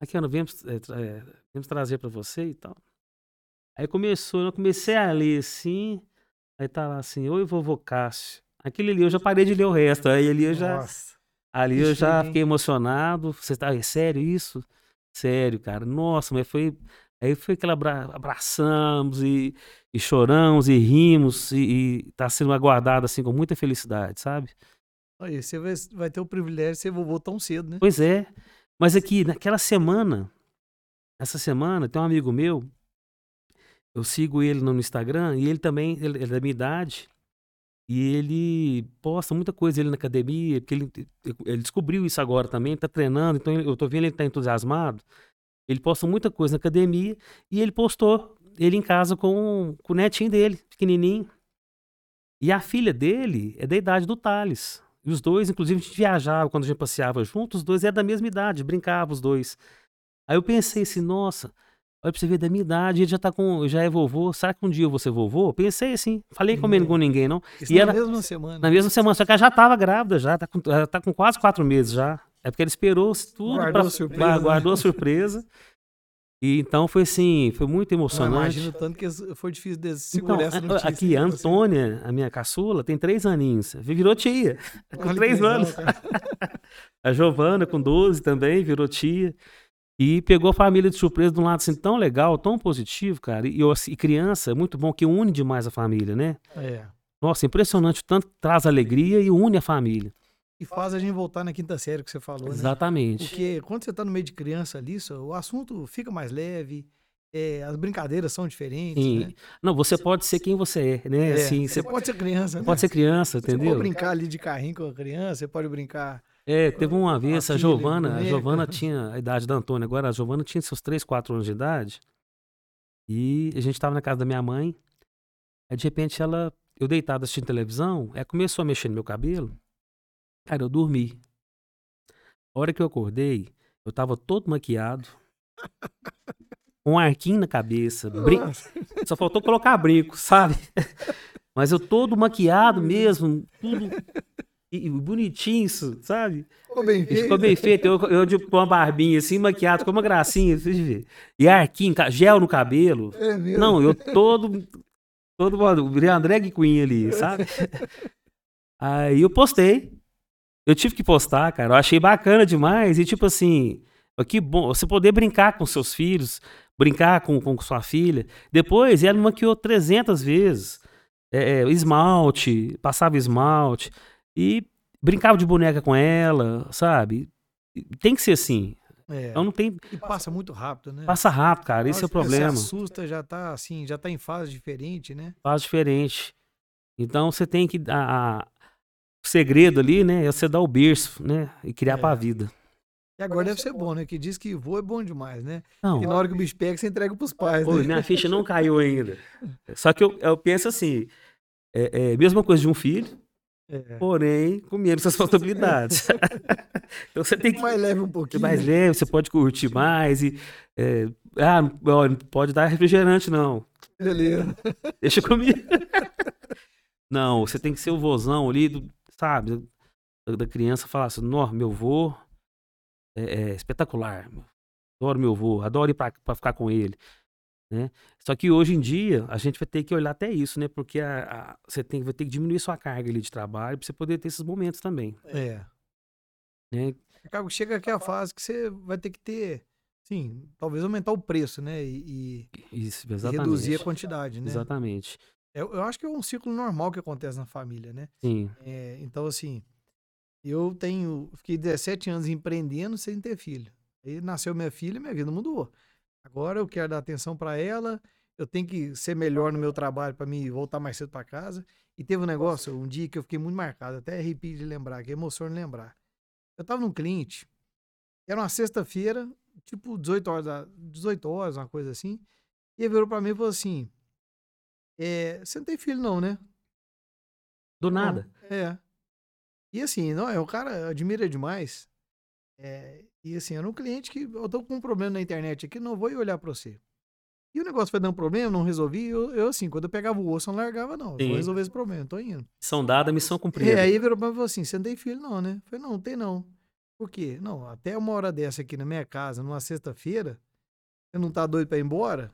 Aqui, Ana, viemos, é, é, viemos trazer pra você e tal. Aí começou, eu comecei a ler assim. Aí tá lá assim, oi, vovô Cássio. Aquele ali eu já parei de ler o resto. Aí ali eu já, Nossa. ali eu já fiquei emocionado. Você tá, é sério isso? Sério, cara. Nossa, mas foi. Aí foi aquela abra, abraçamos e, e choramos e rimos e, e tá sendo aguardado assim com muita felicidade, sabe? Aí, você vai, vai ter o privilégio de ser vovô tão cedo, né? Pois é. Mas aqui, naquela semana, essa semana, tem um amigo meu, eu sigo ele no Instagram, e ele também, ele, é da minha idade, e ele posta muita coisa ele na academia, porque ele, ele descobriu isso agora também, tá treinando, então eu tô vendo ele tá entusiasmado. Ele posta muita coisa na academia, e ele postou ele em casa com, com o netinho dele, pequenininho. E a filha dele é da idade do Thales. E os dois, inclusive, a gente viajava quando a gente passeava juntos, os dois eram da mesma idade, brincavam os dois. Aí eu pensei assim, nossa, olha pra você ver da minha idade, ele já tá com, já é vovô, será que um dia eu vou ser vovô? Pensei assim, falei com Uhum. com ninguém não. Isso E na ela- mesma semana. Na mesma semana, só que ela já tava grávida já, tá com, ela tá com quase quatro meses já. É porque ela esperou tudo Guardou pra, a surpresa, gua- né? guardou a surpresa. [laughs] E então foi assim, foi muito Não, emocionante. imagino tanto que foi difícil de Então, segurar essa a- notícia. aqui, a assim, Antônia, a minha caçula, tem três aninhos. Virou tia. [laughs] Com olha três legal, anos. cara. [laughs] A Giovana, com 12 também, virou tia. E pegou a família de surpresa de um lado assim tão legal, tão positivo, cara. E, eu, assim, e criança é muito bom que une demais a família, né? É. Nossa, impressionante o tanto que traz alegria e une a família. E faz a gente voltar na quinta série que você falou, né? Exatamente. Porque quando você tá no meio de criança ali, o assunto fica mais leve, é, as brincadeiras são diferentes, Sim. né? Não, você pode ser quem você é, né? É, assim, você você pode ser criança, né? pode ser criança, Você entendeu? pode brincar ali de carrinho com a criança, você pode brincar. É, teve uma vez, a filha, Giovana, a boneca. Giovana tinha a idade da Antônia, agora a Giovana tinha seus 3, 4 anos de idade. E a gente tava na casa da minha mãe. Aí de repente ela, eu deitado assistindo televisão, ela começou a mexer no meu cabelo. Cara, eu dormi. A hora que eu acordei, eu tava todo maquiado. Com um arquinho na cabeça, só faltou colocar brinco, sabe? [laughs] Mas eu todo maquiado mesmo, tudo e, bonitinho, isso, sabe? ficou bem feito. Ficou bem feito. Eu, eu de, com uma barbinha assim, maquiado, ficou uma gracinha. vocês verem. E arquinho, gel no cabelo. É mesmo. Não, eu todo. Todo modo, virei uma drag queen ali, sabe? [laughs] Aí eu postei. Eu tive que postar, cara. Eu achei bacana demais. E tipo assim, Que bom, você poder brincar com seus filhos, brincar com, com sua filha. Depois ela me maquiou 300 vezes. É, é, esmalte, passava esmalte. E brincava de boneca com ela, sabe? Tem que ser assim. É. Então não tem. E passa muito rápido, né? Passa rápido, cara. Esse é o problema. Você assusta, já tá assim, já tá em fase diferente, né? Fase diferente. Então você tem que. A, a, o segredo ali, né? É você dar o berço, né? E criar É. pra vida. E agora deve ser bom, né? Que diz que voo é bom demais, né? Não. E na hora que o bicho pega, você entrega pros pais, Pô, né? minha ficha não [laughs] caiu ainda. Só que eu, eu penso assim. É, é mesma coisa de um filho, É. porém com menos responsabilidades. [laughs] [laughs] então você tem que Mais leve um pouquinho. mais leve, você pode curtir mais e. é, ah, não pode dar refrigerante, não. Beleza. Deixa comigo. Não, você tem que ser o vozão ali, do- sabe? Da, da criança falar assim, nó, meu vô é, é espetacular. Adoro meu vô, adoro ir pra, pra ficar com ele. Né? Só que hoje em dia a gente vai ter que olhar até isso, né? Porque a, a- você tem, vai ter que diminuir sua carga ali de trabalho pra você poder ter esses momentos também. É. Né? Acaba- Chega aqui a fase que você vai ter que ter, sim, talvez aumentar o preço, né? E, Isso, e exatamente. reduzir a quantidade, né? Exatamente. Eu, eu acho que é um ciclo normal que acontece na família, né? Sim. É, então, assim, eu tenho. Fiquei 17 anos empreendendo sem ter filho. Aí nasceu minha filha e minha vida mudou. Agora eu quero dar atenção para ela, eu tenho que ser melhor no meu trabalho para me voltar mais cedo para casa. E teve um negócio, um dia que eu fiquei muito marcado, até arrepio de lembrar, que emociona lembrar. Eu tava num cliente, era uma sexta-feira, tipo 18 horas, da- 18 horas, uma coisa assim. E ele virou para mim e falou assim: é, Você não tem filho, não, né? Do Não, nada. É. E assim, não, é um cara, admira demais. É, e assim, era um cliente que eu tô com um problema na internet aqui, não vou ir olhar pra você. E o negócio foi dando problema, não resolvi. Eu, eu, assim, quando eu pegava o osso, eu não largava, não. Sim. vou resolver esse problema, tô indo. Missão dada, missão E cumprida. aí virou pra mim e falou assim: você não tem filho, não, né? Eu falei, não, não tem não. Por quê? Não, até uma hora dessa aqui na minha casa, numa sexta-feira, você não tá doido pra ir embora?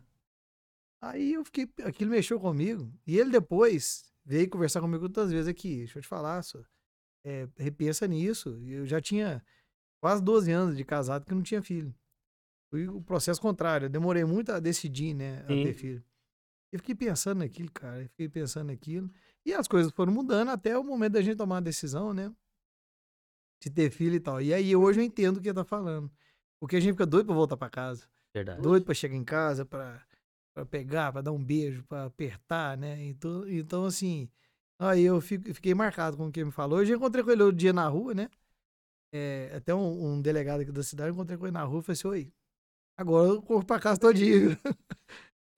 Aí eu fiquei, aquilo mexeu comigo. E ele depois veio conversar comigo outras vezes aqui. Deixa eu te falar, só. É, repensa nisso. Eu já tinha quase 12 anos de casado que não tinha filho. Foi o processo contrário. Eu demorei muito a decidir, né, a Sim. ter filho. Eu fiquei pensando naquilo, cara. Eu fiquei pensando naquilo. E as coisas foram mudando até o momento da gente tomar a decisão, né? De ter filho e tal. E aí hoje eu entendo o que ele tá falando. Porque a gente fica doido pra voltar pra casa. Verdade. Doido pra chegar em casa, pra, pra pegar, pra dar um beijo, pra apertar, né? Então, então assim, aí eu fico- fiquei marcado com o que ele me falou. Eu encontrei com ele outro dia na rua, né? É, até um, um delegado aqui da cidade, eu encontrei com ele na rua e falei assim, oi, agora eu corro pra casa todinho. viu?"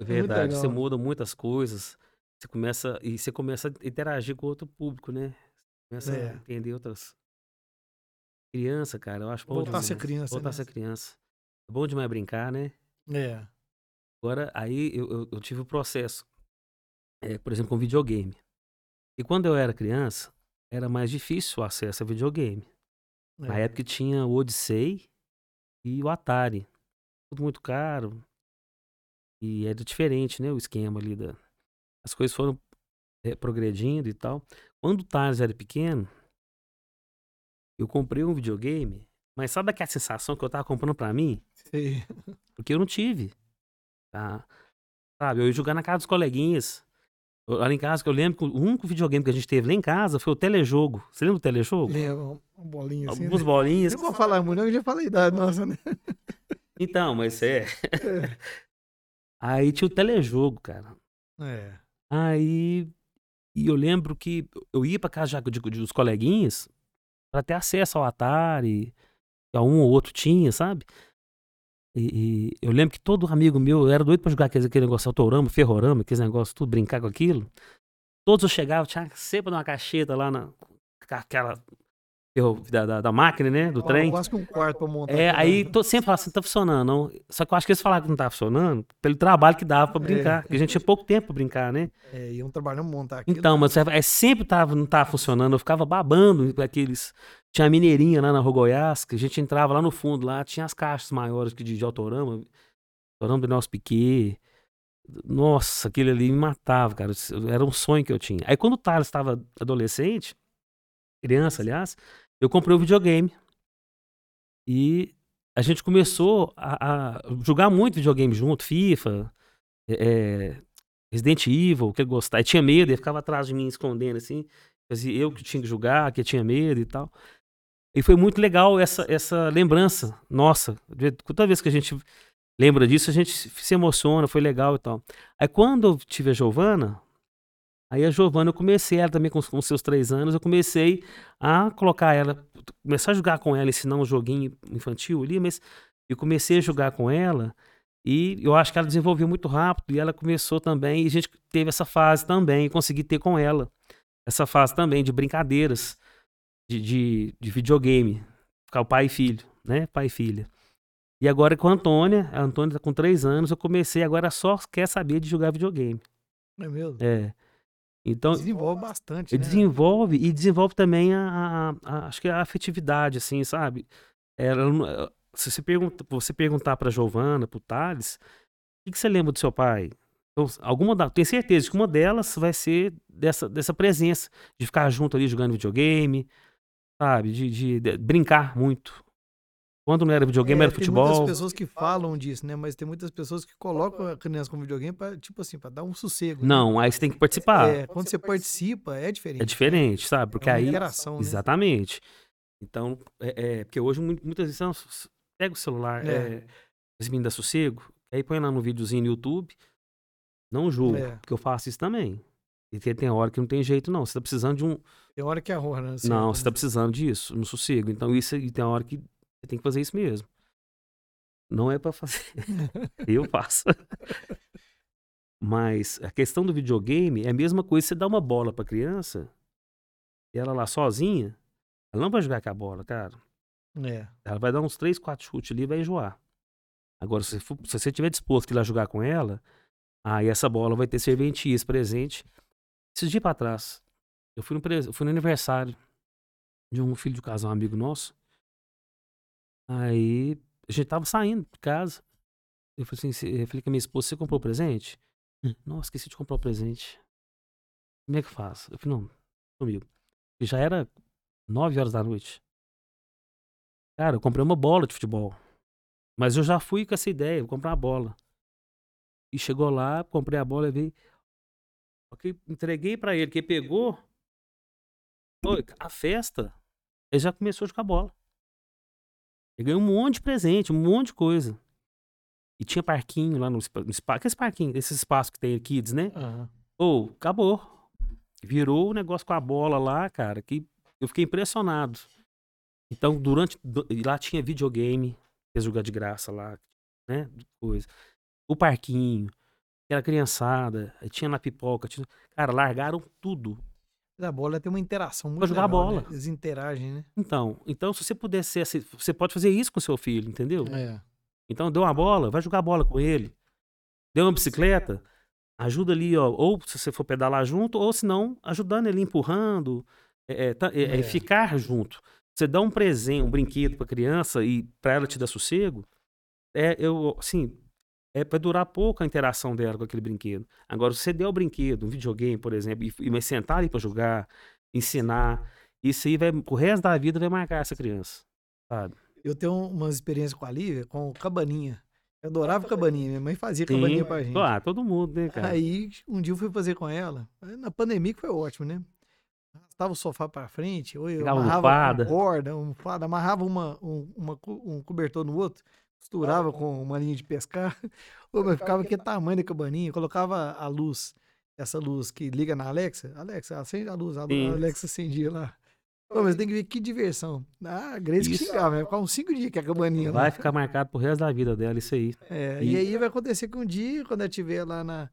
É [laughs] Verdade, você legal. muda muitas coisas. Você começa e você começa a interagir com outro público, né? Começa É. a entender outras criança, cara, eu acho bom Voltar a demais. ser criança, Voltar a né? ser criança. É bom demais brincar, né? É. Agora, aí eu, eu, eu tive o processo, é, por exemplo, com videogame. E quando eu era criança, era mais difícil o acesso a videogame. Na é. época tinha o Odyssey e o Atari. Tudo muito caro. E era diferente, né? O esquema ali da. As coisas foram eh, progredindo e tal. Quando o Thales era pequeno, eu comprei um videogame. Mas sabe aquela sensação que eu tava comprando pra mim? Sei. Porque eu não tive. Tá? Sabe? Eu ia jogar na casa dos coleguinhas. Eu- Lá em casa, que eu lembro que o único videogame que a gente teve lá em casa foi o telejogo. Você lembra do telejogo? Lembra uma bolinha assim. Algumas né? bolinhas. Eu não vou falar muito, eu já falei idade, nossa, né? [laughs] Então, mas é. Aí tinha o telejogo, cara. É. Aí. E eu lembro que eu ia pra casa já de, de, dos coleguinhas pra ter acesso ao Atari. Que um ou outro tinha, sabe? E, e eu lembro que todo amigo meu, eu era doido pra jogar aquele, aquele negócio autorama, ferrorama, aqueles negócios, tudo, brincar com aquilo. Todos eu chegava, tinha sempre uma cacheta lá na. Aquela. ferro- Da, da, da máquina, né? Do trem. Quase que um quarto pra montar. É, aí tô, sempre falava assim, não tá funcionando, não. Só que eu acho que eles falaram que não tá funcionando pelo trabalho que dava pra É. brincar. Porque a gente tinha pouco tempo pra brincar, né? É, iam trabalhando montar aquilo. Então, mas é, sempre tava, não tava funcionando. Eu ficava babando com aqueles. Tinha a mineirinha lá na Rua Goiás, que a gente entrava lá no fundo, lá tinha as caixas maiores que de, de autorama. Autorama do Nelson Piquet. Nossa, aquele ali me matava, cara. Era um sonho que eu tinha. Aí quando o Thales estava adolescente, criança, aliás, eu comprei o videogame. E a gente começou a, a jogar muito videogame junto, FIFA, é, é Resident Evil, que ele gostava. Ele tinha medo, ele ficava atrás de mim escondendo assim. Fazia eu que tinha que jogar, que tinha medo e tal. E foi muito legal essa, essa lembrança nossa. Toda vez que a gente lembra disso, a gente se emociona, foi legal e tal. Aí quando eu tive a Giovana, aí a Giovana eu comecei, ela também com, com seus três anos, eu comecei a colocar ela, começar a jogar com ela, ensinar um joguinho infantil ali, mas eu comecei a jogar com ela e eu acho que ela desenvolveu muito rápido e ela começou também, e a gente teve essa fase também, consegui ter com ela essa fase também de brincadeiras de, de, de videogame. Ficar o pai e filho, né? Pai e filha. E agora com a Antônia, a Antônia tá com três anos, eu comecei, agora só quer saber de jogar videogame. É mesmo? É. Então, desenvolve bastante, né? Desenvolve e desenvolve também a, a, a, acho que a afetividade, assim, sabe? Ela, se você, pergunta, você perguntar pra Giovana, pro Thales, o que, que você lembra do seu pai? Então, alguma da, tenho certeza que uma delas vai ser dessa, dessa presença, de ficar junto ali jogando videogame, sabe? De, de, de brincar muito. Quando não era videogame, é, era futebol. Tem muitas pessoas que falam disso, né? Mas tem muitas pessoas que colocam a criança com videogame para tipo assim, para dar um sossego. Né? Não, aí você tem que participar. É, quando você participa, é diferente. É diferente, sabe? Porque é uma aí. Interação, né? Exatamente. Então, é, é, porque hoje muitas vezes pega o celular, é. é, menino dá sossego, aí põe lá no videozinho no YouTube. Não julgo, é. porque eu faço isso também. E tem, tem hora que não tem jeito, não. Você tá precisando de um. Tem hora que é horror, né? não, você tá precisando disso, no sossego. Então, isso e tem hora que você tem que fazer isso mesmo. Não é para fazer. [laughs] eu faço. Mas a questão do videogame é a mesma coisa. Você dá uma bola pra criança, e ela lá sozinha, ela não vai jogar com a bola, cara. É. Ela vai dar uns 3, 4 chutes ali e vai enjoar. Agora, se, for, se você estiver disposto a ir lá jogar com ela, aí essa bola vai ter serventias presente. Esses dias pra trás, eu fui no, eu fui no aniversário de um filho de casal, um amigo nosso. Aí a gente tava saindo de casa. Eu falei assim, eu falei com a minha esposa, você comprou presente? Hum. Nossa, esqueci de comprar o presente. Como é que faz? Eu falei, não, comigo. E já era 9 horas da noite. Cara, eu comprei uma bola de futebol. Mas eu já fui com essa ideia, vou comprar uma bola. E chegou lá, comprei a bola e veio. Entreguei para ele, que ele pegou. A festa, ele já começou a jogar bola. Ele ganhou um monte de presente, um monte de coisa. E tinha parquinho lá no, no espaço. Esse parquinho, esse espaço que tem Kids, né? Uhum. Ou, oh, acabou. Virou o um negócio com a bola lá, cara, que eu fiquei impressionado. Então, durante. Lá tinha videogame, fez jogar de graça lá, né? Coisa. O parquinho, era criançada, tinha na pipoca. Tinha... Cara, largaram tudo. A bola tem uma interação muito pra jogar legal, bola. Né? Eles interagem, né? Então, então, se você puder ser assim, você pode fazer isso com seu filho, entendeu? É. Então, deu uma bola, vai jogar bola com ele. Deu uma bicicleta, ajuda ali, ó. Ou se você for pedalar junto, ou se não, ajudando ele, empurrando. É, é, é, é, ficar junto. Você dá um presente, um brinquedo pra criança e pra ela te dar sossego, é, eu, assim, é para durar pouco a interação dela com aquele brinquedo. Agora, se você der o brinquedo, um videogame, por exemplo, e, e sentar ali para jogar, ensinar, isso aí vai, o resto da vida vai marcar essa criança, sabe? Eu tenho umas experiências com a Lívia, com cabaninha. Eu adorava cabaninha, minha mãe fazia cabaninha Sim. pra gente. Ah, todo mundo, né, cara? Aí, um dia eu fui fazer com ela. Na pandemia que foi ótimo, né? arrastava o sofá para frente, ou eu Pegava amarrava uma corda, almofada, amarrava uma, um, uma, um cobertor no outro, costurava com uma linha de pescar, [laughs] ou mas ficava que tamanho da cabaninha, colocava a luz, essa luz que liga na Alexa, Alexa, acende a luz, a, Alexa acendia lá. Pô, mas tem que ver que diversão. Ah, a Grace que xingava, vai ficar uns cinco dias que a cabaninha Vai lá. ficar marcado pro resto da vida dela, isso aí. É, e... e aí vai acontecer que um dia, quando ela estiver lá na,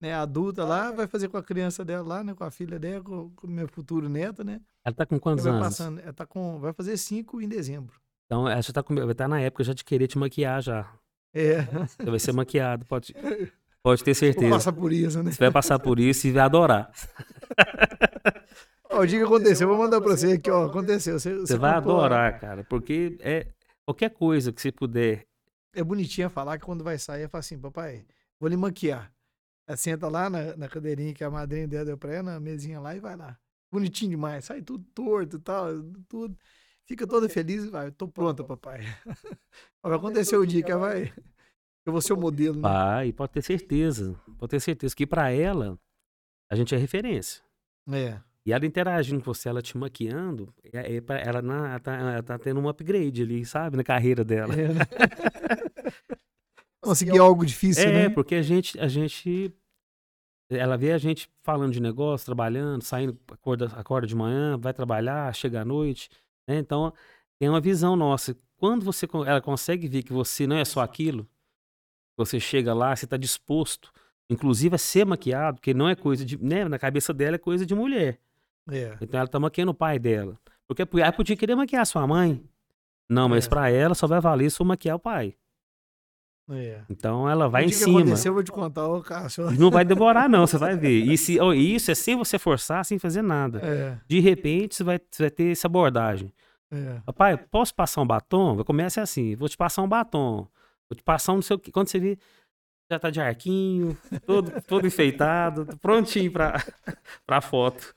né, adulta lá, vai fazer com a criança dela lá, né, com a filha dela, com o meu futuro neto, né? Ela tá com quantos anos? Passando, ela tá com, vai fazer cinco em dezembro. Então, ela já tá com, vai estar tá na época já de querer te maquiar já. É. Você vai ser maquiado, pode, [laughs] pode ter certeza. Vai passar por isso, né? Você vai passar por isso e vai adorar. Ó, o dia que aconteceu, vou mandar pra você aqui, ó, aconteceu. Você, você, você vai adorar, cara, porque é qualquer coisa que você puder. É bonitinha falar que quando vai sair, fala assim, papai, vou lhe maquiar. Ela senta lá na, na cadeirinha que a madrinha dela deu pra ela, na mesinha lá e vai lá. Bonitinho demais, sai tudo torto e tal, tudo. Fica toda feliz e vai, tô pronta, papai. [laughs] Vai acontecer o dia que ela vai. Eu vou ser o [laughs] modelo, né? Vai, pode ter certeza. Pode ter certeza que pra ela, a gente é referência. É. E ela interagindo com você, ela te maquiando, é, é pra- ela, na- ela tá, ela tá tendo um upgrade ali, sabe? Na carreira dela. é né? [laughs] Conseguir algo difícil, É, né? porque a gente, a gente. Ela vê a gente falando de negócio, trabalhando, saindo, acorda, acorda de manhã, vai trabalhar, chega à noite. Né? Então, tem uma visão nossa. Quando você, ela consegue ver que você não é só aquilo, você chega lá, você está disposto, inclusive a ser maquiado, porque não é coisa de. Né? Na cabeça dela é coisa de mulher. É. Então ela tá maquiando o pai dela. Porque ela podia querer maquiar sua mãe. Não, mas É. pra ela só vai valer se eu maquiar o pai. É. Então ela vai em cima. aconteceu, eu vou te contar, ô Cássio. Não vai demorar, não, você vai ver. E se, oh, isso é sem você forçar, sem fazer nada. É, De repente, você vai, você vai ter essa abordagem. é. Papai, posso passar um batom? Começa assim, vou te passar um batom. Vou te passar um não sei o quê. Quando você vê, já tá de arquinho, todo, todo enfeitado, [laughs] prontinho pra, pra foto.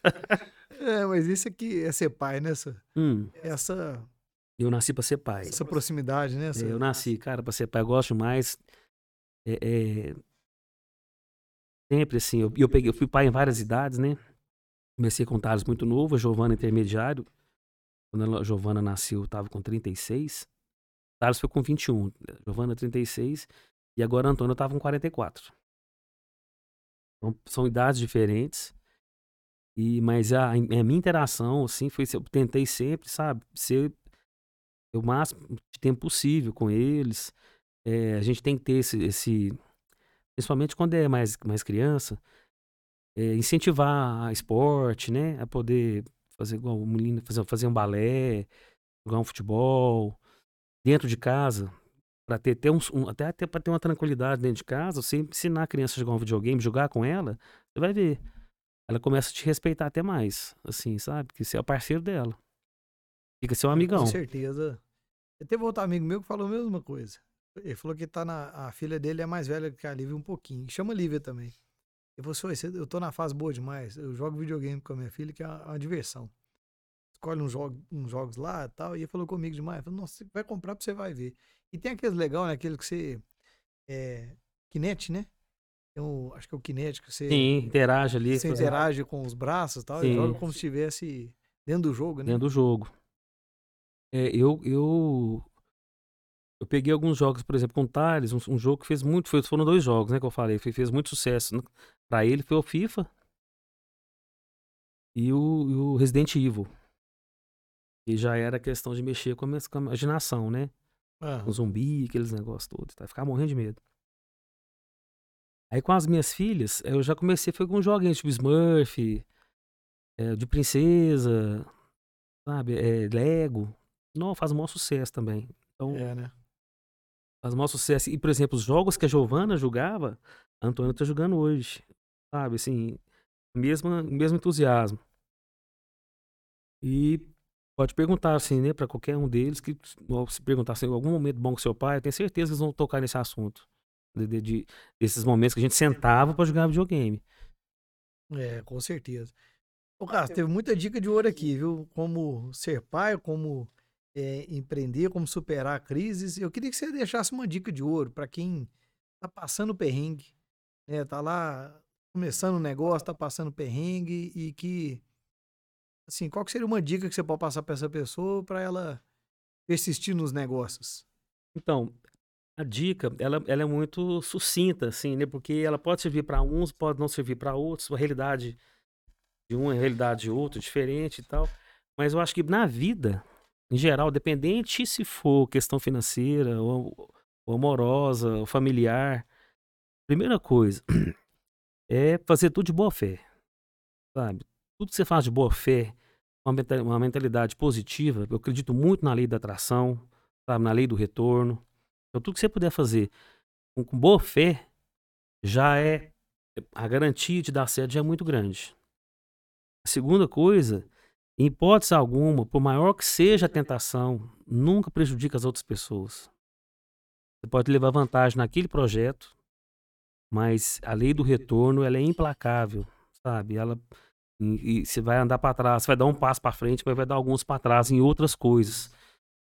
É, mas isso aqui é ser pai, né? Essa, Hum, essa, eu nasci pra ser pai. essa proximidade, né? Essa- É, Eu nasci, cara, pra ser pai, eu gosto mais. É, é, sempre assim, eu, eu, peguei, eu fui pai em várias idades, né? Comecei com Thales muito novo, a Giovana intermediário. Quando a Giovana nasceu, eu tava com 36. Thales foi com 21, Giovana 36. E agora a Antônia tava com 44. Então, são idades diferentes. E, mas a, a minha interação, assim, foi. Eu tentei sempre, sabe, ser o máximo de tempo possível com eles. É, a gente tem que ter esse, esse- principalmente quando é mais, mais criança, é, incentivar a esporte, né? A poder fazer igual o menino, fazer, fazer um balé, jogar um futebol dentro de casa, para ter, ter uns- um, até, até para ter uma tranquilidade dentro de casa, você ensinar a criança a jogar um videogame, jogar com ela, você vai ver. Ela começa a te respeitar até mais, assim, sabe? Que você é o parceiro dela. Fica seu amigão. Com certeza. Teve outro amigo meu que falou a mesma coisa. Ele falou que tá na, a filha dele é mais velha que a Lívia um pouquinho. Chama Lívia também. Ele falou assim, "Oi, cê- eu tô na fase boa demais. Eu jogo videogame com a minha filha, que é uma, uma diversão. Escolhe uns, jogo, uns jogos lá e tal. E ele falou comigo demais. Eu falei, nossa, você vai comprar pra você vai ver. E tem aqueles legal, né? Aquele que você. É, Kinect, né? O, acho que é o Kinect que você, Sim, interage ali. você interage com os braços e tal. E Sim. joga como se estivesse dentro do jogo, né? dentro do jogo. É, eu, eu, eu peguei alguns jogos, por exemplo, com o Thales, um, um jogo que fez muito, foi- foram dois jogos, né, que eu falei, fe- fez muito sucesso. né? Pra ele foi o FIFA e o, e o Resident Evil. E já era questão de mexer com a, mes- com a imaginação, né? Ah, Com zumbi, aqueles negócios todos, tá? Ficar morrendo de medo. Aí com as minhas filhas, eu já comecei, foi com joguinhos tipo Smurf, é, de princesa, sabe? É, Lego. Não, faz o maior sucesso também. Então, é, né? faz o maior sucesso. E, por exemplo, os jogos que a Giovana jogava, a Antônia tá jogando hoje. Sabe, assim, mesma, mesmo entusiasmo. E pode perguntar, assim, né, pra qualquer um deles, que se perguntar assim, em algum momento bom com seu pai, eu tenho certeza que eles vão tocar nesse assunto. De, de- de- desses momentos que a gente sentava pra jogar videogame. É, com certeza. Ô, Carlos, teve muita dica de ouro aqui, viu? Como ser pai, como é, empreender, como superar crises. Eu queria que você deixasse uma dica de ouro para quem tá passando perrengue, né? Tá lá começando um negócio, tá passando perrengue e que, assim, qual que seria uma dica que você pode passar para essa pessoa para ela persistir nos negócios? Então, a dica, ela, ela é muito sucinta, assim, né? Porque ela pode servir para uns, pode não servir para outros. A realidade de um é a realidade de outro, diferente e tal. Mas eu acho que na vida, em geral, dependente se for questão financeira, ou, ou amorosa, ou familiar, primeira coisa [clears throat] é fazer tudo de boa fé, sabe? Tudo que você faz de boa fé, uma menta- uma mentalidade positiva, eu acredito muito na lei da atração, sabe? Na lei do retorno. Então, tudo que você puder fazer com, com boa fé já é. A garantia de dar certo já é muito grande. A segunda coisa, em hipótese alguma, por maior que seja a tentação, nunca prejudica as outras pessoas. Você pode levar vantagem naquele projeto, mas a lei do retorno ela é implacável, sabe? Ela E, você vai andar para trás, vai dar um passo para frente, mas vai dar alguns para trás em outras coisas.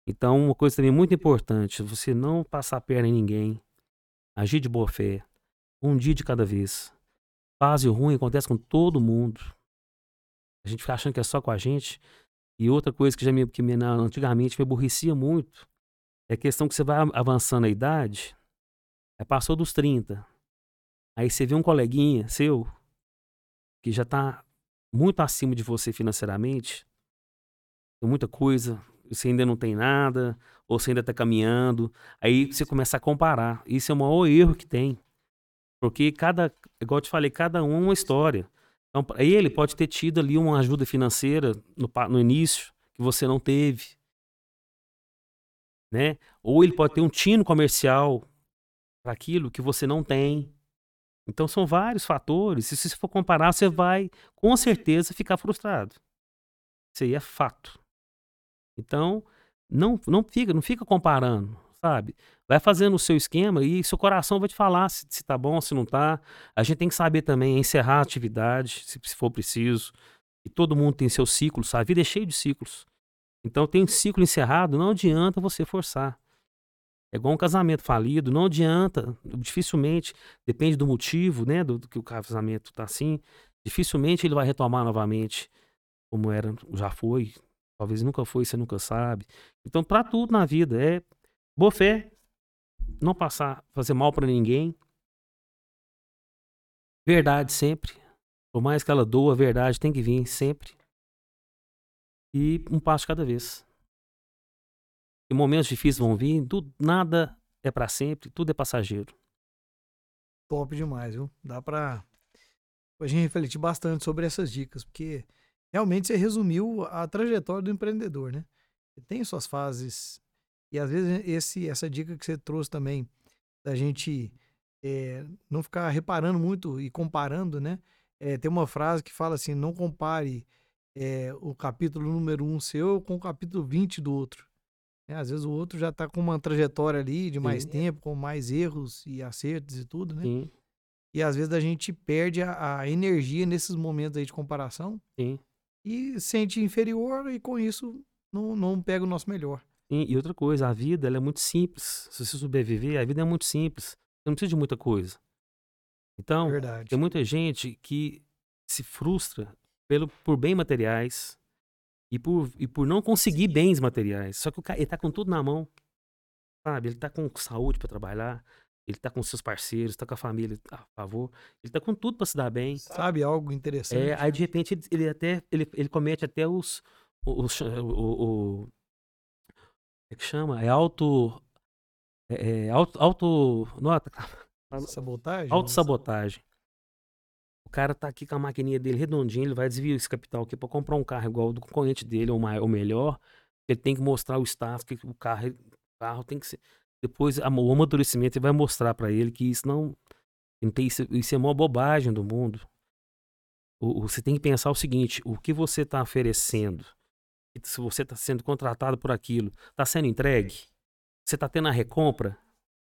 Então, uma coisa também muito importante, você não passar a perna em ninguém, agir de boa fé, um dia de cada vez. Fase ruim acontece com todo mundo. A gente fica achando que é só com a gente. E outra coisa que já me, que me antigamente me aborrecia muito é a questão que você vai avançando a idade, aí passou dos 30. Aí você vê um coleguinha seu que já está muito acima de você financeiramente, tem muita coisa, você ainda não tem nada, ou você ainda está caminhando, aí você começa a comparar. Isso é o maior erro que tem. Porque cada, igual eu te falei, cada um é uma história. Então, ele pode ter tido ali uma ajuda financeira no, no início que você não teve. Né? Ou ele pode ter um tino comercial para aquilo que você não tem. Então são vários fatores. E se você for comparar, você vai com certeza ficar frustrado. Isso aí é fato. Então, não, não fica, não fica comparando, sabe? Vai fazendo o seu esquema e seu coração vai te falar se, se tá bom, se não tá. A gente tem que saber também encerrar a atividade, se, se for preciso. E todo mundo tem seu ciclo, sabe? A vida é cheia de ciclos. Então tem um ciclo encerrado, não adianta você forçar. É igual um casamento falido, não adianta, dificilmente, depende do motivo, né, do, do que o casamento tá assim, dificilmente ele vai retomar novamente como era, já foi, talvez nunca foi, você nunca sabe. Então, para tudo na vida é boa fé, não passar, fazer mal para ninguém. Verdade sempre. Por mais que ela doa, a verdade tem que vir sempre. E um passo cada vez. E momentos difíceis vão vir, tudo, nada é para sempre, tudo é passageiro. Top demais, viu? Dá pra a gente refletir bastante sobre essas dicas, porque realmente você resumiu a trajetória do empreendedor, né? tem suas fases e às vezes esse, essa dica que você trouxe também, da gente é, não ficar reparando muito e comparando, né? É, tem uma frase que fala assim: não compare é, o capítulo número um seu com o capítulo 20 do outro. É, às vezes o outro já está com uma trajetória ali de mais Sim. tempo, com mais erros e acertos e tudo, né? Sim. E às vezes a gente perde a, a, energia nesses momentos aí de comparação. Sim. E sente inferior e com isso não, não pega o nosso melhor. E, outra coisa, a vida ela é muito simples. Se você sobreviver, a vida é muito simples. Você não precisa de muita coisa. Então, Verdade. tem muita gente que se frustra pelo, por bem materiais e por, e por não conseguir bens materiais. Só que o cara, ele tá com tudo na mão. Sabe? Ele tá com saúde para trabalhar, ele tá com seus parceiros, tá com a família a favor, ele tá com tudo para se dar bem. Sabe algo interessante? É, aí de repente ele, ele até ele, ele comete até os, os, o, o, o é que chama? É auto. É, é auto. auto nota. [laughs] Sabotagem? Autossabotagem. O cara tá aqui com a maquininha dele redondinha, ele vai desviar esse capital aqui para comprar um carro igual ao do concorrente dele, ou, mais, ou melhor. Ele tem que mostrar o status, que o carro, o carro tem que ser. Depois, o amadurecimento, ele vai mostrar para ele que isso não. isso, isso é uma bobagem do mundo. O, você tem que pensar o seguinte: o que você está oferecendo se você está sendo contratado por aquilo, está sendo entregue? Você está tendo a recompra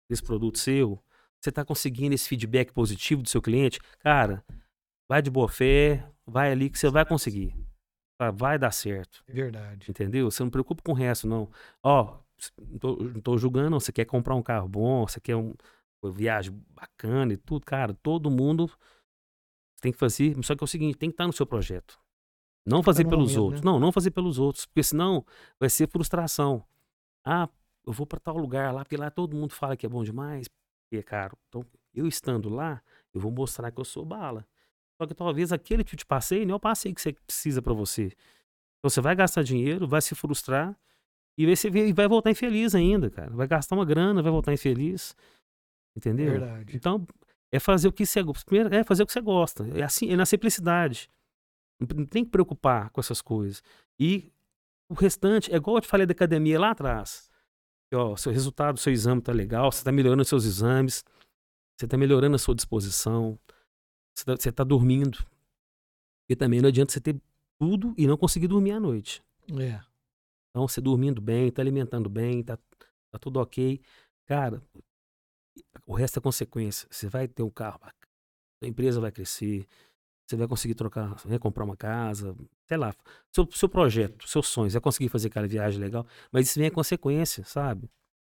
desse produto seu? Você está conseguindo esse feedback positivo do seu cliente? Cara, vai de boa fé, vai ali que você vai conseguir. Tá? Vai dar certo. Verdade. Entendeu? Você não preocupa com o resto, não. Ó, não tô, não tô julgando, você quer comprar um carro bom, você quer um, uma viagem bacana e tudo, cara, todo mundo tem que fazer. Só que é o seguinte, tem que estar no seu projeto. Não fazer pelos momento, outros. Né? Não, não fazer pelos outros, porque senão vai ser frustração. Ah, eu vou para tal lugar lá, porque lá todo mundo fala que é bom demais, e é caro. Então, eu estando lá, eu vou mostrar que eu sou bala. Só que talvez aquele tipo de passeio não é o passeio que você precisa para você. Então você vai gastar dinheiro, vai se frustrar e vai, se, vai voltar infeliz ainda, cara. Vai gastar uma grana, vai voltar infeliz. Entendeu? Verdade. Então, é fazer o que você primeiro é fazer o que você gosta. É assim, é na simplicidade. Não tem que preocupar com essas coisas. E o restante, é igual eu te falei da academia lá atrás. ó, seu resultado, seu exame tá legal, você tá melhorando os seus exames, você tá melhorando a sua disposição, você tá, você tá dormindo. E também não adianta você ter tudo e não conseguir dormir à noite. É. Então, você dormindo bem, tá alimentando bem, tá, tá tudo ok. Cara, o resto é consequência. Você vai ter um carro bacana, a empresa vai crescer, você vai conseguir trocar, né, comprar uma casa, sei lá, seu, seu projeto, seus sonhos, vai conseguir fazer aquela viagem legal, mas isso vem a consequência, sabe?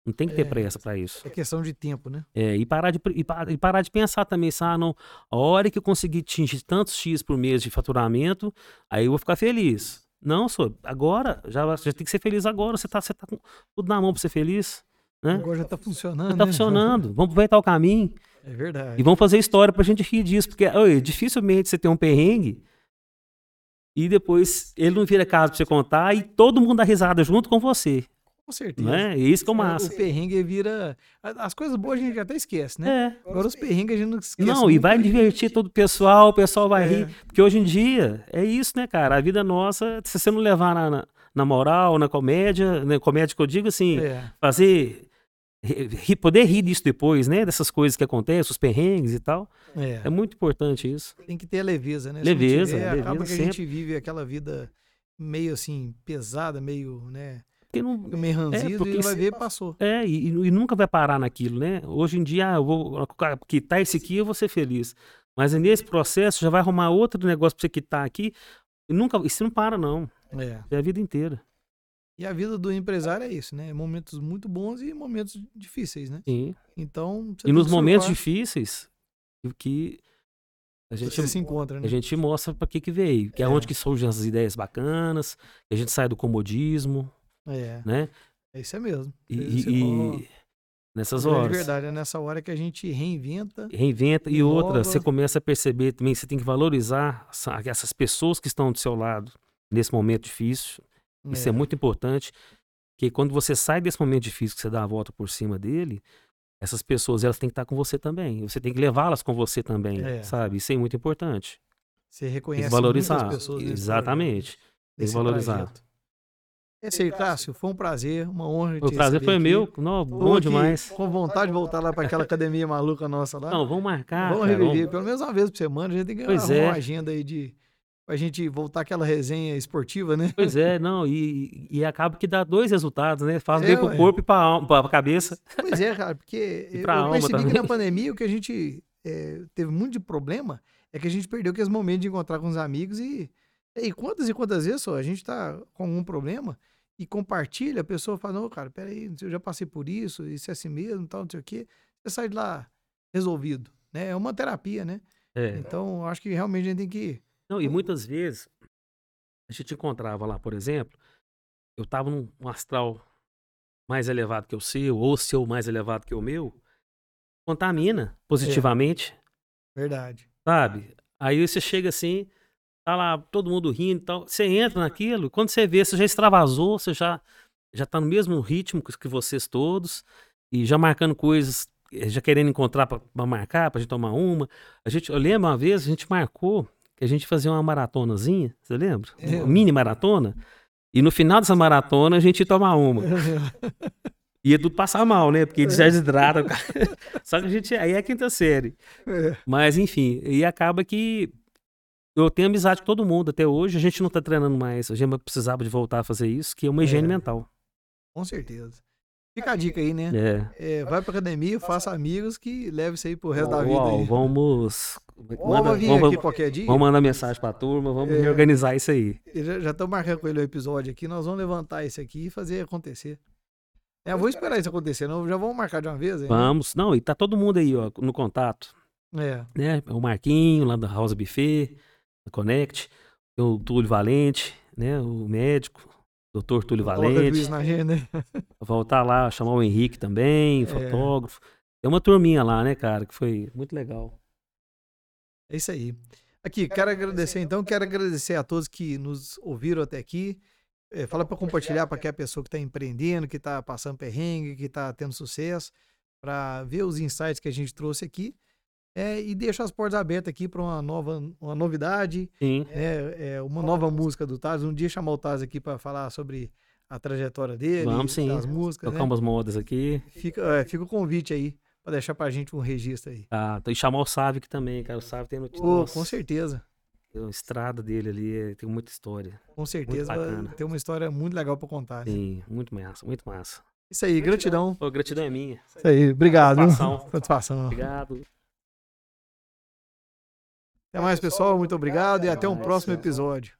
Não tem que ter É. pressa pra isso. É questão de tempo, né? É, e, parar de, e, pa- e parar de pensar também, assim, ah, não, a hora que eu conseguir atingir tantos X por mês de faturamento, aí eu vou ficar feliz. Não, sou, agora, já, já tem que ser feliz agora, você tá, você tá com tudo na mão pra ser feliz, né? Agora já tá funcionando. Já tá né? funcionando, [laughs] vamos aproveitar o caminho É verdade. e vamos fazer história pra gente rir disso, porque oi, dificilmente você tem um perrengue e depois ele não vira caso pra você contar e todo mundo dá risada junto com você, Com certeza. é? E isso que é o É, massa. O perrengue vira. As coisas boas a gente até esquece, né? É. Agora os perrengues a gente não esquece. Não, e vai divertir todo o pessoal, o pessoal vai É. rir. Porque hoje em dia é isso, né, cara? A vida nossa, se você não levar na, na, na moral, na comédia, na comédia que eu digo assim, É. fazer. Poder rir disso depois, né? Dessas coisas que acontecem, os perrengues e tal. É. É muito importante isso. Tem que ter a leveza, né? Leveza, tiver, acaba leveza que a gente vive aquela vida meio assim, pesada, meio, né? Porque não. Meio ranzido porque e vai ver, passou. É, e, e nunca vai parar naquilo, né? Hoje em dia, ah, eu vou quitar esse aqui, eu vou ser feliz. Mas nesse processo já vai arrumar outro negócio pra você quitar aqui. E nunca. Isso não para, não. É. É a vida inteira. E a vida do empresário é isso, né? Momentos muito bons e momentos difíceis, né? Sim. Então, E nos momentos surfar, difíceis, o que a gente, você se encontra, né? a gente mostra para que que veio, que é, É. onde que surgem as ideias bacanas, que a gente sai do comodismo, É, né? é isso é mesmo. E, e- e nessas grande horas verdade, é nessa hora que a gente reinventa. reinventa e Inova. outra, você começa a perceber também, você tem que valorizar essa- essas pessoas que estão do seu lado nesse momento difícil. Isso é muito importante, que quando você sai desse momento difícil que você dá a volta por cima dele, essas pessoas elas têm que estar com você também. Você tem que levá-las com você também, É. sabe? Isso é muito importante. Você reconhece valorizar. pessoas Exatamente. Tem que valorizar. trajeto. É isso aí, Cássio. Foi um prazer, uma honra O prazer foi aqui. meu. Não, bom aqui demais. Com vontade de voltar lá para aquela academia maluca nossa lá. Não, vamos marcar. vamos cara, reviver, pelo menos uma vez por semana. A gente tem que Pois arrumar é. uma agenda aí de. Pra gente voltar aquela resenha esportiva, né? Pois é, não, e, e acaba que dá dois resultados, né? Faz É, bem pro corpo e pra, alma, pra cabeça. Pois é, cara, porque [laughs] eu percebi que também. na pandemia o que a gente é, teve muito de problema é que a gente perdeu aqueles momentos de encontrar com os amigos e, e quantas e quantas vezes só a gente tá com algum problema e compartilha, a pessoa fala, não, cara, peraí, eu já passei por isso, isso é assim mesmo, tal, não sei o quê. Você sai de lá resolvido, né? É uma terapia, né? É. Então, acho que realmente a gente tem que... Não, e muitas vezes a gente encontrava lá, por exemplo, eu tava num um astral mais elevado que o seu, ou seu mais elevado que o meu, contamina positivamente, Verdade. sabe? Aí você chega assim, tá lá todo mundo rindo e tal, você entra naquilo, quando você vê, você já extravasou, você já, já tá no mesmo ritmo que vocês todos, e já marcando coisas, eh, já querendo encontrar pra marcar, pra gente tomar uma. A gente, eu lembro uma vez, a gente marcou que a gente fazia uma maratonazinha, você lembra? Uma Lembro. mini maratona. E no final dessa maratona a gente ia tomar uma. [laughs] Ia tudo passar mal, né? Porque já desidrata. cara. [laughs] [laughs] Só que a gente. Aí é a quinta série. É. Mas, enfim, e acaba que eu tenho amizade com todo mundo até hoje. A gente não tá treinando mais. A gente precisava de voltar a fazer isso, que é uma higiene É. mental. Com certeza. Fica a dica aí, né? É. É, vai pra academia, faça amigos que leve isso aí pro resto da vida aí. vamos. Vamos manda- vir vamos- aqui qualquer dia. vamos mandar mensagem pra turma, vamos É. reorganizar isso aí. Já, tô marcando com ele o episódio aqui, nós vamos levantar esse aqui e fazer acontecer. É, eu vou esperar isso acontecer, não, já vamos marcar de uma vez, hein? Vamos. Não, e tá todo mundo aí, ó, no contato. É, né? O Marquinho, lá da House Buffet, da Connect, o Túlio Valente, né? O médico, doutor Túlio Valente. na agenda. Voltar lá, chamar o Henrique também, É. fotógrafo. Tem uma turminha lá, né, cara, que foi muito legal. É isso aí. Aqui, quero agradecer então, quero agradecer a todos que nos ouviram até aqui. É, fala para compartilhar para aquela pessoa que está empreendendo, que está passando perrengue, que está tendo sucesso, para ver os insights que a gente trouxe aqui. É, e deixa as portas abertas aqui para uma nova uma novidade, Sim. é, é, uma nova música do Taz. Um dia chamar o Taz aqui para falar sobre a trajetória dele, Vamos sim. das músicas. Tocar Né? umas modas aqui. Fica, é, fica o convite aí para deixar para a gente um registro aí. Tá, e chamar o Sávio aqui também, cara. O Sávio tem notícia. Nossa, com certeza. tem uma estrada dele ali, é, tem muita história. Com certeza ter uma história muito legal para contar. né? Sim, muito massa, muito massa. Isso aí, gratidão. Ô, gratidão é minha. Isso aí, obrigado. Satisfação. Satisfação. Obrigado. Até mais, pessoal. Muito obrigado e até um próximo episódio.